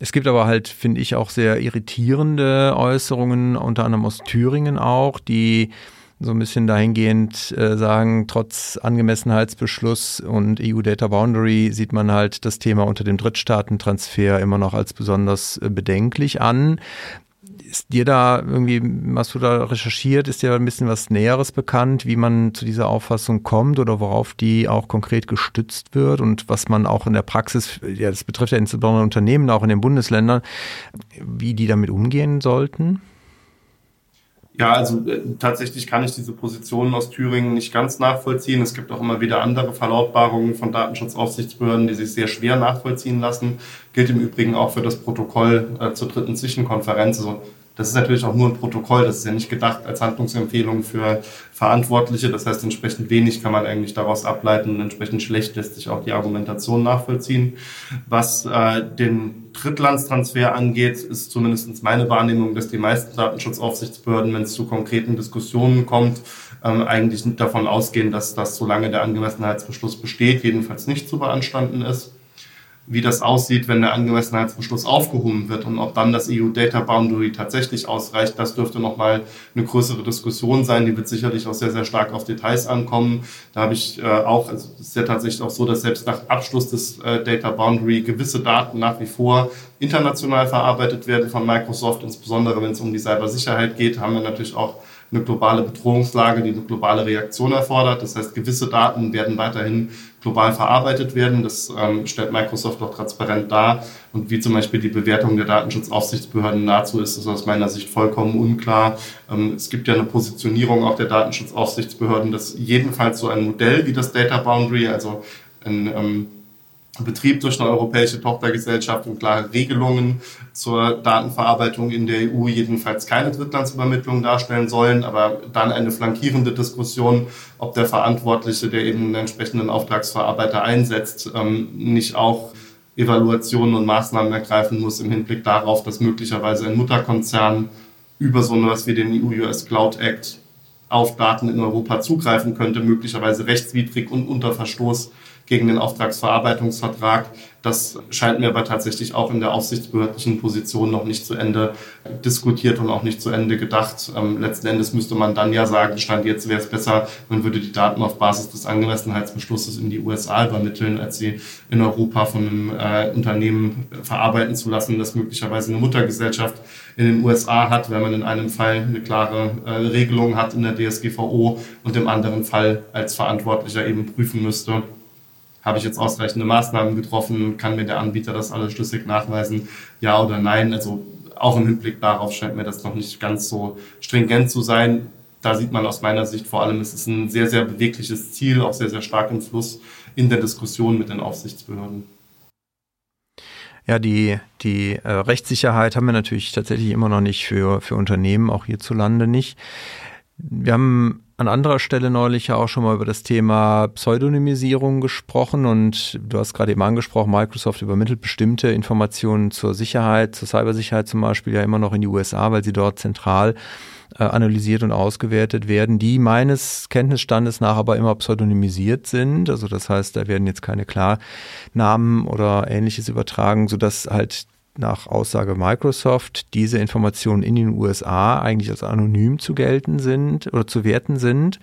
Es gibt aber halt, finde ich, auch sehr irritierende Äußerungen, unter anderem aus Thüringen auch, die so ein bisschen dahingehend äh, sagen, trotz Angemessenheitsbeschluss und EU-Data Boundary sieht man halt das Thema unter dem Drittstaatentransfer immer noch als besonders äh, bedenklich an ist dir da irgendwie, hast du da recherchiert, ist dir ein bisschen was Näheres bekannt, wie man zu dieser Auffassung kommt oder worauf die auch konkret gestützt wird und was man auch in der Praxis, ja, das betrifft ja insbesondere Unternehmen, auch in den Bundesländern, wie die damit umgehen sollten? Ja, also äh, tatsächlich kann ich diese Positionen aus Thüringen nicht ganz nachvollziehen. Es gibt auch immer wieder andere Verlautbarungen von Datenschutzaufsichtsbehörden, die sich sehr schwer nachvollziehen lassen. Gilt im Übrigen auch für das Protokoll äh, zur dritten Zwischenkonferenz. Also das ist natürlich auch nur ein Protokoll, das ist ja nicht gedacht als Handlungsempfehlung für Verantwortliche. Das heißt, entsprechend wenig kann man eigentlich daraus ableiten und entsprechend schlecht lässt sich auch die Argumentation nachvollziehen. Was äh, den Drittlandstransfer angeht, ist zumindest meine Wahrnehmung, dass die meisten Datenschutzaufsichtsbehörden, wenn es zu konkreten Diskussionen kommt, ähm, eigentlich davon ausgehen, dass das, solange der Angemessenheitsbeschluss besteht, jedenfalls nicht zu beanstanden ist wie das aussieht, wenn der Angemessenheitsbeschluss aufgehoben wird und ob dann das EU Data Boundary tatsächlich ausreicht, das dürfte nochmal eine größere Diskussion sein. Die wird sicherlich auch sehr, sehr stark auf Details ankommen. Da habe ich äh, auch, also es ist ja tatsächlich auch so, dass selbst nach Abschluss des äh, Data Boundary gewisse Daten nach wie vor international verarbeitet werden von Microsoft, insbesondere wenn es um die Cybersicherheit geht, haben wir natürlich auch eine globale Bedrohungslage, die eine globale Reaktion erfordert. Das heißt, gewisse Daten werden weiterhin global verarbeitet werden. Das ähm, stellt Microsoft auch transparent dar. Und wie zum Beispiel die Bewertung der Datenschutzaufsichtsbehörden dazu ist, ist aus meiner Sicht vollkommen unklar. Ähm, es gibt ja eine Positionierung auch der Datenschutzaufsichtsbehörden, dass jedenfalls so ein Modell wie das Data Boundary, also ein ähm, Betrieb durch eine europäische Tochtergesellschaft und klare Regelungen zur Datenverarbeitung in der EU jedenfalls keine Drittlandsübermittlung darstellen sollen, aber dann eine flankierende Diskussion, ob der Verantwortliche, der eben einen entsprechenden Auftragsverarbeiter einsetzt, ähm, nicht auch Evaluationen und Maßnahmen ergreifen muss im Hinblick darauf, dass möglicherweise ein Mutterkonzern über so etwas wie den EU-US Cloud Act auf Daten in Europa zugreifen könnte, möglicherweise rechtswidrig und unter Verstoß gegen den Auftragsverarbeitungsvertrag. Das scheint mir aber tatsächlich auch in der aufsichtsbehördlichen Position noch nicht zu Ende diskutiert und auch nicht zu Ende gedacht. Ähm, letzten Endes müsste man dann ja sagen, Stand jetzt wäre es besser, man würde die Daten auf Basis des Angemessenheitsbeschlusses in die USA übermitteln, als sie in Europa von einem äh, Unternehmen verarbeiten zu lassen, das möglicherweise eine Muttergesellschaft in den USA hat, wenn man in einem Fall eine klare äh, Regelung hat in der DSGVO und im anderen Fall als Verantwortlicher eben prüfen müsste, habe ich jetzt ausreichende Maßnahmen getroffen, kann mir der Anbieter das alles schlüssig nachweisen, ja oder nein. Also auch im Hinblick darauf scheint mir das noch nicht ganz so stringent zu sein. Da sieht man aus meiner Sicht vor allem, es ist ein sehr, sehr bewegliches Ziel, auch sehr, sehr stark im Fluss in der Diskussion mit den Aufsichtsbehörden. Ja, die, die äh, Rechtssicherheit haben wir natürlich tatsächlich immer noch nicht für, für Unternehmen, auch hierzulande nicht. Wir haben an anderer Stelle neulich ja auch schon mal über das Thema Pseudonymisierung gesprochen und du hast gerade eben angesprochen, Microsoft übermittelt bestimmte Informationen zur Sicherheit, zur Cybersicherheit zum Beispiel ja immer noch in die USA, weil sie dort zentral äh, analysiert und ausgewertet werden, die meines Kenntnisstandes nach aber immer pseudonymisiert sind. Also das heißt, da werden jetzt keine Klarnamen oder ähnliches übertragen, sodass halt nach Aussage Microsoft diese Informationen in den USA eigentlich als anonym zu gelten sind oder zu werten sind.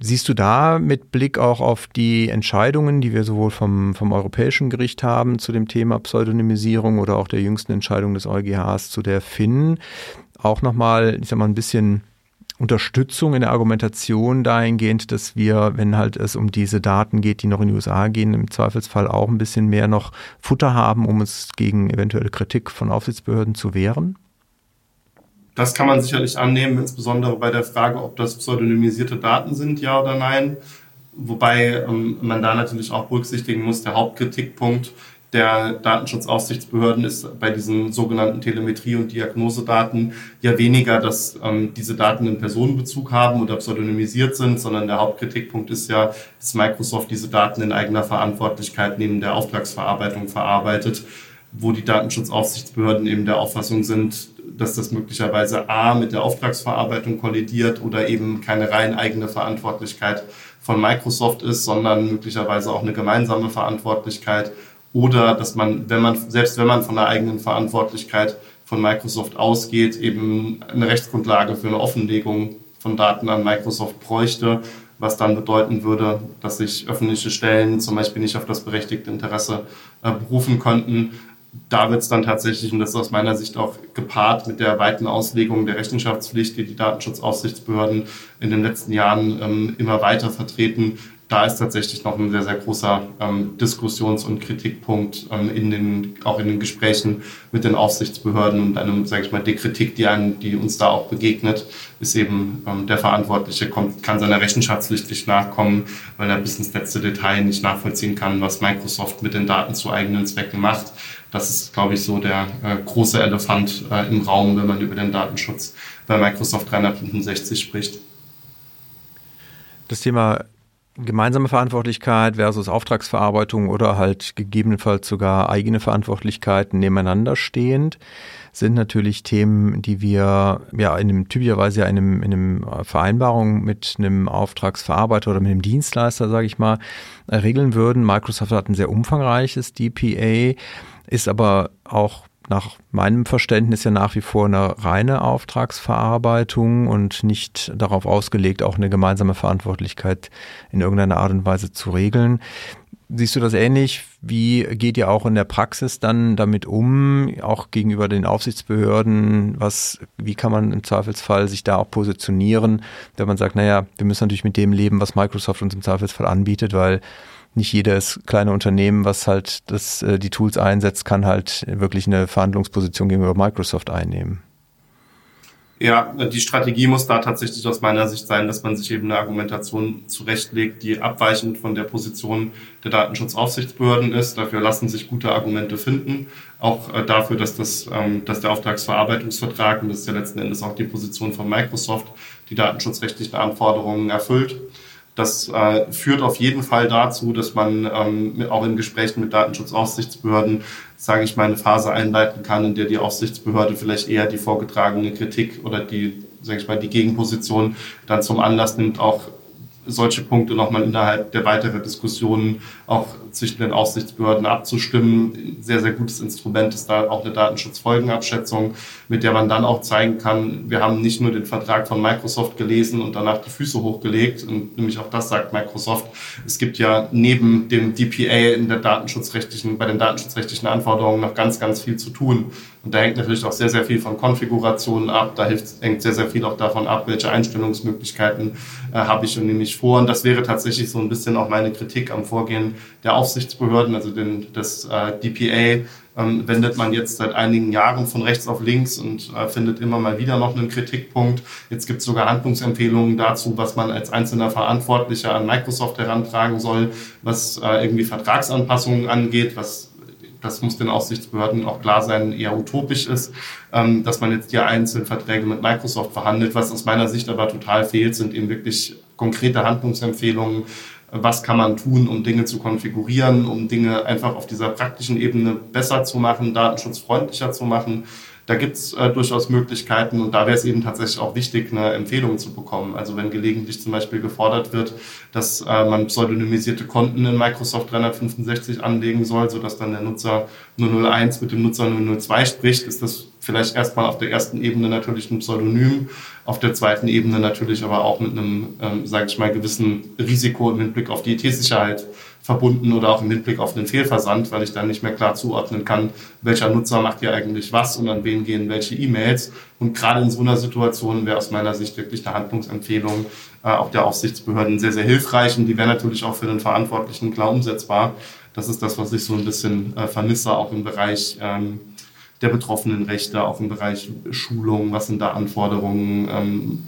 Siehst du da mit Blick auch auf die Entscheidungen, die wir sowohl vom, vom Europäischen Gericht haben zu dem Thema Pseudonymisierung oder auch der jüngsten Entscheidung des EuGHs zu der FIN, auch nochmal, ich sag mal, ein bisschen Unterstützung in der Argumentation dahingehend, dass wir, wenn halt es um diese Daten geht, die noch in die USA gehen, im Zweifelsfall auch ein bisschen mehr noch Futter haben, um uns gegen eventuelle Kritik von Aufsichtsbehörden zu wehren? Das kann man sicherlich annehmen, insbesondere bei der Frage, ob das pseudonymisierte Daten sind, ja oder nein. Wobei ähm, man da natürlich auch berücksichtigen muss, der Hauptkritikpunkt der Datenschutzaufsichtsbehörden ist bei diesen sogenannten Telemetrie- und Diagnosedaten ja weniger, dass ähm, diese Daten einen Personenbezug haben oder pseudonymisiert sind, sondern der Hauptkritikpunkt ist ja, dass Microsoft diese Daten in eigener Verantwortlichkeit neben der Auftragsverarbeitung verarbeitet, wo die Datenschutzaufsichtsbehörden eben der Auffassung sind, dass das möglicherweise A mit der Auftragsverarbeitung kollidiert oder eben keine rein eigene Verantwortlichkeit von Microsoft ist, sondern möglicherweise auch eine gemeinsame Verantwortlichkeit oder dass man, wenn man, selbst wenn man von der eigenen Verantwortlichkeit von Microsoft ausgeht, eben eine Rechtsgrundlage für eine Offenlegung von Daten an Microsoft bräuchte, was dann bedeuten würde, dass sich öffentliche Stellen zum Beispiel nicht auf das berechtigte Interesse äh, berufen könnten. Da wird es dann tatsächlich, und das ist aus meiner Sicht auch gepaart mit der weiten Auslegung der Rechenschaftspflicht, die die Datenschutzaufsichtsbehörden in den letzten Jahren ähm, immer weiter vertreten, da ist tatsächlich noch ein sehr, sehr großer ähm, Diskussions- und Kritikpunkt ähm, in den, auch in den Gesprächen mit den Aufsichtsbehörden und einem, sage ich mal, die Kritik, die, einen, die uns da auch begegnet, ist eben, ähm, der Verantwortliche kommt, kann seiner Rechenschaftspflicht nicht nachkommen, weil er bis ins letzte Detail nicht nachvollziehen kann, was Microsoft mit den Daten zu eigenen Zwecken macht. Das ist, glaube ich, so der äh, große Elefant äh, im Raum, wenn man über den Datenschutz bei Microsoft 365 spricht. Das Thema gemeinsame Verantwortlichkeit versus Auftragsverarbeitung oder halt gegebenenfalls sogar eigene Verantwortlichkeiten nebeneinander stehend sind natürlich Themen, die wir ja in einem typischerweise ja in einem, in einem Vereinbarung mit einem Auftragsverarbeiter oder mit einem Dienstleister, sage ich mal, regeln würden. Microsoft hat ein sehr umfangreiches DPA, ist aber auch nach meinem Verständnis ja nach wie vor eine reine Auftragsverarbeitung und nicht darauf ausgelegt, auch eine gemeinsame Verantwortlichkeit in irgendeiner Art und Weise zu regeln. Siehst du das ähnlich? Wie geht ihr auch in der Praxis dann damit um, auch gegenüber den Aufsichtsbehörden? Was, wie kann man im Zweifelsfall sich da auch positionieren, wenn man sagt, naja, wir müssen natürlich mit dem leben, was Microsoft uns im Zweifelsfall anbietet, weil nicht jedes kleine Unternehmen, was halt das, äh, die Tools einsetzt, kann halt wirklich eine Verhandlungsposition gegenüber Microsoft einnehmen. Ja, die Strategie muss da tatsächlich aus meiner Sicht sein, dass man sich eben eine Argumentation zurechtlegt, die abweichend von der Position der Datenschutzaufsichtsbehörden ist. Dafür lassen sich gute Argumente finden. Auch äh, dafür, dass, das, ähm, dass der Auftragsverarbeitungsvertrag, und das ist ja letzten Endes auch die Position von Microsoft, die datenschutzrechtlichen Anforderungen erfüllt. Das äh, führt auf jeden Fall dazu, dass man ähm, auch in Gesprächen mit Datenschutzaufsichtsbehörden, sage ich mal, eine Phase einleiten kann, in der die Aufsichtsbehörde vielleicht eher die vorgetragene Kritik oder die, sage ich mal, die Gegenposition dann zum Anlass nimmt, auch solche Punkte nochmal innerhalb der weiteren Diskussionen auch zwischen den Aufsichtsbehörden abzustimmen. Sehr, sehr gutes Instrument ist da auch eine Datenschutzfolgenabschätzung, mit der man dann auch zeigen kann, wir haben nicht nur den Vertrag von Microsoft gelesen und danach die Füße hochgelegt. Und nämlich auch das sagt Microsoft. Es gibt ja neben dem DPA in der datenschutzrechtlichen, bei den datenschutzrechtlichen Anforderungen noch ganz, ganz viel zu tun. Und da hängt natürlich auch sehr, sehr viel von Konfigurationen ab. Da hängt sehr, sehr viel auch davon ab, welche Einstellungsmöglichkeiten äh, habe ich und nehme ich vor. Und das wäre tatsächlich so ein bisschen auch meine Kritik am Vorgehen der Aufsichtsbehörden, also den, des äh, DPA. Ähm, wendet man jetzt seit einigen Jahren von rechts auf links und äh, findet immer mal wieder noch einen Kritikpunkt. Jetzt gibt es sogar Handlungsempfehlungen dazu, was man als einzelner Verantwortlicher an Microsoft herantragen soll, was äh, irgendwie Vertragsanpassungen angeht, was das muss den Aufsichtsbehörden auch klar sein, eher utopisch ist, ähm, dass man jetzt hier einzelne Verträge mit Microsoft verhandelt. Was aus meiner Sicht aber total fehlt, sind eben wirklich konkrete Handlungsempfehlungen. Was kann man tun, um Dinge zu konfigurieren, um Dinge einfach auf dieser praktischen Ebene besser zu machen, datenschutzfreundlicher zu machen? Da gibt es äh, durchaus Möglichkeiten und da wäre es eben tatsächlich auch wichtig, eine Empfehlung zu bekommen. Also wenn gelegentlich zum Beispiel gefordert wird, dass äh, man pseudonymisierte Konten in Microsoft 365 anlegen soll, sodass dann der Nutzer 001 mit dem Nutzer 002 spricht, ist das vielleicht erstmal auf der ersten Ebene natürlich ein Pseudonym, auf der zweiten Ebene natürlich aber auch mit einem, ähm, sage ich mal, gewissen Risiko im Hinblick auf die IT-Sicherheit verbunden oder auch im Hinblick auf den Fehlversand, weil ich dann nicht mehr klar zuordnen kann, welcher Nutzer macht hier eigentlich was und an wen gehen welche E-Mails. Und gerade in so einer Situation wäre aus meiner Sicht wirklich eine Handlungsempfehlung äh, auch der Aufsichtsbehörden sehr, sehr hilfreich und die wäre natürlich auch für den Verantwortlichen klar umsetzbar. Das ist das, was ich so ein bisschen äh, vermisse, auch im Bereich ähm, der betroffenen Rechte, auch im Bereich Schulung, was sind da Anforderungen, ähm,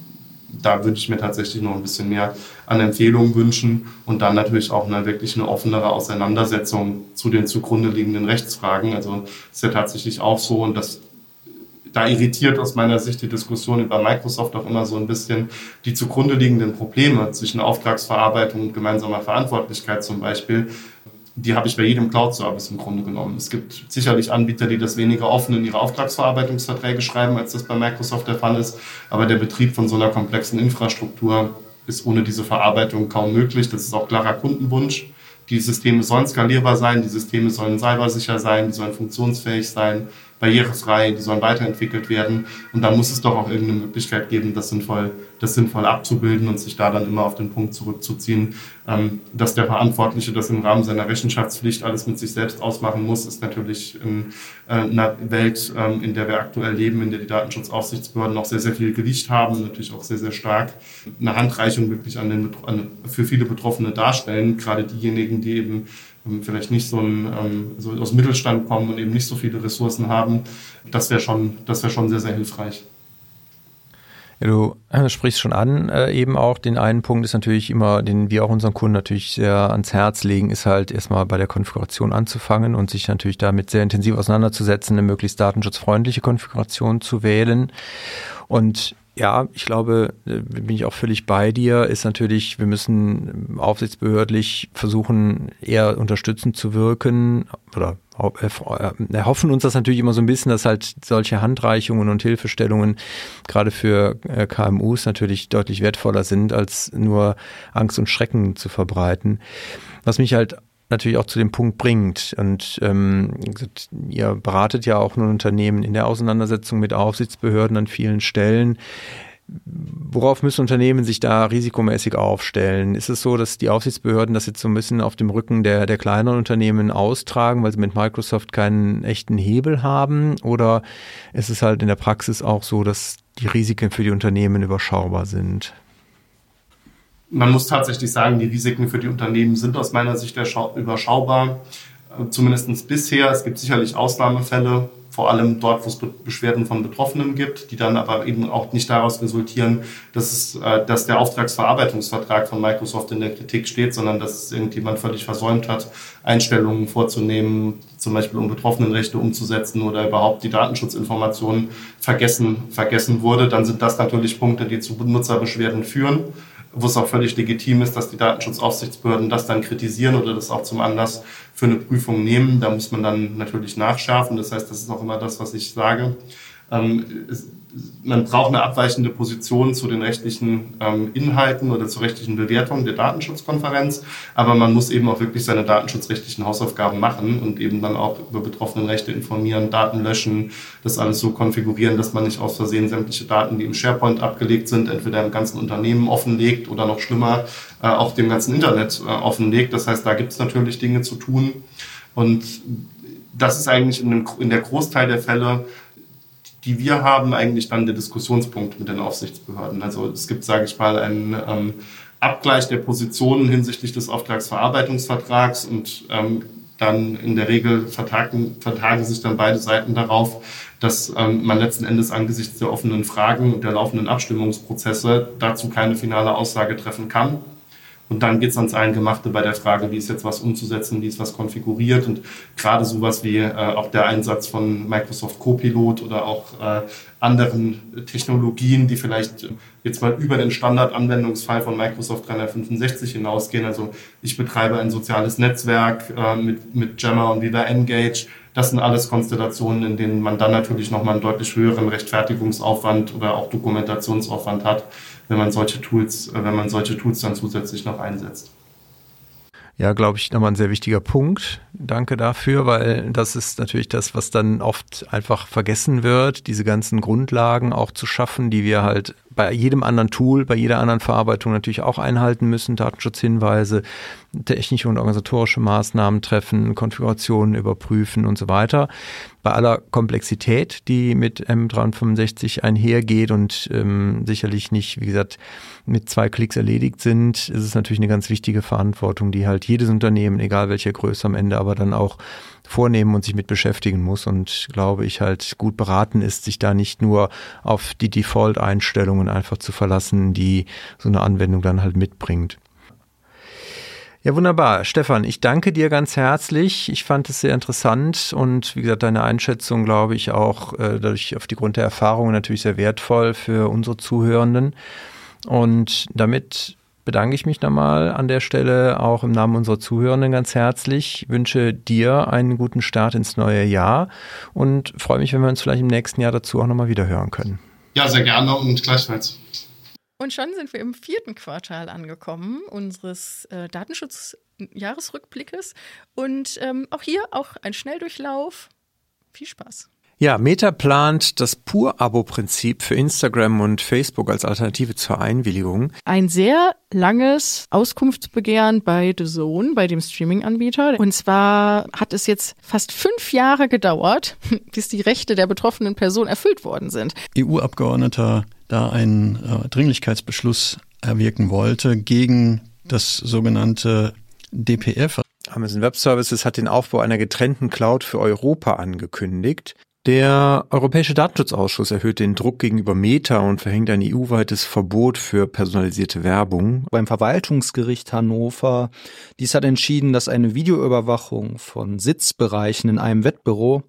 da würde ich mir tatsächlich noch ein bisschen mehr an Empfehlungen wünschen und dann natürlich auch eine wirklich eine offenere Auseinandersetzung zu den zugrunde liegenden Rechtsfragen. Also ist ja tatsächlich auch so und das da irritiert aus meiner Sicht die Diskussion über Microsoft auch immer so ein bisschen die zugrunde liegenden Probleme zwischen Auftragsverarbeitung und gemeinsamer Verantwortlichkeit zum Beispiel die habe ich bei jedem Cloud-Service im Grunde genommen. Es gibt sicherlich Anbieter, die das weniger offen in ihre Auftragsverarbeitungsverträge schreiben, als das bei Microsoft der Fall ist. Aber der Betrieb von so einer komplexen Infrastruktur ist ohne diese Verarbeitung kaum möglich. Das ist auch klarer Kundenwunsch. Die Systeme sollen skalierbar sein, die Systeme sollen cybersicher sein, die sollen funktionsfähig sein barrierefrei, die sollen weiterentwickelt werden. Und da muss es doch auch irgendeine Möglichkeit geben, das sinnvoll, das sinnvoll abzubilden und sich da dann immer auf den Punkt zurückzuziehen, ähm, dass der Verantwortliche das im Rahmen seiner Rechenschaftspflicht alles mit sich selbst ausmachen muss, ist natürlich in äh, einer Welt, ähm, in der wir aktuell leben, in der die Datenschutzaufsichtsbehörden noch sehr, sehr viel Gewicht haben, natürlich auch sehr, sehr stark eine Handreichung wirklich an den, an, für viele Betroffene darstellen, gerade diejenigen, die eben vielleicht nicht so, ein, ähm, so aus Mittelstand kommen und eben nicht so viele Ressourcen haben, das wäre schon, das schon sehr, sehr hilfreich. Ja, du äh, sprichst schon an, äh, eben auch den einen Punkt ist natürlich immer, den wir auch unseren Kunden natürlich sehr ans Herz legen, ist halt erstmal bei der Konfiguration anzufangen und sich natürlich damit sehr intensiv auseinanderzusetzen, eine möglichst datenschutzfreundliche Konfiguration zu wählen. Und ja, ich glaube, äh, bin ich auch völlig bei dir, ist natürlich, wir müssen aufsichtsbehördlich versuchen, eher unterstützend zu wirken oder erhoffen uns das natürlich immer so ein bisschen, dass halt solche Handreichungen und Hilfestellungen gerade für äh, KMUs natürlich deutlich wertvoller sind, als nur Angst und Schrecken zu verbreiten. Was mich halt natürlich auch zu dem Punkt bringt. Und ähm, ihr beratet ja auch ein Unternehmen in der Auseinandersetzung mit Aufsichtsbehörden an vielen Stellen. Worauf müssen Unternehmen sich da risikomäßig aufstellen? Ist es so, dass die Aufsichtsbehörden das jetzt so ein bisschen auf dem Rücken der, der kleineren Unternehmen austragen, weil sie mit Microsoft keinen echten Hebel haben? Oder ist es halt in der Praxis auch so, dass die Risiken für die Unternehmen überschaubar sind? Man muss tatsächlich sagen, die Risiken für die Unternehmen sind aus meiner Sicht überschaubar, äh, zumindest bisher. Es gibt sicherlich Ausnahmefälle, vor allem dort, wo es Beschwerden von Betroffenen gibt, die dann aber eben auch nicht daraus resultieren, dass, es, äh, dass der Auftragsverarbeitungsvertrag von Microsoft in der Kritik steht, sondern dass es irgendjemand völlig versäumt hat, Einstellungen vorzunehmen, zum Beispiel um Betroffenenrechte umzusetzen oder überhaupt die Datenschutzinformationen vergessen, vergessen wurde. Dann sind das natürlich Punkte, die zu Benutzerbeschwerden führen wo es auch völlig legitim ist, dass die Datenschutzaufsichtsbehörden das dann kritisieren oder das auch zum Anlass für eine Prüfung nehmen. Da muss man dann natürlich nachschärfen. Das heißt, das ist auch immer das, was ich sage. ähm, es, man braucht eine abweichende Position zu den rechtlichen ähm, Inhalten oder zur rechtlichen Bewertung der Datenschutzkonferenz, aber man muss eben auch wirklich seine datenschutzrechtlichen Hausaufgaben machen und eben dann auch über betroffene Rechte informieren, Daten löschen, das alles so konfigurieren, dass man nicht aus Versehen sämtliche Daten, die im SharePoint abgelegt sind, entweder im ganzen Unternehmen offenlegt oder noch schlimmer äh, auch dem ganzen Internet äh, offenlegt. Das heißt, da gibt es natürlich Dinge zu tun und das ist eigentlich in, dem, in der Großteil der Fälle die wir haben, eigentlich dann der Diskussionspunkt mit den Aufsichtsbehörden. Also es gibt, sage ich mal, einen ähm, Abgleich der Positionen hinsichtlich des Auftragsverarbeitungsvertrags und ähm, dann in der Regel vertagen, vertagen sich dann beide Seiten darauf, dass ähm, man letzten Endes angesichts der offenen Fragen und der laufenden Abstimmungsprozesse dazu keine finale Aussage treffen kann. Und dann geht es ans Eingemachte bei der Frage, wie ist jetzt was umzusetzen, wie ist was konfiguriert. Und gerade sowas wie äh, auch der Einsatz von Microsoft Copilot oder auch äh, anderen Technologien, die vielleicht jetzt mal über den Standardanwendungsfall von Microsoft 365 hinausgehen. Also ich betreibe ein soziales Netzwerk äh, mit, mit Gemma und Viva Engage. Das sind alles Konstellationen, in denen man dann natürlich nochmal einen deutlich höheren Rechtfertigungsaufwand oder auch Dokumentationsaufwand hat wenn man solche Tools, äh, wenn man solche Tools dann zusätzlich noch einsetzt. Ja, glaube ich, nochmal ein sehr wichtiger Punkt. Danke dafür, weil das ist natürlich das, was dann oft einfach vergessen wird, diese ganzen Grundlagen auch zu schaffen, die wir halt bei jedem anderen Tool, bei jeder anderen Verarbeitung natürlich auch einhalten müssen, Datenschutzhinweise, technische und organisatorische Maßnahmen treffen, Konfigurationen überprüfen und so weiter. Bei aller Komplexität, die mit M365 einhergeht und ähm, sicherlich nicht, wie gesagt, mit zwei Klicks erledigt sind, ist es natürlich eine ganz wichtige Verantwortung, die halt jedes Unternehmen, egal welcher Größe am Ende, aber dann auch vornehmen und sich mit beschäftigen muss und glaube ich halt gut beraten ist, sich da nicht nur auf die Default-Einstellungen einfach zu verlassen, die so eine Anwendung dann halt mitbringt. Ja, wunderbar. Stefan, ich danke dir ganz herzlich. Ich fand es sehr interessant und wie gesagt, deine Einschätzung, glaube ich, auch äh, dadurch auf die Grund der Erfahrungen natürlich sehr wertvoll für unsere Zuhörenden. Und damit bedanke ich mich nochmal an der Stelle auch im Namen unserer Zuhörenden ganz herzlich. Ich wünsche dir einen guten Start ins neue Jahr und freue mich, wenn wir uns vielleicht im nächsten Jahr dazu auch nochmal wieder hören können. Ja, sehr gerne und gleichfalls. Und schon sind wir im vierten Quartal angekommen unseres äh, Datenschutzjahresrückblickes. Und ähm, auch hier auch ein Schnelldurchlauf. Viel Spaß. Ja, Meta plant das Pur-Abo-Prinzip für Instagram und Facebook als Alternative zur Einwilligung. Ein sehr langes Auskunftsbegehren bei The Zone, bei dem Streaming-Anbieter. Und zwar hat es jetzt fast fünf Jahre gedauert, *laughs* bis die Rechte der betroffenen Person erfüllt worden sind. EU-Abgeordneter da einen äh, Dringlichkeitsbeschluss erwirken wollte gegen das sogenannte DPF. Amazon Web Services hat den Aufbau einer getrennten Cloud für Europa angekündigt. Der Europäische Datenschutzausschuss erhöht den Druck gegenüber Meta und verhängt ein EU-weites Verbot für personalisierte Werbung. Beim Verwaltungsgericht Hannover, dies hat entschieden, dass eine Videoüberwachung von Sitzbereichen in einem Wettbüro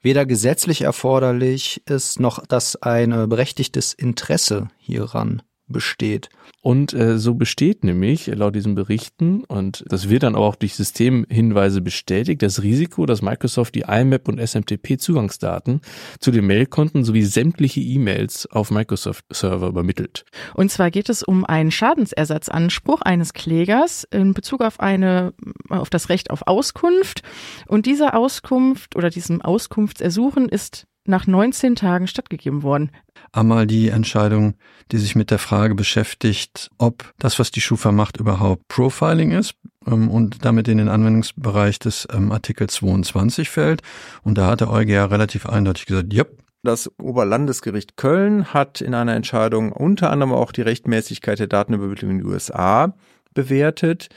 weder gesetzlich erforderlich ist, noch dass ein berechtigtes Interesse hieran besteht. Und äh, so besteht nämlich laut diesen Berichten, und das wird dann auch durch Systemhinweise bestätigt, das Risiko, dass Microsoft die IMAP und SMTP-Zugangsdaten zu den Mailkonten sowie sämtliche E-Mails auf Microsoft-Server übermittelt. Und zwar geht es um einen Schadensersatzanspruch eines Klägers in Bezug auf eine, auf das Recht auf Auskunft. Und diese Auskunft oder diesem Auskunftsersuchen ist nach 19 Tagen stattgegeben worden. Einmal die Entscheidung, die sich mit der Frage beschäftigt, ob das, was die Schufa macht, überhaupt Profiling ist ähm, und damit in den Anwendungsbereich des ähm, Artikel 22 fällt. Und da hat der EuGH relativ eindeutig gesagt, ja, das Oberlandesgericht Köln hat in einer Entscheidung unter anderem auch die Rechtmäßigkeit der Datenübermittlung in den USA bewertet.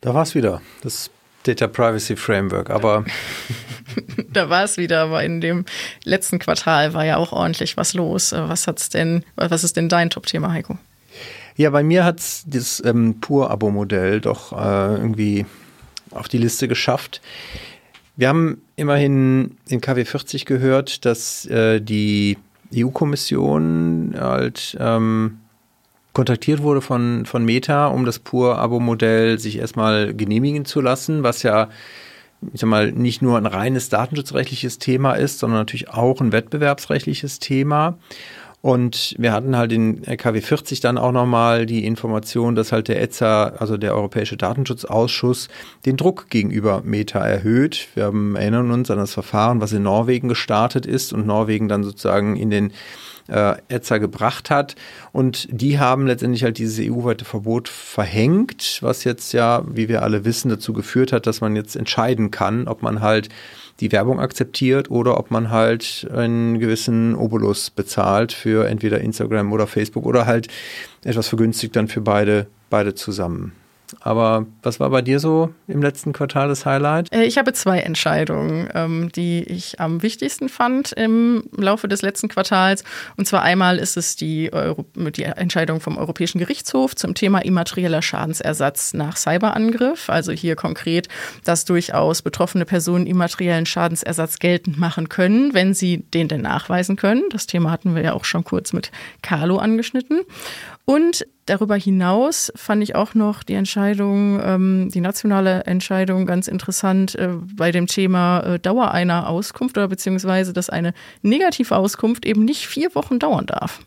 Da war es wieder. Das Data Privacy Framework, aber *laughs* *laughs* da war es wieder, aber in dem letzten Quartal war ja auch ordentlich was los. Äh, was hat's denn, was ist denn dein Top-Thema, Heiko? Ja, bei mir hat es das ähm, Pur-Abo-Modell doch äh, irgendwie auf die Liste geschafft. Wir haben immerhin in KW 40 gehört, dass äh, die EU-Kommission halt ähm, kontaktiert wurde von, von Meta, um das Pur-Abo-Modell sich erstmal genehmigen zu lassen, was ja ich sag mal, nicht nur ein reines datenschutzrechtliches Thema ist, sondern natürlich auch ein wettbewerbsrechtliches Thema. Und wir hatten halt in KW 40 dann auch nochmal die Information, dass halt der ETSA, also der Europäische Datenschutzausschuss, den Druck gegenüber Meta erhöht. Wir haben, erinnern uns an das Verfahren, was in Norwegen gestartet ist und Norwegen dann sozusagen in den äh, ETSA gebracht hat. Und die haben letztendlich halt dieses EU-weite Verbot verhängt, was jetzt ja, wie wir alle wissen, dazu geführt hat, dass man jetzt entscheiden kann, ob man halt die Werbung akzeptiert oder ob man halt einen gewissen Obolus bezahlt für entweder Instagram oder Facebook oder halt etwas vergünstigt dann für beide, beide zusammen. Aber was war bei dir so im letzten Quartal das Highlight? Äh, ich habe zwei Entscheidungen, ähm, die ich am wichtigsten fand im Laufe des letzten Quartals. Und zwar einmal ist es die, Euro die Entscheidung vom Europäischen Gerichtshof zum Thema immaterieller Schadensersatz nach Cyberangriff. Also hier konkret, dass durchaus betroffene Personen immateriellen Schadensersatz geltend machen können, wenn sie den denn nachweisen können. Das Thema hatten wir ja auch schon kurz mit Carlo angeschnitten. Und darüber hinaus fand ich auch noch die Entscheidung, ähm, die nationale Entscheidung ganz interessant äh, bei dem Thema äh, Dauer einer Auskunft oder beziehungsweise, dass eine Negativauskunft eben nicht vier Wochen dauern darf.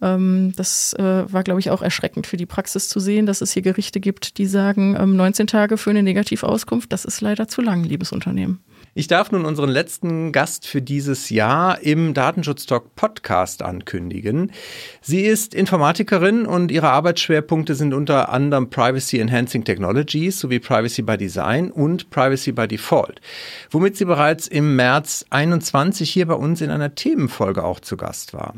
Ähm, das äh, war, glaube ich, auch erschreckend für die Praxis zu sehen, dass es hier Gerichte gibt, die sagen, ähm, 19 Tage für eine Negativauskunft, das ist leider zu lang, liebes Unternehmen. Ich darf nun unseren letzten Gast für dieses Jahr im Datenschutz Talk Podcast ankündigen. Sie ist Informatikerin und ihre Arbeitsschwerpunkte sind unter anderem Privacy Enhancing Technologies sowie Privacy by Design und Privacy by Default, womit sie bereits im März 21 hier bei uns in einer Themenfolge auch zu Gast war.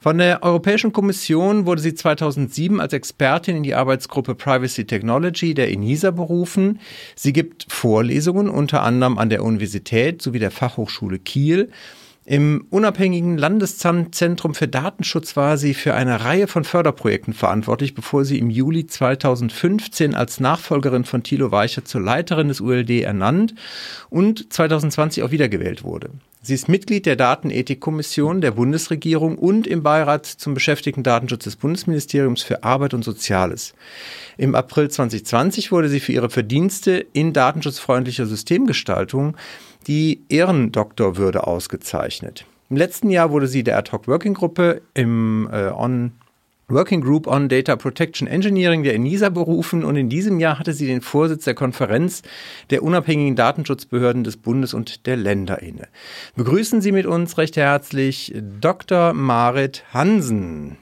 Von der Europäischen Kommission wurde sie 2007 als Expertin in die Arbeitsgruppe Privacy Technology der ENISA berufen. Sie gibt Vorlesungen unter anderem an der Universität sowie der Fachhochschule Kiel. Im unabhängigen Landeszentrum für Datenschutz war sie für eine Reihe von Förderprojekten verantwortlich, bevor sie im Juli 2015 als Nachfolgerin von Thilo Weicher zur Leiterin des ULD ernannt und 2020 auch wiedergewählt wurde. Sie ist Mitglied der Datenethikkommission der Bundesregierung und im Beirat zum Beschäftigten-Datenschutz des Bundesministeriums für Arbeit und Soziales. Im April 2020 wurde sie für ihre Verdienste in datenschutzfreundlicher Systemgestaltung die Ehrendoktorwürde ausgezeichnet. Im letzten Jahr wurde sie der Ad-Hoc-Working-Gruppe im äh, On Working Group on Data Protection Engineering der ENISA berufen und in diesem Jahr hatte sie den Vorsitz der Konferenz der unabhängigen Datenschutzbehörden des Bundes und der Länder inne. Begrüßen Sie mit uns recht herzlich Dr. Marit Hansen.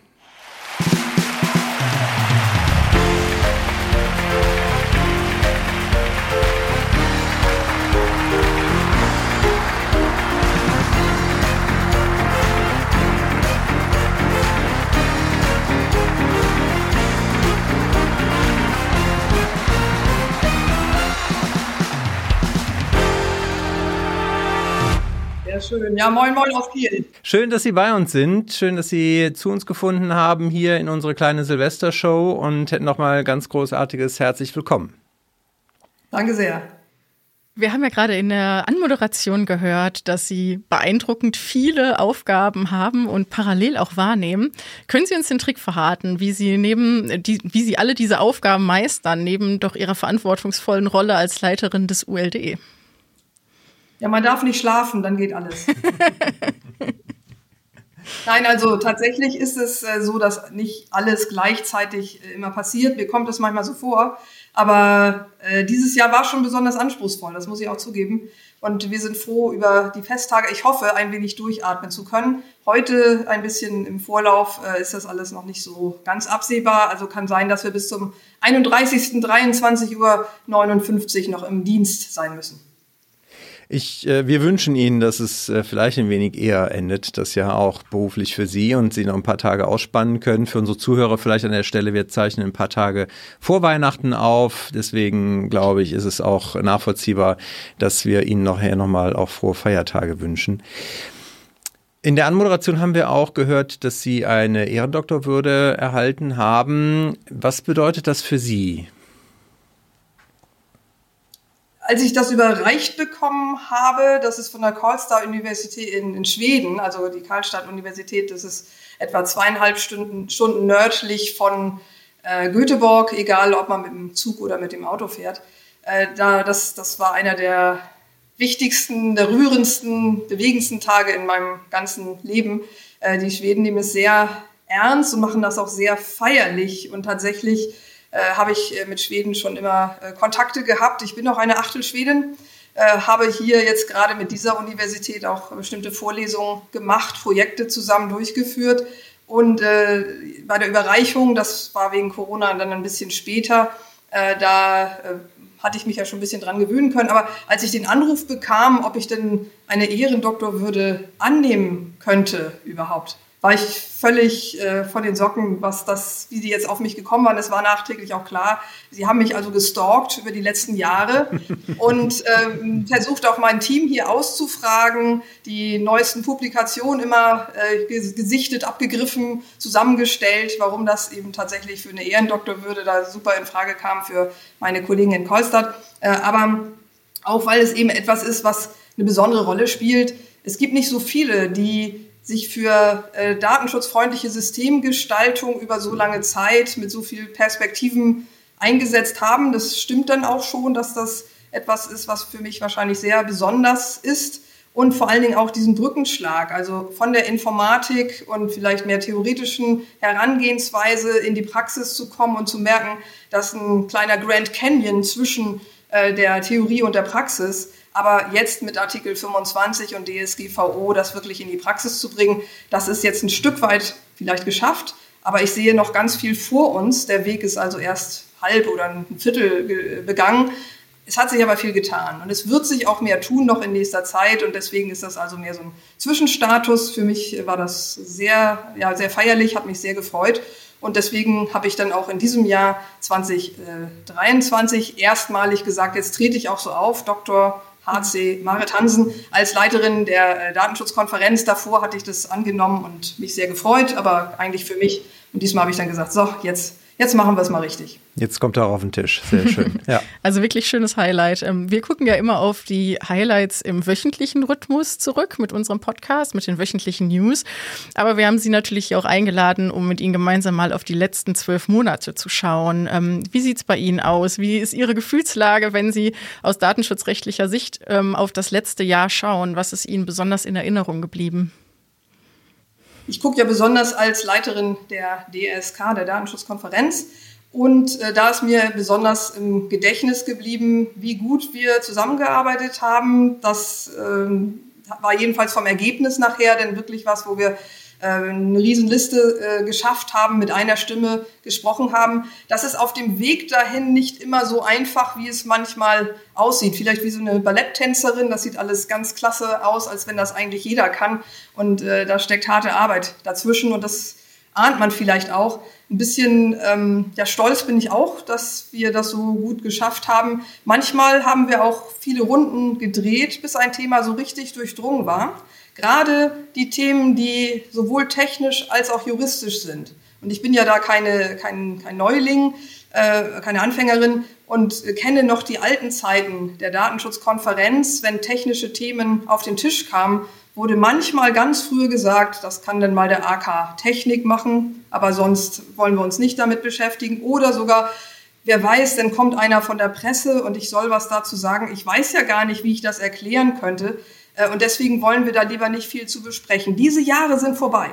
Ja, moin, moin aus Kiel. Schön, dass Sie bei uns sind. Schön, dass Sie zu uns gefunden haben hier in unsere kleine Silvestershow und hätten nochmal ganz großartiges herzlich willkommen. Danke sehr. Wir haben ja gerade in der Anmoderation gehört, dass Sie beeindruckend viele Aufgaben haben und parallel auch wahrnehmen. Können Sie uns den Trick verraten, wie Sie neben, die, wie Sie alle diese Aufgaben meistern, neben doch Ihrer verantwortungsvollen Rolle als Leiterin des ULDE? Ja, man darf nicht schlafen, dann geht alles. *laughs* Nein, also tatsächlich ist es äh, so, dass nicht alles gleichzeitig äh, immer passiert. Mir kommt das manchmal so vor. Aber äh, dieses Jahr war schon besonders anspruchsvoll, das muss ich auch zugeben. Und wir sind froh über die Festtage. Ich hoffe, ein wenig durchatmen zu können. Heute ein bisschen im Vorlauf äh, ist das alles noch nicht so ganz absehbar. Also kann sein, dass wir bis zum 31. 23 Uhr 59 noch im Dienst sein müssen. Ich, äh, wir wünschen Ihnen, dass es äh, vielleicht ein wenig eher endet, das Jahr auch beruflich für Sie und Sie noch ein paar Tage ausspannen können. Für unsere Zuhörer vielleicht an der Stelle, wir zeichnen ein paar Tage vor Weihnachten auf. Deswegen glaube ich, ist es auch nachvollziehbar, dass wir Ihnen nachher nochmal auch frohe Feiertage wünschen. In der Anmoderation haben wir auch gehört, dass Sie eine Ehrendoktorwürde erhalten haben. Was bedeutet das für Sie? Als ich das überreicht bekommen habe, das ist von der Karlstad-Universität in, in, Schweden, also die Karlstadt-Universität, das ist etwa zweieinhalb Stunden, Stunden nördlich von äh, Göteborg, egal ob man mit dem Zug oder mit dem Auto fährt. Äh, da, das, das war einer der wichtigsten, der rührendsten, bewegendsten Tage in meinem ganzen Leben. Äh, die Schweden nehmen es sehr ernst und machen das auch sehr feierlich. Und tatsächlich habe ich äh, mit Schweden schon immer äh, Kontakte gehabt. Ich bin auch eine Achtelschwedin, äh, habe hier jetzt gerade mit dieser Universität auch bestimmte Vorlesungen gemacht, Projekte zusammen durchgeführt. Und äh, bei der Überreichung, das war wegen Corona dann ein bisschen später, äh, da hatte ich mich ja schon ein bisschen dran gewöhnen können. Aber als ich den Anruf bekam, ob ich denn eine Ehrendoktorwürde annehmen könnte überhaupt, war ich völlig äh, von den Socken, was das, wie die jetzt auf mich gekommen waren. Es war nachträglich auch klar. Sie haben mich also gestalkt über die letzten Jahre *laughs* und ähm, versucht auch mein Team hier auszufragen, die neuesten Publikationen immer äh, gesichtet, abgegriffen, zusammengestellt, warum das eben tatsächlich für eine Ehrendoktorwürde da super in Frage kam für meine Kollegen in Kolstadt. Äh, aber auch weil es eben etwas ist, was eine besondere Rolle spielt. Es gibt nicht so viele, die sich für äh, datenschutzfreundliche Systemgestaltung über so lange Zeit mit so vielen Perspektiven eingesetzt haben. Das stimmt dann auch schon, dass das etwas ist, was für mich wahrscheinlich sehr besonders ist. Und vor allen Dingen auch diesen Brückenschlag, also von der Informatik und vielleicht mehr theoretischen Herangehensweise in die Praxis zu kommen und zu merken, dass ein kleiner Grand Canyon zwischen äh, der Theorie und der Praxis aber jetzt mit Artikel 25 und DSGVO das wirklich in die Praxis zu bringen, das ist jetzt ein Stück weit vielleicht geschafft. Aber ich sehe noch ganz viel vor uns. Der Weg ist also erst halb oder ein Viertel begangen. Es hat sich aber viel getan und es wird sich auch mehr tun noch in nächster Zeit und deswegen ist das also mehr so ein Zwischenstatus. Für mich war das sehr, ja, sehr feierlich, hat mich sehr gefreut und deswegen habe ich dann auch in diesem Jahr 2023 erstmalig gesagt, jetzt trete ich auch so auf, Dr. HC Marit Hansen als Leiterin der äh, Datenschutzkonferenz. Davor hatte ich das angenommen und mich sehr gefreut, aber eigentlich für mich. Und diesmal habe ich dann gesagt, so, jetzt jetzt machen wir es mal richtig. Jetzt kommt er auf den Tisch. Sehr schön. *laughs* Ja. Also wirklich schönes Highlight. Ähm, wir gucken ja immer auf die Highlights im wöchentlichen Rhythmus zurück mit unserem Podcast, mit den wöchentlichen News. Aber wir haben Sie natürlich auch eingeladen, um mit Ihnen gemeinsam mal auf die letzten zwölf Monate zu schauen. Ähm, wie sieht es bei Ihnen aus? Wie ist Ihre Gefühlslage, wenn Sie aus datenschutzrechtlicher Sicht ähm, auf das letzte Jahr schauen? Was ist Ihnen besonders in Erinnerung geblieben? Ich gucke ja besonders als Leiterin der DSK, der Datenschutzkonferenz. Und äh, da ist mir besonders im Gedächtnis geblieben, wie gut wir zusammengearbeitet haben. Das ähm, war jedenfalls vom Ergebnis nachher denn wirklich was, wo wir eine Riesenliste äh, geschafft haben, mit einer Stimme gesprochen haben. Das ist auf dem Weg dahin nicht immer so einfach, wie es manchmal aussieht. Vielleicht wie so eine Balletttänzerin, das sieht alles ganz klasse aus, als wenn das eigentlich jeder kann. Und äh, da steckt harte Arbeit dazwischen und das ahnt man vielleicht auch. Ein bisschen ähm, ja, stolz bin ich auch, dass wir das so gut geschafft haben. Manchmal haben wir auch viele Runden gedreht, bis ein Thema so richtig durchdrungen war gerade die Themen, die sowohl technisch als auch juristisch sind. Und ich bin ja da keine, kein, kein Neuling, äh, keine Anfängerin und kenne noch die alten Zeiten der Datenschutzkonferenz. Wenn technische Themen auf den Tisch kamen, wurde manchmal ganz früh gesagt, das kann dann mal der AK Technik machen, aber sonst wollen wir uns nicht damit beschäftigen. Oder sogar, wer weiß, dann kommt einer von der Presse und ich soll was dazu sagen. Ich weiß ja gar nicht, wie ich das erklären könnte. Äh, und deswegen wollen wir da lieber nicht viel zu besprechen. Diese Jahre sind vorbei.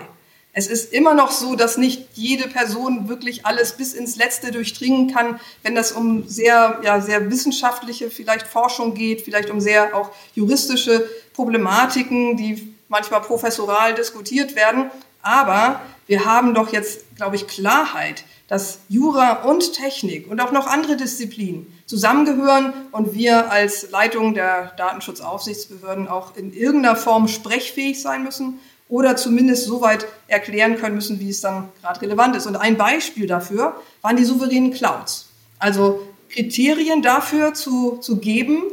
Es ist immer noch so, dass nicht jede Person wirklich alles bis ins Letzte durchdringen kann, wenn das um sehr, ja, sehr wissenschaftliche vielleicht Forschung geht, vielleicht um sehr auch juristische Problematiken, die manchmal professoral diskutiert werden. Aber wir haben doch jetzt, glaube ich, Klarheit, dass Jura und Technik und auch noch andere Disziplinen zusammengehören und wir als Leitung der Datenschutzaufsichtsbehörden auch in irgendeiner Form sprechfähig sein müssen oder zumindest so weit erklären können müssen, wie es dann gerade relevant ist. Und ein Beispiel dafür waren die souveränen Clouds. Also Kriterien dafür zu, zu geben,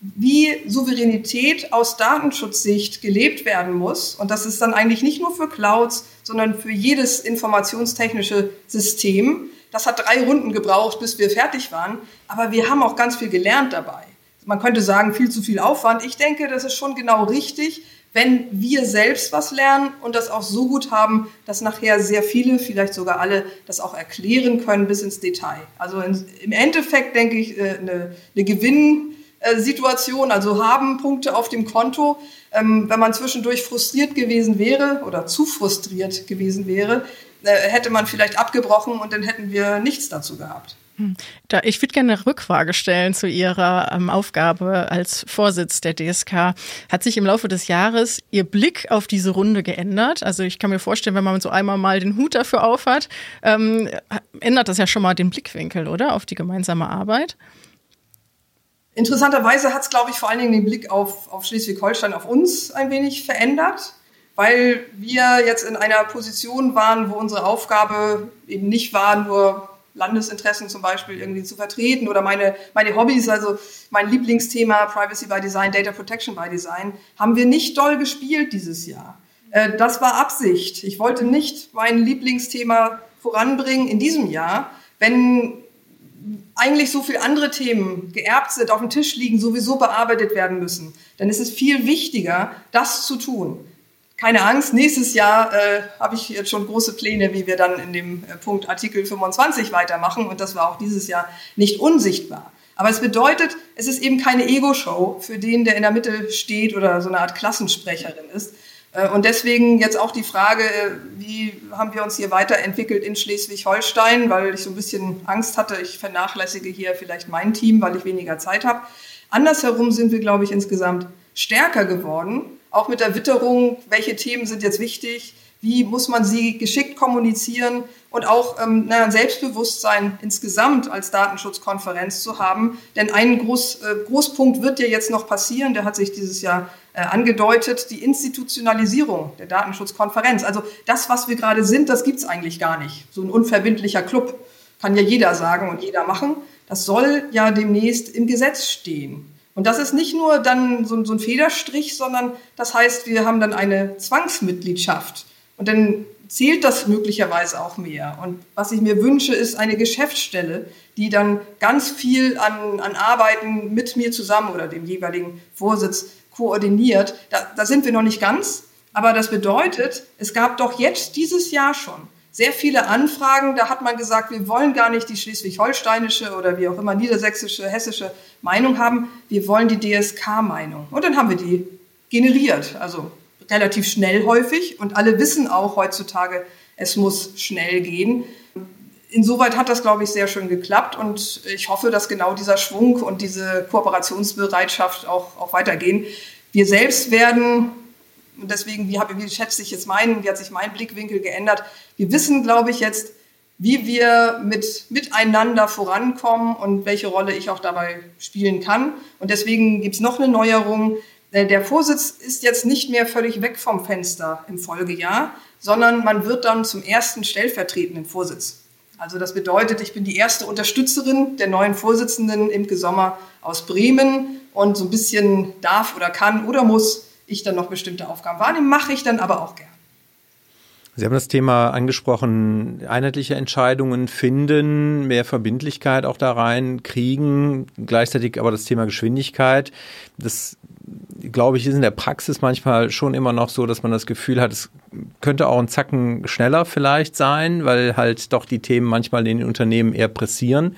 wie Souveränität aus Datenschutzsicht gelebt werden muss. Und das ist dann eigentlich nicht nur für Clouds, sondern für jedes informationstechnische System. Das hat drei Runden gebraucht, bis wir fertig waren. Aber wir haben auch ganz viel gelernt dabei. man könnte sagen, viel zu viel Aufwand. Ich denke, das ist schon genau richtig, wenn wir selbst was lernen und das auch so gut haben, dass nachher sehr viele, vielleicht sogar alle, das auch erklären können bis ins Detail. Also im Endeffekt denke ich, äh, eine, eine Gewinnsituation, also haben Punkte auf dem Konto. Ähm, wenn man zwischendurch frustriert gewesen wäre oder zu frustriert gewesen wäre, äh, hätte man vielleicht abgebrochen und dann hätten wir nichts dazu gehabt. Hm. Da, ich würde gerne eine Rückfrage stellen zu Ihrer ähm, Aufgabe als Vorsitz der DSK. Hat sich im Laufe des Jahres Ihr Blick auf diese Runde geändert? Also ich kann mir vorstellen, wenn man so einmal mal den Hut dafür aufhat, ähm, ändert das ja schon mal den Blickwinkel, oder? Auf die gemeinsame Arbeit? Interessanterweise hat es, glaube ich, vor allen Dingen den Blick auf, auf Schleswig-Holstein, auf uns ein wenig verändert, weil wir jetzt in einer Position waren, wo unsere Aufgabe eben nicht war, nur Landesinteressen zum Beispiel irgendwie zu vertreten oder meine, meine Hobbys, also mein Lieblingsthema Privacy by Design, Data Protection by Design, haben wir nicht doll gespielt dieses Jahr. Äh, das war Absicht. Ich wollte nicht mein Lieblingsthema voranbringen in diesem Jahr, wenn eigentlich so viele andere Themen geerbt sind, auf dem Tisch liegen, sowieso bearbeitet werden müssen. Dann ist es viel wichtiger, das zu tun keine Angst, nächstes Jahr äh, habe ich jetzt schon große Pläne, wie wir dann in dem äh, Punkt Artikel 25 weitermachen. Und das war auch dieses Jahr nicht unsichtbar. Aber es bedeutet, es ist eben keine Ego-Show für den, der in der Mitte steht oder so eine Art Klassensprecherin ist. Äh, und deswegen jetzt auch die Frage, äh, wie haben wir uns hier weiterentwickelt in Schleswig-Holstein, weil ich so ein bisschen Angst hatte, ich vernachlässige hier vielleicht mein Team, weil ich weniger Zeit habe. Andersherum sind wir, glaube ich, insgesamt stärker geworden auch mit der Witterung, welche Themen sind jetzt wichtig, wie muss man sie geschickt kommunizieren und auch ähm, na, ein Selbstbewusstsein insgesamt als Datenschutzkonferenz zu haben. Denn ein Groß, äh, Großpunkt wird ja jetzt noch passieren, der hat sich dieses Jahr äh, angedeutet, die Institutionalisierung der Datenschutzkonferenz. Also das, was wir gerade sind, das gibt es eigentlich gar nicht. So ein unverbindlicher Club kann ja jeder sagen und jeder machen. Das soll ja demnächst im Gesetz stehen. Und das ist nicht nur dann so ein Federstrich, sondern das heißt, wir haben dann eine Zwangsmitgliedschaft. Und dann zählt das möglicherweise auch mehr. Und was ich mir wünsche, ist eine Geschäftsstelle, die dann ganz viel an, an Arbeiten mit mir zusammen oder dem jeweiligen Vorsitz koordiniert. Da, da sind wir noch nicht ganz, aber das bedeutet, es gab doch jetzt dieses Jahr schon sehr viele Anfragen. Da hat man gesagt, wir wollen gar nicht die schleswig-holsteinische oder wie auch immer niedersächsische, hessische Meinung haben. Wir wollen die DSK-Meinung. Und dann haben wir die generiert. Also relativ schnell häufig. Und alle wissen auch heutzutage, es muss schnell gehen. Insoweit hat das, glaube ich, sehr schön geklappt und ich hoffe, dass genau dieser Schwung und diese Kooperationsbereitschaft auch, auch weitergehen. Wir selbst werden und deswegen, wie, habe, wie schätze ich jetzt meinen, wie hat sich mein Blickwinkel geändert? Wir wissen, glaube ich, jetzt, wie wir mit, miteinander vorankommen und welche Rolle ich auch dabei spielen kann. Und deswegen gibt es noch eine Neuerung. Äh, der Vorsitz ist jetzt nicht mehr völlig weg vom Fenster im Folgejahr, sondern man wird dann zum ersten stellvertretenden Vorsitz. Also das bedeutet, ich bin die erste Unterstützerin der neuen Vorsitzenden Imke Sommer aus Bremen und so ein bisschen darf oder kann oder muss ich dann noch bestimmte Aufgaben wahrnehme, mache ich dann aber auch gern. Sie haben das Thema angesprochen, einheitliche Entscheidungen finden, mehr Verbindlichkeit auch da rein kriegen, gleichzeitig aber das Thema Geschwindigkeit. Das, glaube ich, ist in der Praxis manchmal schon immer noch so, dass man das Gefühl hat, es könnte auch ein Zacken schneller vielleicht sein, weil halt doch die Themen manchmal in den Unternehmen eher pressieren.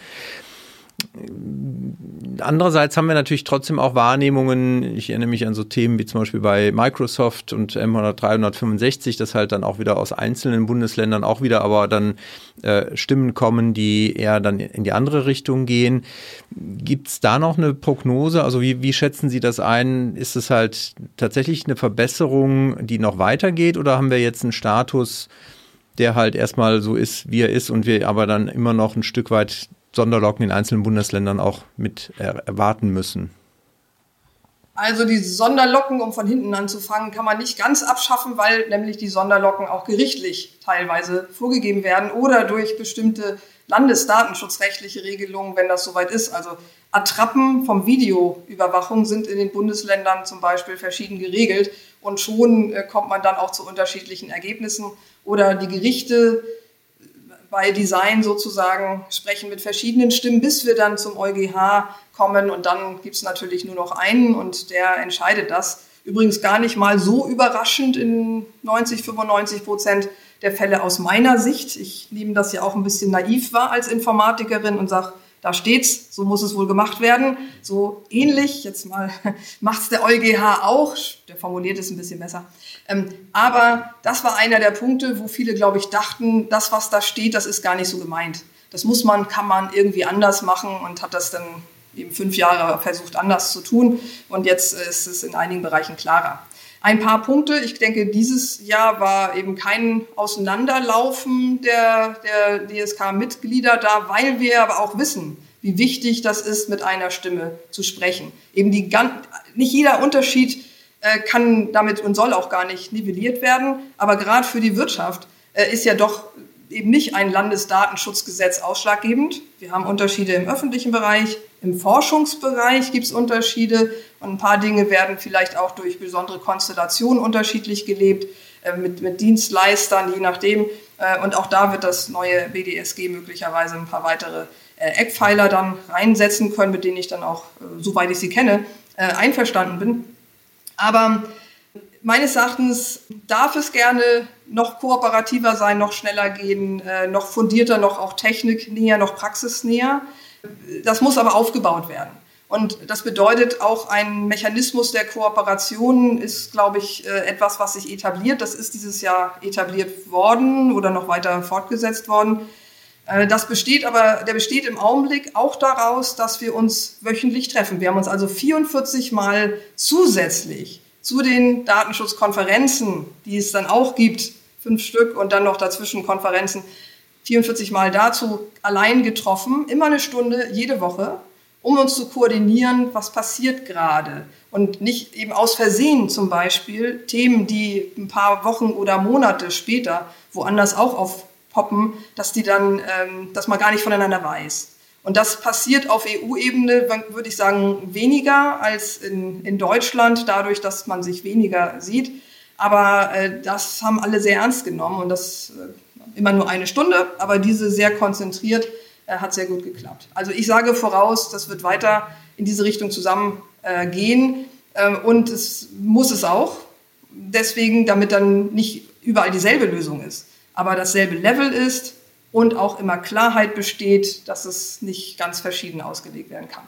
Andererseits haben wir natürlich trotzdem auch Wahrnehmungen. Ich erinnere mich an so Themen wie zum Beispiel bei Microsoft und M365, dass halt dann auch wieder aus einzelnen Bundesländern auch wieder aber dann äh, Stimmen kommen, die eher dann in die andere Richtung gehen. Gibt es da noch eine Prognose? Also wie, wie schätzen Sie das ein? Ist es halt tatsächlich eine Verbesserung, die noch weitergeht oder haben wir jetzt einen Status, der halt erstmal so ist, wie er ist und wir aber dann immer noch ein Stück weit Sonderlocken in einzelnen Bundesländern auch mit erwarten müssen? Also die Sonderlocken, um von hinten anzufangen, kann man nicht ganz abschaffen, weil nämlich die Sonderlocken auch gerichtlich teilweise vorgegeben werden oder durch bestimmte landesdatenschutzrechtliche Regelungen, wenn das soweit ist. Also Attrappen vom Videoüberwachung sind in den Bundesländern zum Beispiel verschieden geregelt und schon äh, kommt man dann auch zu unterschiedlichen Ergebnissen. Oder die Gerichte bei Design sozusagen, sprechen mit verschiedenen Stimmen, bis wir dann zum EuGH kommen und dann gibt es natürlich nur noch einen und der entscheidet das. Übrigens gar nicht mal so überraschend in 90, 95 Prozent der Fälle aus meiner Sicht. Ich nehme das ja auch ein bisschen naiv wahr als Informatikerin und sage, da steht's, so muss es wohl gemacht werden. So ähnlich, jetzt mal *laughs* macht's der EuGH auch, der formuliert es ein bisschen besser. Ähm, aber das war einer der Punkte, wo viele, glaube ich, dachten, das, was da steht, das ist gar nicht so gemeint. Das muss man, kann man irgendwie anders machen und hat das dann eben fünf Jahre versucht, anders zu tun. Und jetzt ist es in einigen Bereichen klarer. Ein paar Punkte. Ich denke, dieses Jahr war eben kein Auseinanderlaufen der, der DSK-Mitglieder da, weil wir aber auch wissen, wie wichtig das ist, mit einer Stimme zu sprechen. Eben die nicht jeder Unterschied kann damit und soll auch gar nicht nivelliert werden, aber gerade für die Wirtschaft äh, ist ja doch eben nicht ein Landesdatenschutzgesetz ausschlaggebend. Wir haben Unterschiede im öffentlichen Bereich, im Forschungsbereich gibt es Unterschiede und ein paar Dinge werden vielleicht auch durch besondere Konstellationen unterschiedlich gelebt, äh, mit, mit Dienstleistern, je nachdem. Äh, und auch da wird das neue BDSG möglicherweise ein paar weitere äh, Eckpfeiler dann reinsetzen können, mit denen ich dann auch, äh, soweit ich sie kenne, äh, einverstanden bin. Aber meines Erachtens darf es gerne noch kooperativer sein, noch schneller gehen, äh, noch fundierter, noch auch techniknäher, noch praxisnäher. Das muss aber aufgebaut werden. Und das bedeutet auch ein Mechanismus der Kooperation ist, glaube ich, äh, etwas, was sich etabliert. Das ist dieses Jahr etabliert worden oder noch weiter fortgesetzt worden. Äh, das besteht aber, der besteht im Augenblick auch daraus, dass wir uns wöchentlich treffen. Wir haben uns also 44 Mal zusätzlich zu den Datenschutzkonferenzen, die es dann auch gibt, fünf Stück und dann noch dazwischen Konferenzen, 44 Mal dazu allein getroffen, immer eine Stunde jede Woche, um uns zu koordinieren, was passiert gerade. Und nicht eben aus Versehen zum Beispiel Themen, die ein paar Wochen oder Monate später woanders auch aufpoppen, dass die dann, ähm, dass man gar nicht voneinander weiß. Und das passiert auf EU-Ebene, würde ich sagen, weniger als in, in Deutschland, dadurch, dass man sich weniger sieht. Aber äh, das haben alle sehr ernst genommen und das äh, immer nur eine Stunde, aber diese sehr konzentriert äh, hat sehr gut geklappt. Also ich sage voraus, das wird weiter in diese Richtung zusammen äh, ähm, und es muss es auch. Deswegen, damit dann nicht überall dieselbe Lösung ist, aber dasselbe Level ist und auch immer Klarheit besteht, dass es nicht ganz verschieden ausgelegt werden kann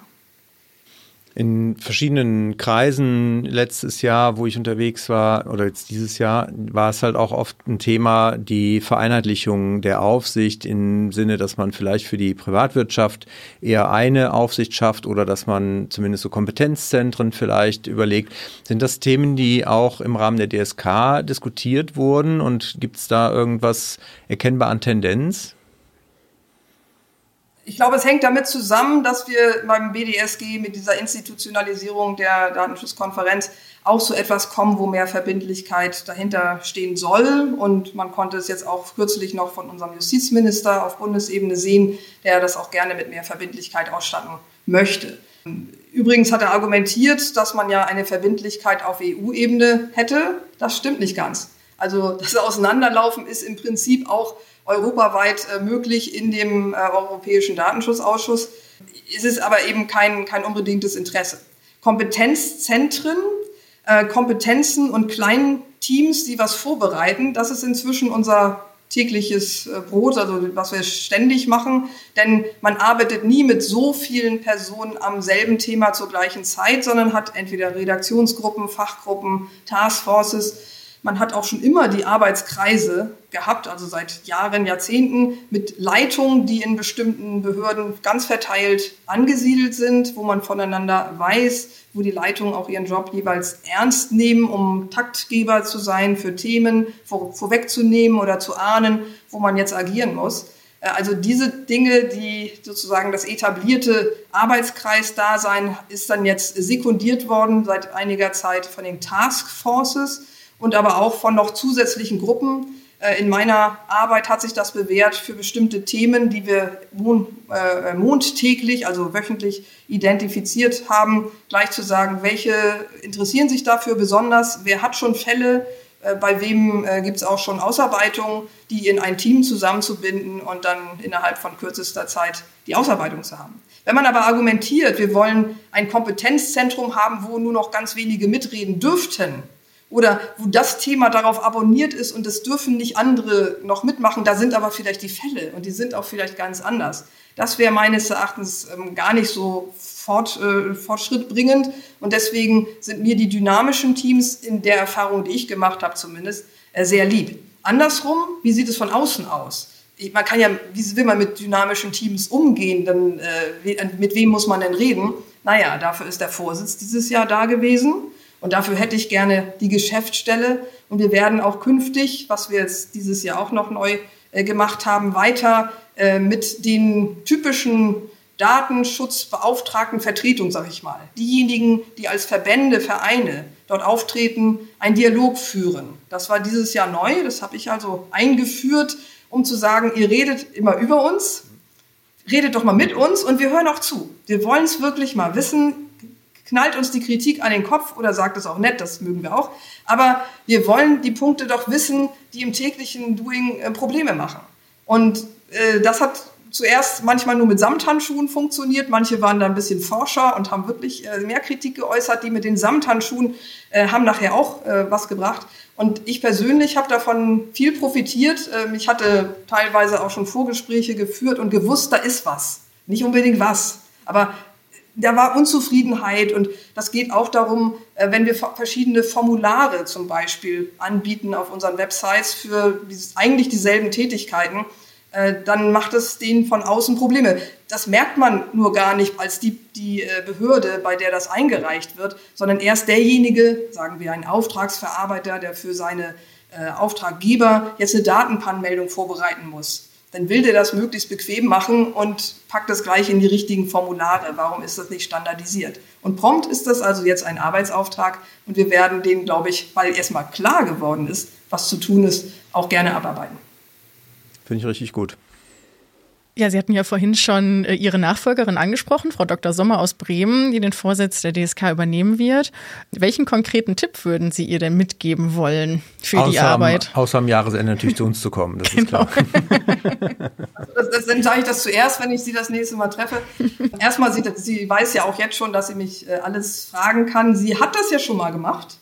in verschiedenen Kreisen letztes Jahr, wo ich unterwegs war, oder jetzt dieses Jahr, war es halt auch oft ein Thema, die Vereinheitlichung der Aufsicht im Sinne, dass man vielleicht für die Privatwirtschaft eher eine Aufsicht schafft oder dass man zumindest so Kompetenzzentren vielleicht überlegt. Sind das Themen, die auch im Rahmen der DSK diskutiert wurden und gibt es da irgendwas erkennbar an Tendenz? Ich glaube, es hängt damit zusammen, dass wir beim BDSG mit dieser Institutionalisierung der Datenschutzkonferenz auch so etwas kommen, wo mehr Verbindlichkeit dahinter stehen soll. Und man konnte es jetzt auch kürzlich noch von unserem Justizminister auf Bundesebene sehen, der das auch gerne mit mehr Verbindlichkeit ausstatten möchte. Übrigens hat er argumentiert, dass man ja eine Verbindlichkeit auf EU-Ebene hätte. Das stimmt nicht ganz. Also das Auseinanderlaufen ist im Prinzip auch europaweit äh, möglich in dem äh, Europäischen Datenschutzausschuss. Es ist aber eben kein, kein unbedingtes Interesse. Kompetenzzentren, äh, Kompetenzen und kleinen Teams, die was vorbereiten, das ist inzwischen unser tägliches Brot, also was wir ständig machen. Denn man arbeitet nie mit so vielen Personen am selben Thema zur gleichen Zeit, sondern hat entweder Redaktionsgruppen, Fachgruppen, Taskforces man hat auch schon immer die Arbeitskreise gehabt, also seit Jahren, Jahrzehnten, mit Leitungen, die in bestimmten Behörden ganz verteilt angesiedelt sind, wo man voneinander weiß, wo die Leitungen auch ihren Job jeweils ernst nehmen, um Taktgeber zu sein für Themen, vor, vorwegzunehmen oder zu ahnen, wo man jetzt agieren muss. Äh, also diese Dinge, die sozusagen das etablierte Arbeitskreisdasein ist dann jetzt sekundiert worden seit einiger Zeit von den Taskforces und aber auch von noch zusätzlichen Gruppen. Äh, in meiner Arbeit hat sich das bewährt für bestimmte Themen, die wir äh, mondtäglich, also wöchentlich identifiziert haben, gleich zu sagen, welche interessieren sich dafür besonders, wer hat schon Fälle, Äh, bei wem gibt es auch schon Ausarbeitungen, die in ein Team zusammenzubinden und dann innerhalb von kürzester Zeit die Ausarbeitung zu haben. Wenn man aber argumentiert, wir wollen ein Kompetenzzentrum haben, wo nur noch ganz wenige mitreden dürften, oder wo das Thema darauf abonniert ist und es dürfen nicht andere noch mitmachen, da sind aber vielleicht die Fälle und die sind auch vielleicht ganz anders. Das wäre meines Erachtens ähm, gar nicht so fort, äh, fortschrittbringend und deswegen sind mir die dynamischen Teams in der Erfahrung, die ich gemacht habe zumindest, äh, sehr lieb. Andersrum, wie sieht es von außen aus? Man kann ja, wie will man mit dynamischen Teams umgehen? Dann, äh, mit wem muss man denn reden? Naja, dafür ist der Vorsitz dieses Jahr da gewesen. Und dafür hätte ich gerne die Geschäftsstelle. Und wir werden auch künftig, was wir jetzt dieses Jahr auch noch neu äh, gemacht haben, weiter äh, mit den typischen Datenschutzbeauftragten Vertretung, sage ich mal. Diejenigen, die als Verbände, Vereine dort auftreten, einen Dialog führen. Das war dieses Jahr neu. Das habe ich also eingeführt, um zu sagen, ihr redet immer über uns, redet doch mal mit uns und wir hören auch zu. Wir wollen es wirklich mal wissen knallt uns die Kritik an den Kopf oder sagt es auch nett, das mögen wir auch. Aber wir wollen die Punkte doch wissen, die im täglichen Doing äh, Probleme machen. Und äh, das hat zuerst manchmal nur mit Samthandschuhen funktioniert. Manche waren da ein bisschen Forscher und haben wirklich äh, mehr Kritik geäußert. Die mit den Samthandschuhen äh, haben nachher auch äh, was gebracht. Und ich persönlich habe davon viel profitiert. Ähm, ich hatte teilweise auch schon Vorgespräche geführt und gewusst, da ist was. Nicht unbedingt was. Aber da war Unzufriedenheit und das geht auch darum, äh, wenn wir verschiedene Formulare zum Beispiel anbieten auf unseren Websites für eigentlich dieselben Tätigkeiten, äh, dann macht es denen von außen Probleme. Das merkt man nur gar nicht als die, die äh, Behörde, bei der das eingereicht wird, sondern erst derjenige, sagen wir ein Auftragsverarbeiter, der für seine Auftraggeber jetzt eine Datenpannmeldung vorbereiten muss dann will der das möglichst bequem machen und packt das gleich in die richtigen Formulare. Warum ist das nicht standardisiert? Und prompt ist das also jetzt ein Arbeitsauftrag und wir werden den, glaube ich, weil erstmal klar geworden ist, was zu tun ist, auch gerne abarbeiten. Finde ich richtig gut. Ja, Sie hatten ja vorhin schon äh, Ihre Nachfolgerin angesprochen, Frau Dr. Sommer aus Bremen, die den Vorsitz der DSK übernehmen wird. Welchen konkreten Tipp würden Sie ihr denn mitgeben wollen für außer die Arbeit? Am, außer am Jahresende natürlich zu uns zu kommen, das genau. ist klar. also das, dann sage ich das zuerst, wenn ich Sie das nächste Mal treffe. Erstmal, sie, sie weiß ja auch jetzt schon, dass sie mich äh, alles fragen kann. Sie hat das ja schon mal gemacht.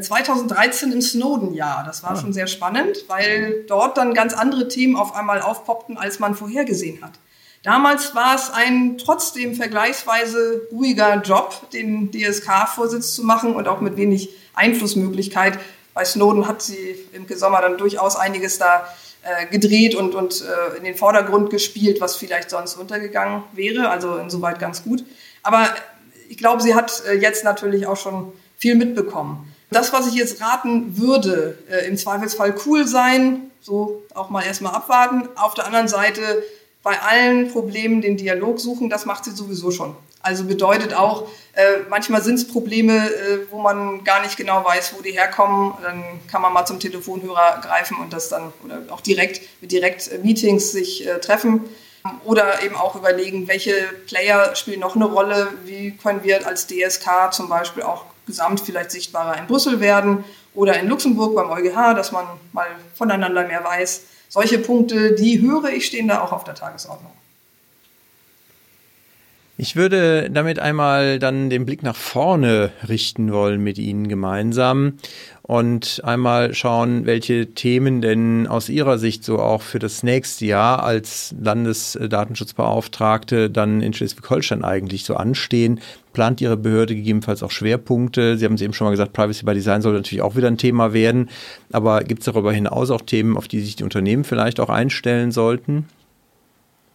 2013 äh, im Snowden-Jahr. Das war schon sehr spannend, weil dort dann ganz andere Themen auf einmal aufpoppten, als man vorhergesehen hat. Damals war es ein trotzdem vergleichsweise ruhiger Job, den DSK-Vorsitz zu machen und auch mit wenig Einflussmöglichkeit. Bei Snowden hat sie im Sommer dann durchaus einiges da äh, gedreht und, und äh, in den Vordergrund gespielt, was vielleicht sonst untergegangen wäre. Also insoweit ganz gut. Aber ich glaube, sie hat äh, jetzt natürlich auch schon viel mitbekommen. Das, was ich jetzt raten würde, äh, im Zweifelsfall cool sein, so auch mal erstmal abwarten. Auf der anderen Seite bei allen Problemen den Dialog suchen, das macht sie sowieso schon. Also bedeutet auch, äh, manchmal sind es Probleme, äh, wo man gar nicht genau weiß, wo die herkommen. Dann kann man mal zum Telefonhörer greifen und das dann oder auch direkt mit direkt Meetings sich äh, treffen. Oder eben auch überlegen, welche Player spielen noch eine Rolle, wie können wir als DSK zum Beispiel auch gesamt vielleicht sichtbarer in Brüssel werden oder in Luxemburg beim EuGH, dass man mal voneinander mehr weiß. Solche Punkte, die höre ich, stehen da auch auf der Tagesordnung. Ich würde damit einmal dann den Blick nach vorne richten wollen mit Ihnen gemeinsam und einmal schauen, welche Themen denn aus Ihrer Sicht so auch für das nächste Jahr als Landesdatenschutzbeauftragte dann in Schleswig-Holstein eigentlich so anstehen. Plant Ihre Behörde gegebenenfalls auch Schwerpunkte? Sie haben es eben schon mal gesagt, Privacy by Design soll natürlich auch wieder ein Thema werden. Aber gibt es darüber hinaus auch Themen, auf die sich die Unternehmen vielleicht auch einstellen sollten?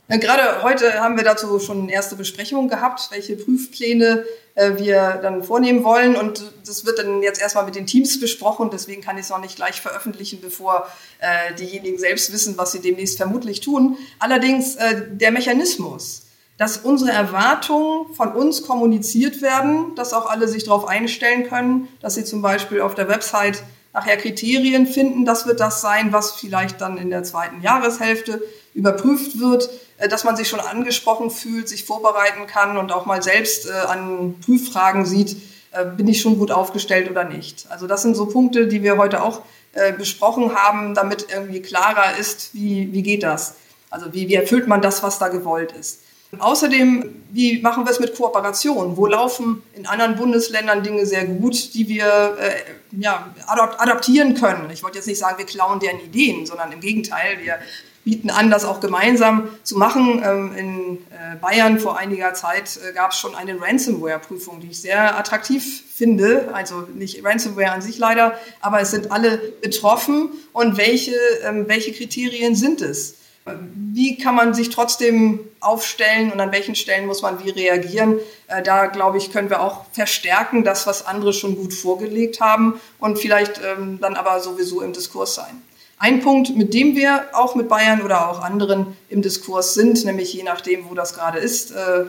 Gerade heute haben wir dazu schon erste Besprechungen gehabt, welche Prüfpläne äh, wir dann vornehmen wollen. Und das wird dann jetzt erstmal mit den Teams besprochen. Deswegen kann ich es noch nicht gleich veröffentlichen, bevor äh, diejenigen selbst wissen, was sie demnächst vermutlich tun. Allerdings äh, der Mechanismus, dass unsere Erwartungen von uns kommuniziert werden, dass auch alle sich darauf einstellen können, dass sie zum Beispiel auf der Website nachher Kriterien finden. Das wird das sein, was vielleicht dann in der zweiten Jahreshälfte überprüft wird, dass man sich schon angesprochen fühlt, sich vorbereiten kann und auch mal selbst äh, an Prüffragen sieht, äh, bin ich schon gut aufgestellt oder nicht. Also das sind so Punkte, die wir heute auch äh, besprochen haben, damit irgendwie klarer ist, wie, wie geht das? Also wie, wie erfüllt man das, was da gewollt ist? Außerdem, wie machen wir es mit Kooperation? Wo laufen in anderen Bundesländern Dinge sehr gut, die wir äh, ja, adaptieren können? Ich wollte jetzt nicht sagen, wir klauen deren Ideen, sondern im Gegenteil, wir bieten an, das auch gemeinsam zu machen. Ähm, in äh, Bayern vor einiger Zeit äh, gab es schon eine Ransomware-Prüfung, die ich sehr attraktiv finde. Also nicht Ransomware an sich leider, aber es sind alle betroffen. Und welche, ähm, welche Kriterien sind es? Wie kann man sich trotzdem aufstellen und an welchen Stellen muss man wie reagieren? Äh, da, glaube ich, können wir auch verstärken, das, was andere schon gut vorgelegt haben und vielleicht ähm, dann aber sowieso im Diskurs sein. Ein Punkt, mit dem wir auch mit Bayern oder auch anderen im Diskurs sind, nämlich je nachdem, wo das gerade ist, äh,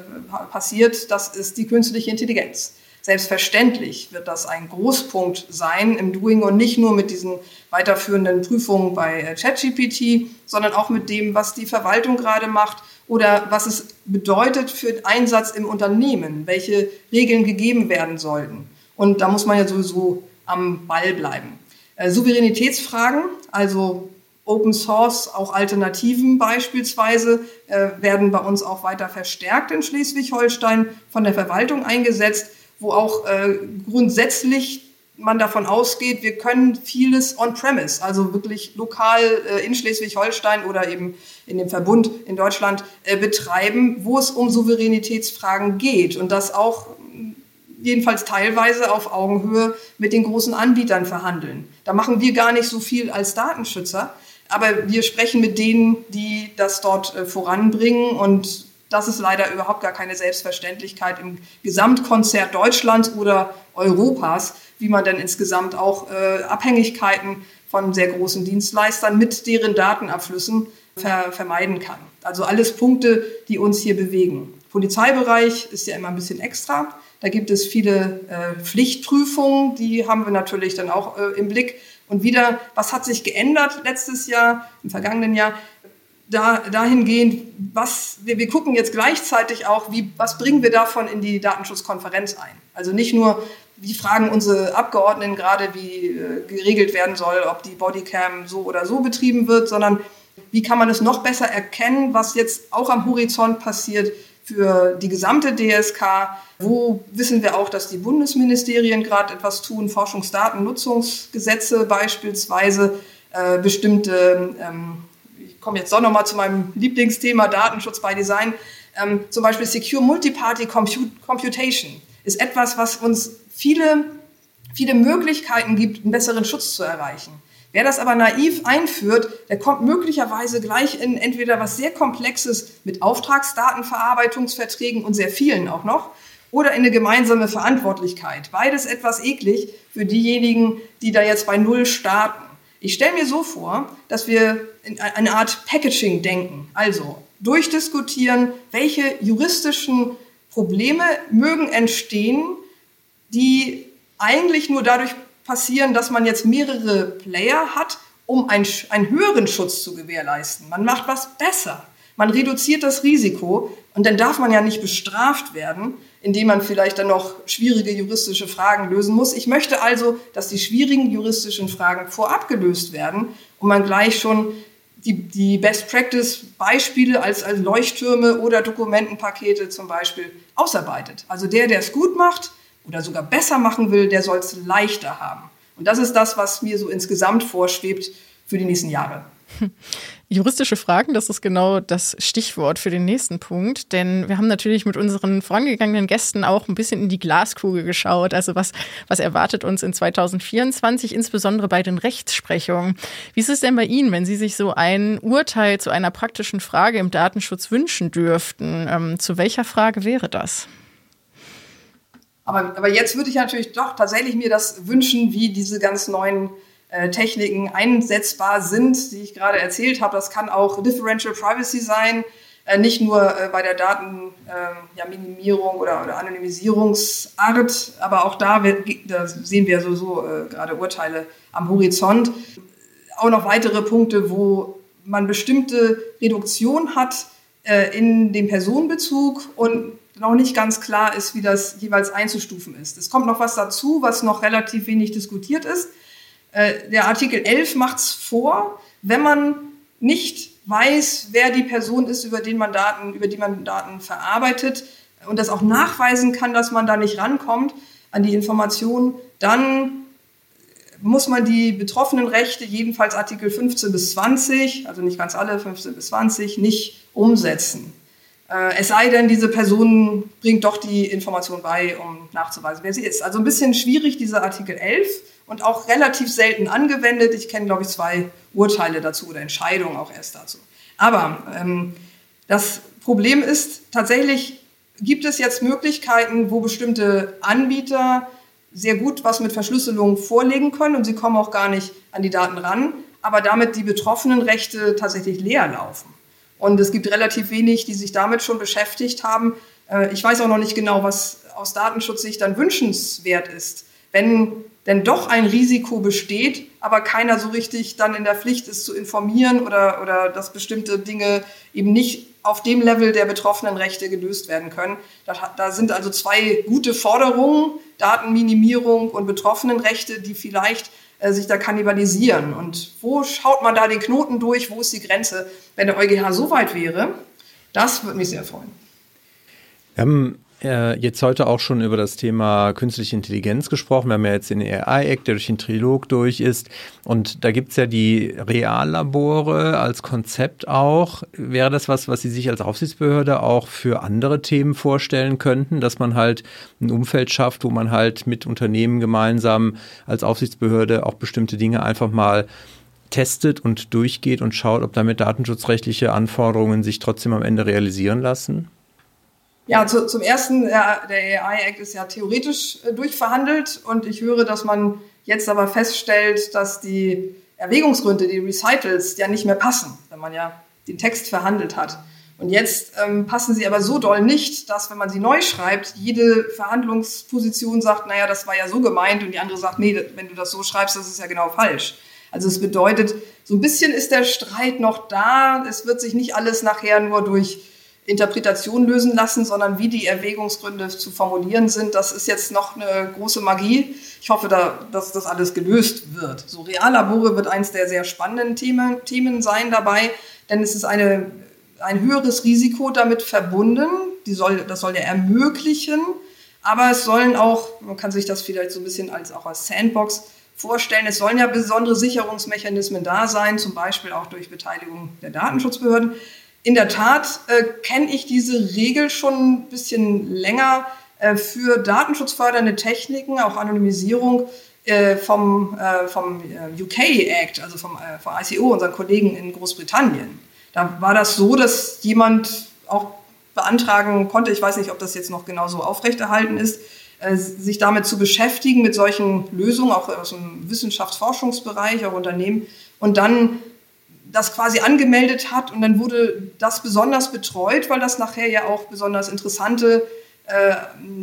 passiert, das ist die künstliche Intelligenz. Selbstverständlich wird das ein Großpunkt sein im Doing und nicht nur mit diesen weiterführenden Prüfungen bei äh, ChatGPT, sondern auch mit dem, was die Verwaltung gerade macht oder was es bedeutet für den Einsatz im Unternehmen, welche Regeln gegeben werden sollten. Und da muss man ja sowieso am Ball bleiben. Äh, Souveränitätsfragen, also Open Source, auch Alternativen beispielsweise, äh, werden bei uns auch weiter verstärkt in Schleswig-Holstein von der Verwaltung eingesetzt, wo auch äh, grundsätzlich man davon ausgeht, wir können vieles on-premise, also wirklich lokal in Schleswig-Holstein oder eben in dem Verbund in Deutschland betreiben, wo es um Souveränitätsfragen geht. Und das auch jedenfalls teilweise auf Augenhöhe mit den großen Anbietern verhandeln. Da machen wir gar nicht so viel als Datenschützer, aber wir sprechen mit denen, die das dort äh, voranbringen und das ist leider überhaupt gar keine Selbstverständlichkeit im Gesamtkonzert Deutschlands oder Europas, wie man denn insgesamt auch äh, Abhängigkeiten von sehr großen Dienstleistern mit deren Datenabflüssen ver vermeiden kann. Also alles Punkte, die uns hier bewegen. Polizeibereich ist ja immer ein bisschen extra. Da gibt es viele äh, Pflichtprüfungen, die haben wir natürlich dann auch äh, im Blick. Und wieder, was hat sich geändert letztes Jahr, im vergangenen Jahr? Da, dahingehend, was, wir, wir gucken jetzt gleichzeitig auch, wie, was bringen wir davon in die Datenschutzkonferenz ein? Also nicht nur, wie fragen unsere Abgeordneten gerade, wie äh, geregelt werden soll, ob die Bodycam so oder so betrieben wird, sondern wie kann man es noch besser erkennen, was jetzt auch am Horizont passiert, für die gesamte DSK. Wo wissen wir auch, dass die Bundesministerien gerade etwas tun, Forschungsdatennutzungsgesetze beispielsweise, äh, bestimmte, ähm, ich komme jetzt doch nochmal zu meinem Lieblingsthema Datenschutz bei Design, ähm, zum Beispiel Secure Multiparty Computation ist etwas, was uns viele, viele Möglichkeiten gibt, einen besseren Schutz zu erreichen. Wer das aber naiv einführt, der kommt möglicherweise gleich in entweder was sehr Komplexes mit Auftragsdatenverarbeitungsverträgen und sehr vielen auch noch, oder in eine gemeinsame Verantwortlichkeit. Beides etwas eklig für diejenigen, die da jetzt bei Null starten. Ich stelle mir so vor, dass wir in eine Art Packaging denken. Also durchdiskutieren, welche juristischen Probleme mögen entstehen, die eigentlich nur dadurch passieren, dass man jetzt mehrere Player hat, um einen, einen höheren Schutz zu gewährleisten. Man macht was besser. Man reduziert das Risiko und dann darf man ja nicht bestraft werden, indem man vielleicht dann noch schwierige juristische Fragen lösen muss. Ich möchte also, dass die schwierigen juristischen Fragen vorab gelöst werden und man gleich schon die, die Best Practice Beispiele als, als Leuchttürme oder Dokumentenpakete zum Beispiel ausarbeitet. Also der, der es gut macht, oder sogar besser machen will, der soll es leichter haben. Und das ist das, was mir so insgesamt vorschwebt für die nächsten Jahre. *laughs* Juristische Fragen, das ist genau das Stichwort für den nächsten Punkt, denn wir haben natürlich mit unseren vorangegangenen Gästen auch ein bisschen in die Glaskugel geschaut. Also was, was erwartet uns in 2024, insbesondere bei den Rechtsprechungen? Wie ist es denn bei Ihnen, wenn Sie sich so ein Urteil zu einer praktischen Frage im Datenschutz wünschen dürften? Ähm, zu welcher Frage wäre das? Aber, aber jetzt würde ich natürlich doch tatsächlich mir das wünschen, wie diese ganz neuen äh, Techniken einsetzbar sind, die ich gerade erzählt habe. Das kann auch Differential Privacy sein, äh, nicht nur äh, bei der Datenminimierung ähm, ja, oder, oder Anonymisierungsart, aber auch da, da sehen wir sowieso äh, gerade Urteile am Horizont. Auch noch weitere Punkte, wo man bestimmte Reduktion hat äh, in dem Personenbezug und noch nicht ganz klar ist, wie das jeweils einzustufen ist. Es kommt noch was dazu, was noch relativ wenig diskutiert ist. Äh, der Artikel 11 macht es vor, wenn man nicht weiß, wer die Person ist, über, den man Daten, über die man Daten verarbeitet und das auch nachweisen kann, dass man da nicht rankommt an die Informationen, dann muss man die betroffenen Rechte, jedenfalls Artikel 15 bis 20, also nicht ganz alle, 15 bis 20, nicht umsetzen. Äh, es sei denn, diese Person bringt doch die Information bei, um nachzuweisen, wer sie ist. Also ein bisschen schwierig, dieser Artikel 11 und auch relativ selten angewendet. Ich kenne, glaube ich, zwei Urteile dazu oder Entscheidungen auch erst dazu. Aber ähm, das Problem ist, tatsächlich gibt es jetzt Möglichkeiten, wo bestimmte Anbieter sehr gut was mit Verschlüsselung vorlegen können und sie kommen auch gar nicht an die Daten ran, aber damit die betroffenen Rechte tatsächlich leer laufen. Und es gibt relativ wenig, die sich damit schon beschäftigt haben. Äh, ich weiß auch noch nicht genau, was aus Datenschutzsicht dann wünschenswert ist. Wenn denn doch ein Risiko besteht, aber keiner so richtig dann in der Pflicht ist zu informieren oder, oder dass bestimmte Dinge eben nicht auf dem Level der betroffenen Rechte gelöst werden können. Da, da sind also zwei gute Forderungen, Datenminimierung und Betroffenenrechte, die vielleicht sich da kannibalisieren. Und wo schaut man da den Knoten durch? Wo ist die Grenze? Wenn der EuGH so weit wäre, das würde mich sehr freuen. Wir haben äh, jetzt heute auch schon über das Thema künstliche Intelligenz gesprochen. Wir haben ja jetzt den AI-Act, der durch den Trilog durch ist. Und da gibt es ja die Reallabore als Konzept auch. Wäre das was, was Sie sich als Aufsichtsbehörde auch für andere Themen vorstellen könnten, dass man halt ein Umfeld schafft, wo man halt mit Unternehmen gemeinsam als Aufsichtsbehörde auch bestimmte Dinge einfach mal testet und durchgeht und schaut, ob damit datenschutzrechtliche Anforderungen sich trotzdem am Ende realisieren lassen? Ja, zu, zum ersten, der, der AI-Act ist ja theoretisch äh, durchverhandelt und ich höre, dass man jetzt aber feststellt, dass die Erwägungsgründe, die Recitals, ja nicht mehr passen, wenn man ja den Text verhandelt hat. Und jetzt ähm, passen sie aber so doll nicht, dass wenn man sie neu schreibt, jede Verhandlungsposition sagt, naja, das war ja so gemeint und die andere sagt, nee, wenn du das so schreibst, das ist ja genau falsch. Also es bedeutet, so ein bisschen ist der Streit noch da. Es wird sich nicht alles nachher nur durch Interpretation lösen lassen, sondern wie die Erwägungsgründe zu formulieren sind. Das ist jetzt noch eine große Magie. Ich hoffe, da, dass das alles gelöst wird. So Reallabore wird eins der sehr spannenden Themen, Themen sein dabei, denn es ist eine, ein höheres Risiko damit verbunden. Die soll, das soll ja ermöglichen, aber es sollen auch, man kann sich das vielleicht so ein bisschen als auch als Sandbox vorstellen. Es sollen ja besondere Sicherungsmechanismen da sein, zum Beispiel auch durch Beteiligung der Datenschutzbehörden. In der Tat äh, kenne ich diese Regel schon ein bisschen länger äh, für datenschutzfördernde Techniken, auch Anonymisierung äh, vom, äh, vom äh, UK Act, also vom, äh, vom ICO, unseren Kollegen in Großbritannien. Da war das so, dass jemand auch beantragen konnte, ich weiß nicht, ob das jetzt noch genauso aufrechterhalten ist, sich damit zu beschäftigen, mit solchen Lösungen, auch aus dem Wissenschaftsforschungsbereich, auch Unternehmen, und dann das quasi angemeldet hat und dann wurde das besonders betreut, weil das nachher ja auch besonders interessante äh,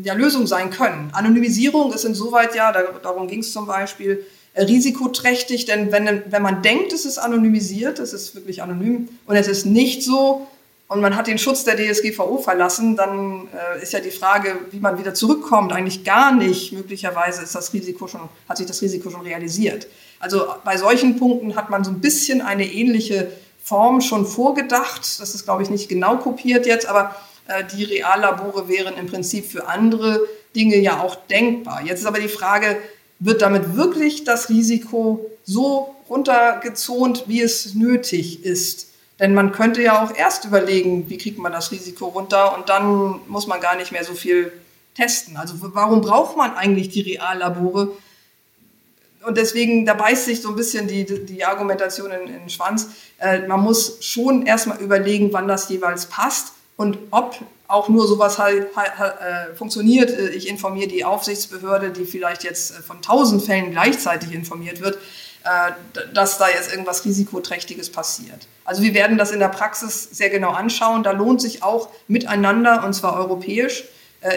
ja, Lösungen sein können. Anonymisierung ist insoweit ja, da, darum ging es zum Beispiel, äh, risikoträchtig, denn wenn, wenn man denkt, es ist anonymisiert, es ist wirklich anonym und es ist nicht so und man hat den Schutz der DSGVO verlassen, dann äh, ist ja die Frage, wie man wieder zurückkommt, eigentlich gar nicht. Möglicherweise ist das Risiko schon, hat sich das Risiko schon realisiert. Also bei solchen Punkten hat man so ein bisschen eine ähnliche Form schon vorgedacht. Das ist, glaube ich, nicht genau kopiert jetzt, aber äh, die Reallabore wären im Prinzip für andere Dinge ja auch denkbar. Jetzt ist aber die Frage, wird damit wirklich das Risiko so runtergezont, wie es nötig ist? Denn man könnte ja auch erst überlegen, wie kriegt man das Risiko runter und dann muss man gar nicht mehr so viel testen. Also warum braucht man eigentlich die Reallabore, und deswegen, da beißt sich so ein bisschen die, die Argumentation in, in den Schwanz. Äh, man muss schon erstmal überlegen, wann das jeweils passt und ob auch nur sowas halt, halt äh, funktioniert. Äh, ich informiere die Aufsichtsbehörde, die vielleicht jetzt äh, von tausend Fällen gleichzeitig informiert wird, dass da jetzt irgendwas Risikoträchtiges passiert. Also wir werden das in der Praxis sehr genau anschauen. Da lohnt sich auch miteinander, und zwar europäisch,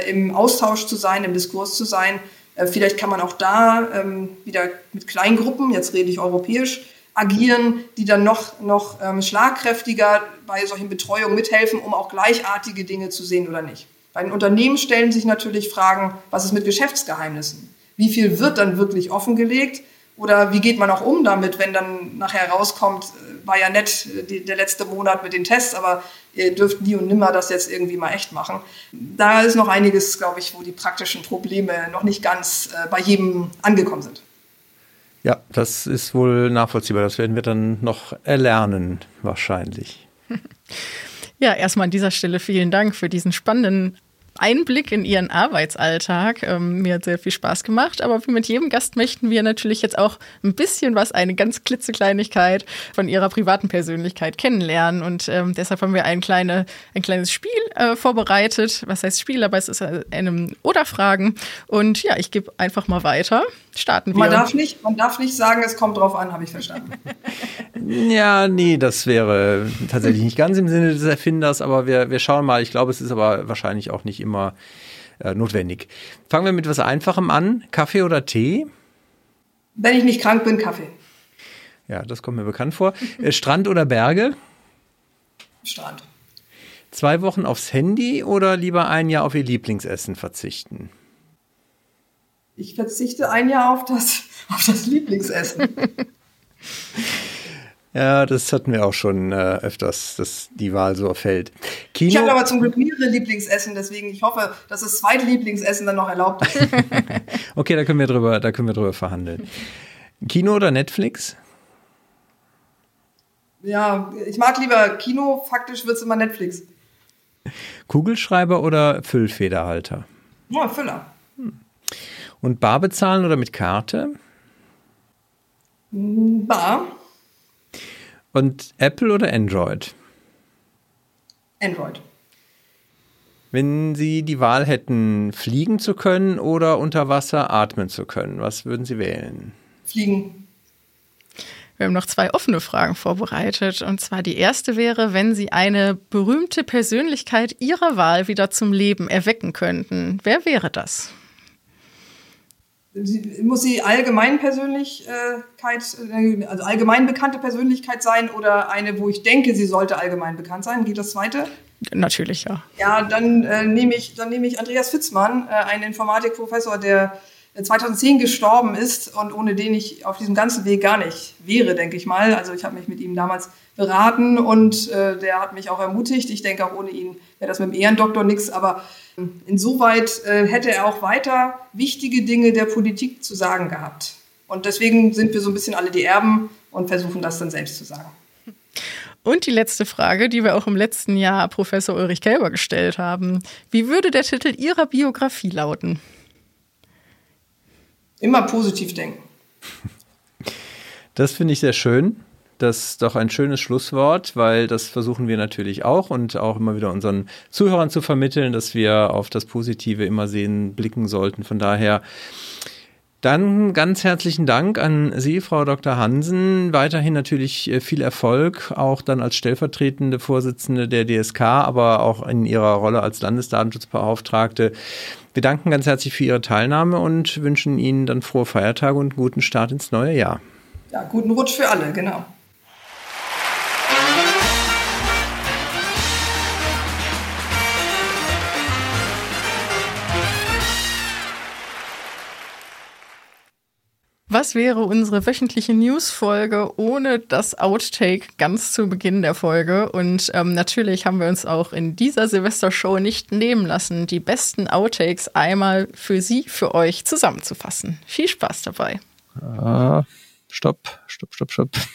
im Austausch zu sein, im Diskurs zu sein vielleicht kann man auch da ähm, wieder mit Kleingruppen, jetzt rede ich europäisch, agieren, die dann noch, noch ähm, schlagkräftiger bei solchen Betreuungen mithelfen, um auch gleichartige Dinge zu sehen oder nicht. Bei den Unternehmen stellen sich natürlich Fragen, was ist mit Geschäftsgeheimnissen? Wie viel wird dann wirklich offengelegt? Oder wie geht man auch um damit, wenn dann nachher rauskommt, äh, war ja nett die, der letzte Monat mit den Tests, aber ihr dürft nie und nimmer das jetzt irgendwie mal echt machen. Da ist noch einiges, glaube ich, wo die praktischen Probleme noch nicht ganz äh, bei jedem angekommen sind. Ja, das ist wohl nachvollziehbar. Das werden wir dann noch erlernen, wahrscheinlich. *laughs* Ja, erstmal an dieser Stelle vielen Dank für diesen spannenden Einblick in Ihren Arbeitsalltag. Ähm, mir hat sehr viel Spaß gemacht, aber wie mit jedem Gast möchten wir natürlich jetzt auch ein bisschen was, eine ganz klitzekleinigkeit von Ihrer privaten Persönlichkeit kennenlernen. Und ähm, deshalb haben wir ein, kleine, ein kleines Spiel äh, vorbereitet. Was heißt Spiel? Aber es ist einem Oder-Fragen. Und ja, ich gebe einfach mal weiter. Starten wir. Man darf nicht, man darf nicht sagen, es kommt drauf an, habe ich verstanden. *laughs* ja, nee, das wäre tatsächlich nicht ganz im Sinne des Erfinders, aber wir, wir schauen mal. Ich glaube, es ist aber wahrscheinlich auch nicht immer äh, notwendig. Fangen wir mit was Einfachem an. Kaffee oder Tee? Wenn ich nicht krank bin, Kaffee. Ja, das kommt mir bekannt vor. Äh, Strand oder Berge? Strand. Zwei Wochen aufs Handy oder lieber ein Jahr auf Ihr Lieblingsessen verzichten? Ich verzichte ein Jahr auf das, *laughs* auf das Lieblingsessen. *laughs* Ja, das hatten wir auch schon äh, öfters, dass die Wahl so fällt. Kino ich habe aber zum Glück mehrere Lieblingsessen, deswegen ich hoffe, dass das zweite Lieblingsessen dann noch erlaubt ist. *laughs* okay, da können wir drüber, da können wir drüber verhandeln. Kino oder Netflix? Ja, ich mag lieber Kino, faktisch wird es immer Netflix. Kugelschreiber oder Füllfederhalter? Ja, Füller. Und bar bezahlen oder mit Karte? Bar. Und Apple oder Android? Android. Wenn Sie die Wahl hätten, fliegen zu können oder unter Wasser atmen zu können, was würden Sie wählen? Fliegen. Wir haben noch zwei offene Fragen vorbereitet. Und zwar die erste wäre, wenn Sie eine berühmte Persönlichkeit Ihrer Wahl wieder zum Leben erwecken könnten. Wer wäre das? Muss sie allgemein Persönlichkeit, äh, also allgemein bekannte Persönlichkeit sein oder eine, wo ich denke, sie sollte allgemein bekannt sein? Geht das zweite? Natürlich, ja. Ja, dann äh, nehme ich, dann nehme ich Andreas Fitzmann, äh, einen Informatikprofessor, der 2010 gestorben ist und ohne den ich auf diesem ganzen Weg gar nicht wäre, denke ich mal. Also ich habe mich mit ihm damals beraten und äh, der hat mich auch ermutigt. Ich denke auch ohne ihn wäre das mit dem Ehrendoktor nichts, aber ähm, insoweit äh, hätte er auch weiter wichtige Dinge der Politik zu sagen gehabt. Und deswegen sind wir so ein bisschen alle die Erben und versuchen das dann selbst zu sagen. Und die letzte Frage, die wir auch im letzten Jahr Professor Ulrich Kelber gestellt haben. Wie würde der Titel Ihrer Biografie lauten? Immer positiv denken. Das finde ich sehr schön. Das ist doch ein schönes Schlusswort, weil das versuchen wir natürlich auch und auch immer wieder unseren Zuhörern zu vermitteln, dass wir auf das Positive immer sehen, blicken sollten. Von daher dann ganz herzlichen Dank an Sie, Frau Dr. Hansen. Weiterhin natürlich äh, viel Erfolg, auch dann als stellvertretende Vorsitzende der DSK, aber auch in Ihrer Rolle als Landesdatenschutzbeauftragte. Wir danken ganz herzlich für Ihre Teilnahme und wünschen Ihnen dann frohe Feiertage und guten Start ins neue Jahr. Ja, guten Rutsch für alle, genau. Was wäre unsere wöchentliche News-Folge ohne das Outtake ganz zu Beginn der Folge? Und ähm, natürlich haben wir uns auch in dieser Silvestershow nicht nehmen lassen, die besten Outtakes einmal für Sie, für euch zusammenzufassen. Viel Spaß dabei. Ah, stopp, stopp, stopp, stopp. *laughs*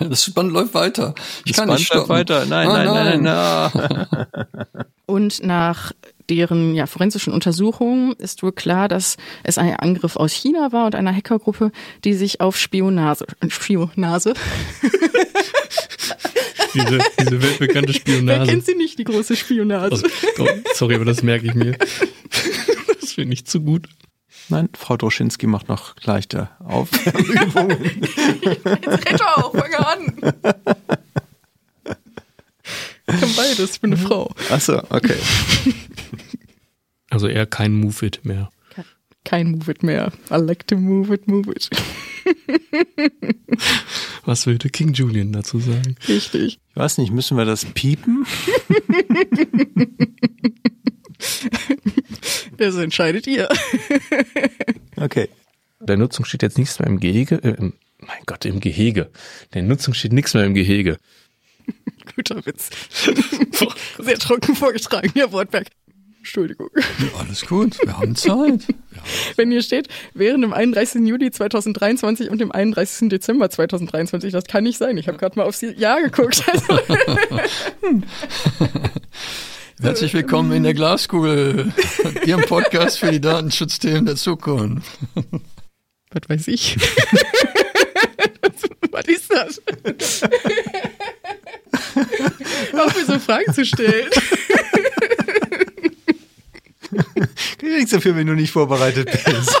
Das Spann läuft weiter. Ich das kann nicht stoppen. weiter. Nein, oh, nein, nein, nein, nein. *laughs* Und nach deren ja, forensischen Untersuchungen ist wohl klar, dass es ein Angriff aus China war und einer Hackergruppe, die sich auf Spionase, Spionase. *laughs* diese, diese weltbekannte Spionage. Wer kennt sie nicht, die große Spionage? Also, oh, sorry, aber das merke ich mir. *laughs* Das finde ich zu gut. Nein, Frau Droschinski macht noch leichte Aufwärmübungen. *laughs* Jetzt rette auch, fange an. Ich kann beides, ich bin eine Frau. Achso, okay. Also eher kein Move It mehr. Kein Move It mehr. I like to move it, move it. *laughs* Was würde King Julian dazu sagen? Richtig. Ich weiß nicht, müssen wir das piepen? *laughs* Das entscheidet ihr. *laughs* Okay. Der Nutzung steht jetzt nichts mehr im Gehege. Äh, mein Gott, im Gehege. Der Nutzung steht nichts mehr im Gehege. Guter Witz. Sehr trocken vorgetragen, Herr Wortberg. Entschuldigung. Alles gut, wir haben Zeit. Wenn hier steht, während dem 31. Juli 2023 und dem 31. Dezember 2023, das kann nicht sein. Ich habe gerade mal aufs Jahr geguckt. Also, *laughs* Herzlich willkommen in der Glaskugel, Ihrem Podcast für die Datenschutzthemen der Zukunft. was weiß ich? *laughs* was ist das? Fragen zu stellen. *laughs* Krieg nichts dafür, wenn du nicht vorbereitet bist. *laughs*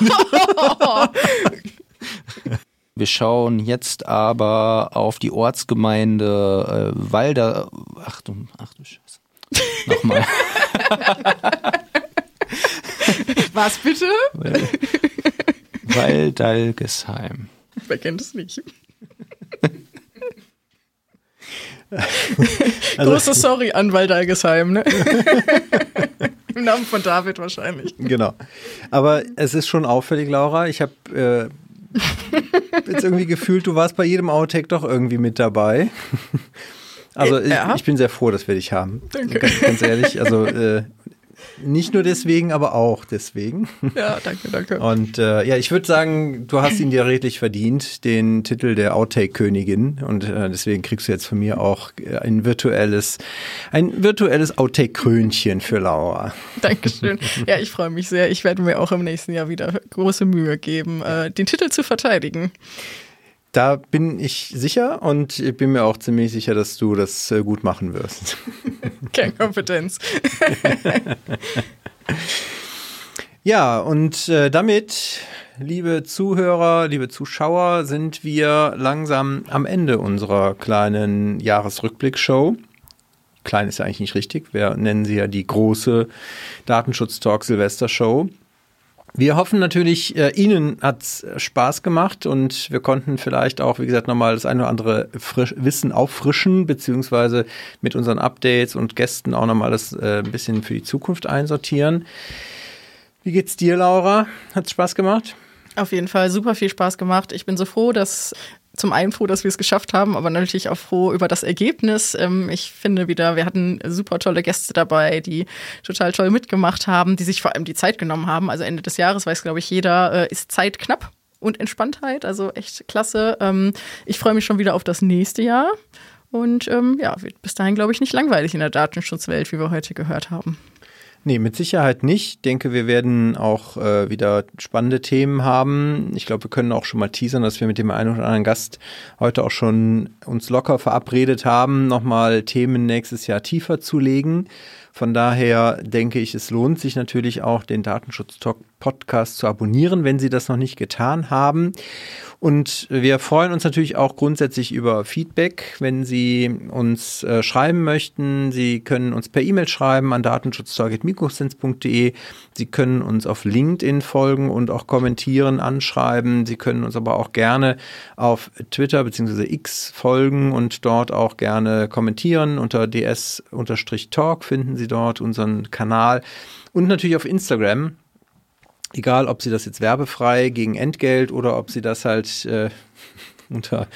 Wir schauen jetzt aber auf die Ortsgemeinde äh, Walder. Ach du, ach du Scheiße. Nochmal. *laughs* Was bitte? Waldalgesheim. Wer kennt es nicht? *laughs* Also- Große Sorry an Waldalgesheim, ne? *laughs* Im Namen von David wahrscheinlich. Genau. Aber es ist schon auffällig, Laura. Ich habe äh, jetzt irgendwie gefühlt, du warst bei jedem Outtake doch irgendwie mit dabei. *laughs* Also Äh, ja. ich, ich bin sehr froh, dass wir dich haben. Danke. Ganz, ganz ehrlich. Also äh, nicht nur deswegen, aber auch deswegen. Ja, danke, danke. Und äh, ja, ich würde sagen, du hast ihn dir redlich verdient, den Titel der Outtake-Königin. Und äh, deswegen kriegst du jetzt von mir auch äh, ein virtuelles, ein virtuelles Outtake-Krönchen für Laura. Dankeschön. Ja, ich freue mich sehr. Ich werde mir auch im nächsten Jahr wieder große Mühe geben, äh, den Titel zu verteidigen. Da bin ich sicher und ich bin mir auch ziemlich sicher, dass du das äh, gut machen wirst. *laughs* Kernkompetenz. *laughs* Ja, und äh, damit, liebe Zuhörer, liebe Zuschauer, sind wir langsam am Ende unserer kleinen Jahresrückblick-Show. Klein ist ja eigentlich nicht richtig. Wir nennen sie ja die große Datenschutz-Talk-Silvester-Show. Wir hoffen natürlich, äh, Ihnen hat's Spaß gemacht und wir konnten vielleicht auch, wie gesagt, nochmal das eine oder andere frisch, Wissen auffrischen, beziehungsweise mit unseren Updates und Gästen auch nochmal das äh, ein bisschen für die Zukunft einsortieren. Wie geht's dir, Laura? Hat's Spaß gemacht? Auf jeden Fall super viel Spaß gemacht. Ich bin so froh, dass zum einen froh, dass wir es geschafft haben, aber natürlich auch froh über das Ergebnis. Ähm, Ich finde wieder, wir hatten super tolle Gäste dabei, die total toll mitgemacht haben, die sich vor allem die Zeit genommen haben. Also Ende des Jahres weiß, glaube ich, jeder, äh, ist Zeit knapp und Entspanntheit. Also echt klasse. Ähm, Ich freue mich schon wieder auf das nächste Jahr. Und ähm, ja, wird bis dahin, glaube ich, nicht langweilig in der Datenschutzwelt, wie wir heute gehört haben. Nee, mit Sicherheit nicht. Ich denke, wir werden auch äh, wieder spannende Themen haben. Ich glaube, wir können auch schon mal teasern, dass wir mit dem einen oder anderen Gast heute auch schon uns locker verabredet haben, nochmal Themen nächstes Jahr tiefer zu legen. Von daher denke ich, es lohnt sich natürlich auch, den Datenschutz-Podcast zu abonnieren, wenn Sie das noch nicht getan haben. Und wir freuen uns natürlich auch grundsätzlich über Feedback, wenn Sie uns äh, schreiben möchten. Sie können uns per E-Mail schreiben an datenschutztalk.mikrosens.de. Sie können uns auf LinkedIn folgen und auch kommentieren, anschreiben. Sie können uns aber auch gerne auf Twitter bzw. X folgen und dort auch gerne kommentieren. Unter ds-talk finden Sie dort unseren Kanal. Und natürlich auf Instagram. Egal, ob Sie das jetzt werbefrei gegen Entgelt oder ob Sie das halt äh, *laughs* unter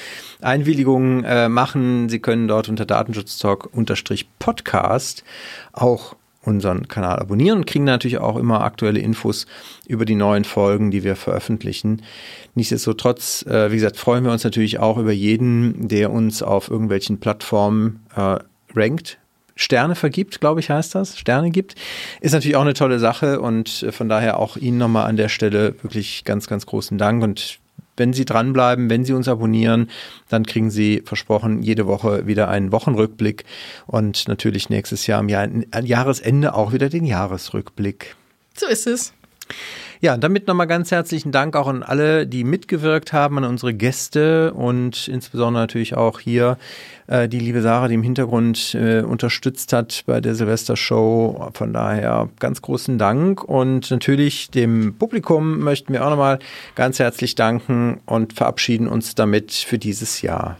Einwilligung äh, machen. Sie können dort unter Datenschutztalk-Podcast auch unseren Kanal abonnieren und kriegen natürlich auch immer aktuelle Infos über die neuen Folgen, die wir veröffentlichen. Nichtsdestotrotz, äh, wie gesagt, freuen wir uns natürlich auch über jeden, der uns auf irgendwelchen Plattformen äh, rankt, Sterne vergibt, glaube ich, heißt das. Sterne gibt. Ist natürlich auch eine tolle Sache und äh, von daher auch Ihnen nochmal an der Stelle wirklich ganz, ganz großen Dank. Und wenn Sie dranbleiben, wenn Sie uns abonnieren, dann kriegen Sie versprochen jede Woche wieder einen Wochenrückblick und natürlich nächstes Jahr am Jahr, am Jahresende auch wieder den Jahresrückblick. So ist es. Ja, damit nochmal ganz herzlichen Dank auch an alle, die mitgewirkt haben, an unsere Gäste und insbesondere natürlich auch hier äh, die liebe Sarah, die im Hintergrund äh, unterstützt hat bei der Silvestershow. Von daher ganz großen Dank und natürlich dem Publikum möchten wir auch nochmal ganz herzlich danken und verabschieden uns damit für dieses Jahr.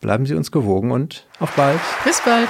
Bleiben Sie uns gewogen und auf bald. Bis bald.